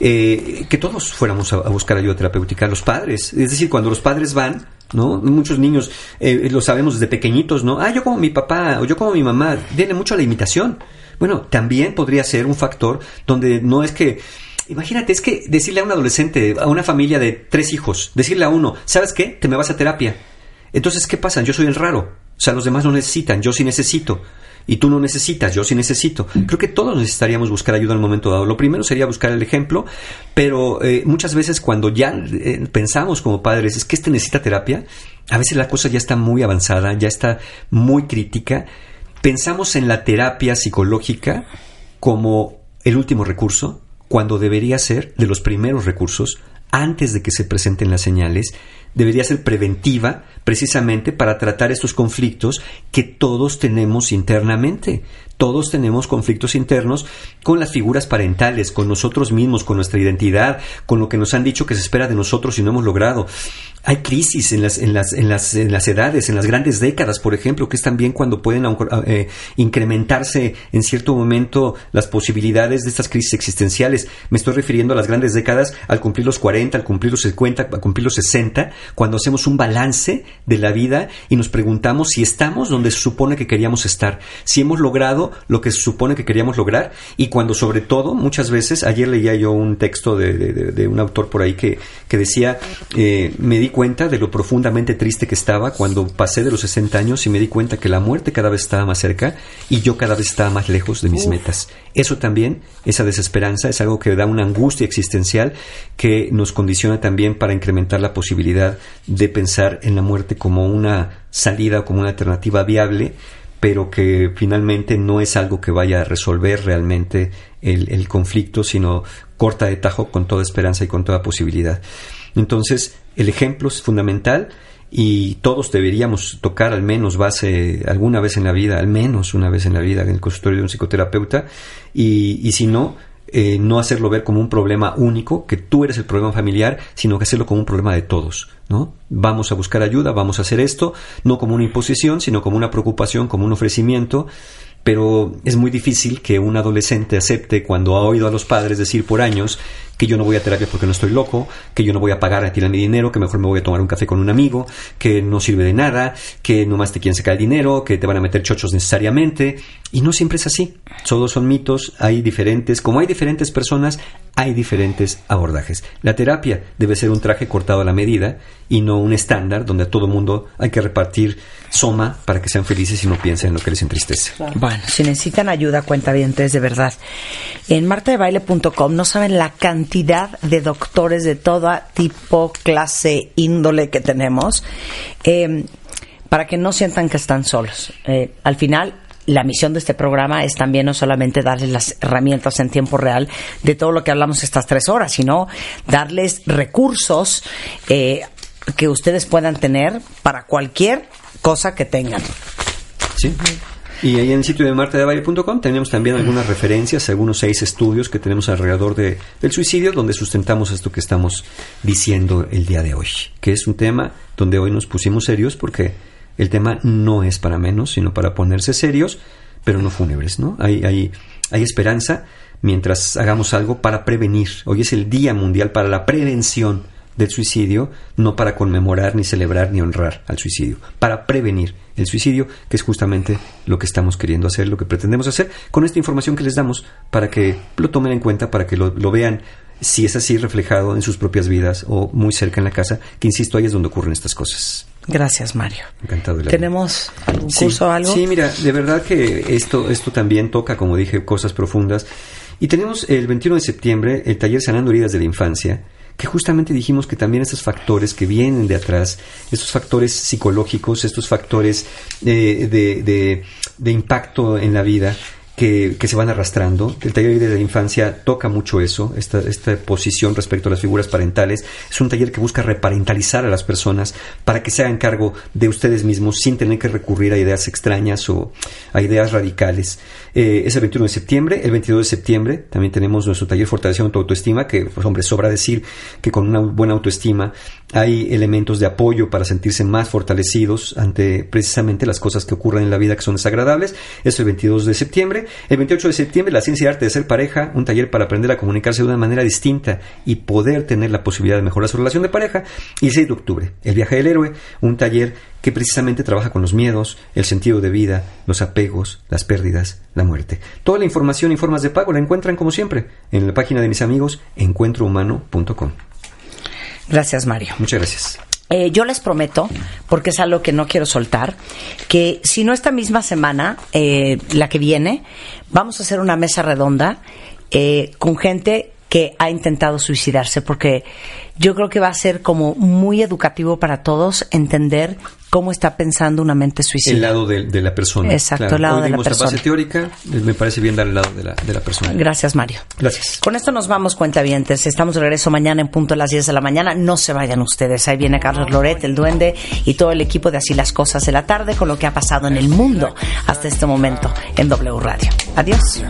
eh, que todos fuéramos a, buscar ayuda terapéutica, los padres. Es decir, cuando los padres van, ¿no? Muchos niños eh, lo sabemos desde pequeñitos, ¿no? Ah, yo como mi papá o yo como mi mamá. Viene mucho a la imitación. Bueno, también podría ser un factor donde no es que Imagínate, es que decirle a un adolescente, a una familia de tres hijos, decirle a uno, ¿sabes qué? Te me vas a terapia. Entonces, ¿qué pasa? Yo soy el raro. O sea, los demás no necesitan, yo sí necesito. Y tú no necesitas, yo sí necesito. Creo que todos necesitaríamos buscar ayuda en el momento dado. Lo primero sería buscar el ejemplo, pero eh, muchas veces cuando ya eh, pensamos como padres, es que este necesita terapia, a veces la cosa ya está muy avanzada, ya está muy crítica. Pensamos en la terapia psicológica como el último recurso, cuando debería ser de los primeros recursos antes de que se presenten las señales, debería ser preventiva precisamente para tratar estos conflictos que todos tenemos internamente. Todos tenemos conflictos internos con las figuras parentales, con nosotros mismos, con nuestra identidad, con lo que nos han dicho que se espera de nosotros y no hemos logrado. Hay crisis en las, en las, en las, en las edades, en las grandes décadas, por ejemplo, que es también cuando pueden eh, incrementarse en cierto momento las posibilidades de estas crisis existenciales. Me estoy refiriendo a las grandes décadas al cumplir los 40, al cumplir los 50, al cumplir los 60, cuando hacemos un balance de la vida y nos preguntamos si estamos donde se supone que queríamos estar, si hemos logrado lo que se supone que queríamos lograr y cuando sobre todo muchas veces, ayer leía yo un texto de, de, un autor por ahí que, que decía, eh, me di cuenta de lo profundamente triste que estaba cuando pasé de los 60 años y me di cuenta que la muerte cada vez estaba más cerca y yo cada vez estaba más lejos de mis Uf. metas. Eso también, esa desesperanza, es algo que da una angustia existencial que nos condiciona también para incrementar la posibilidad de pensar en la muerte como una salida o como una alternativa viable pero que finalmente no es algo que vaya a resolver realmente el, el conflicto, sino corta de tajo con toda esperanza y con toda posibilidad. Entonces, el ejemplo es fundamental y todos deberíamos tocar al menos base alguna vez en la vida, al menos una vez en la vida en el consultorio de un psicoterapeuta y, y si no, eh, no hacerlo ver como un problema único, que tú eres el problema familiar, sino que hacerlo como un problema de todos, ¿no? Vamos a buscar ayuda, vamos a hacer esto, no como una imposición, sino como una preocupación, como un ofrecimiento, pero es muy difícil que un adolescente acepte cuando ha oído a los padres decir por años que yo no voy a terapia porque no estoy loco, que yo no voy a pagar a tirar mi dinero, que mejor me voy a tomar un café con un amigo, que no sirve de nada, que nomás te quieren sacar el dinero, que te van a meter chochos necesariamente. Y no siempre es así. Todos son mitos, hay diferentes, como hay diferentes personas, hay diferentes abordajes. La terapia debe ser un traje cortado a la medida y no un estándar donde a todo mundo hay que repartir soma para que sean felices y no piensen en lo que les entristece. Bueno, si necesitan ayuda, cuenta bien, de verdad. En martadebaile.com no saben la cantidad de doctores de todo tipo, clase, índole que tenemos, eh, para que no sientan que están solos. Eh, al final, la misión de este programa es también no solamente darles las herramientas en tiempo real de todo lo que hablamos estas tres horas, sino darles recursos eh, que ustedes puedan tener para cualquier cosa que tengan. Sí. Y ahí en el sitio de martadevalle.com tenemos también algunas referencias, algunos seis estudios que tenemos alrededor de, del suicidio, donde sustentamos esto que estamos diciendo el día de hoy, que es un tema donde hoy nos pusimos serios porque el tema no es para menos, sino para ponerse serios, pero no fúnebres, ¿no? Hay, hay, hay esperanza mientras hagamos algo para prevenir. Hoy es el Día Mundial para la Prevención del Suicidio, no para conmemorar, ni celebrar, ni honrar al suicidio, para prevenir el suicidio, que es justamente lo que estamos queriendo hacer, lo que pretendemos hacer con esta información que les damos, para que lo tomen en cuenta, para que lo, lo vean si es así reflejado en sus propias vidas o muy cerca en la casa, que insisto, ahí es donde ocurren estas cosas. Gracias, Mario. Encantado de ¿Tenemos algún Sí, curso o algo? Sí, mira, de verdad que esto, esto también toca, como dije, cosas profundas. Y tenemos el 21 de septiembre el taller Sanando Heridas de la Infancia, que justamente dijimos que también estos factores que vienen de atrás, estos factores psicológicos, estos factores eh, de, de- de impacto en la vida, que, que se van arrastrando. El taller de la infancia toca mucho eso, esta, esta posición respecto a las figuras parentales. Es un taller que busca reparentalizar a las personas para que se hagan cargo de ustedes mismos sin tener que recurrir a ideas extrañas o a ideas radicales. Eh, es el 21 de septiembre. El 22 de septiembre también tenemos nuestro taller Fortaleciendo tu autoestima, que, pues, hombre, sobra decir que con una buena autoestima hay elementos de apoyo para sentirse más fortalecidos ante precisamente las cosas que ocurren en la vida que son desagradables. Es el 22 de septiembre. El 28 de septiembre, la ciencia y arte de ser pareja, un taller para aprender a comunicarse de una manera distinta y poder tener la posibilidad de mejorar su relación de pareja. Y el 6 de octubre, el viaje del héroe, un taller que precisamente trabaja con los miedos, el sentido de vida, los apegos, las pérdidas, la muerte. Toda la información y formas de pago la encuentran como siempre en la página de mis amigos encuentrohumano.com. Gracias, Mario. Muchas gracias. Eh, yo les prometo, porque es algo que no quiero soltar, que si no esta misma semana, eh, la que viene, vamos a hacer una mesa redonda eh, con gente que ha intentado suicidarse, porque yo creo que va a ser como muy educativo para todos entender cómo está pensando una mente El suicida. lado de, de la persona. Exacto, el lado Hoy de la persona. base teórica, eh, me parece bien dar el lado de la, de la persona. Gracias, Mario. Gracias. Con esto nos vamos, cuentavientes. Estamos de regreso mañana en punto a las 10 de la mañana. No se vayan ustedes. Ahí viene Carlos Loret, el duende, y todo el equipo de Así las Cosas de la Tarde con lo que ha pasado en el mundo hasta este momento en W Radio. Adiós.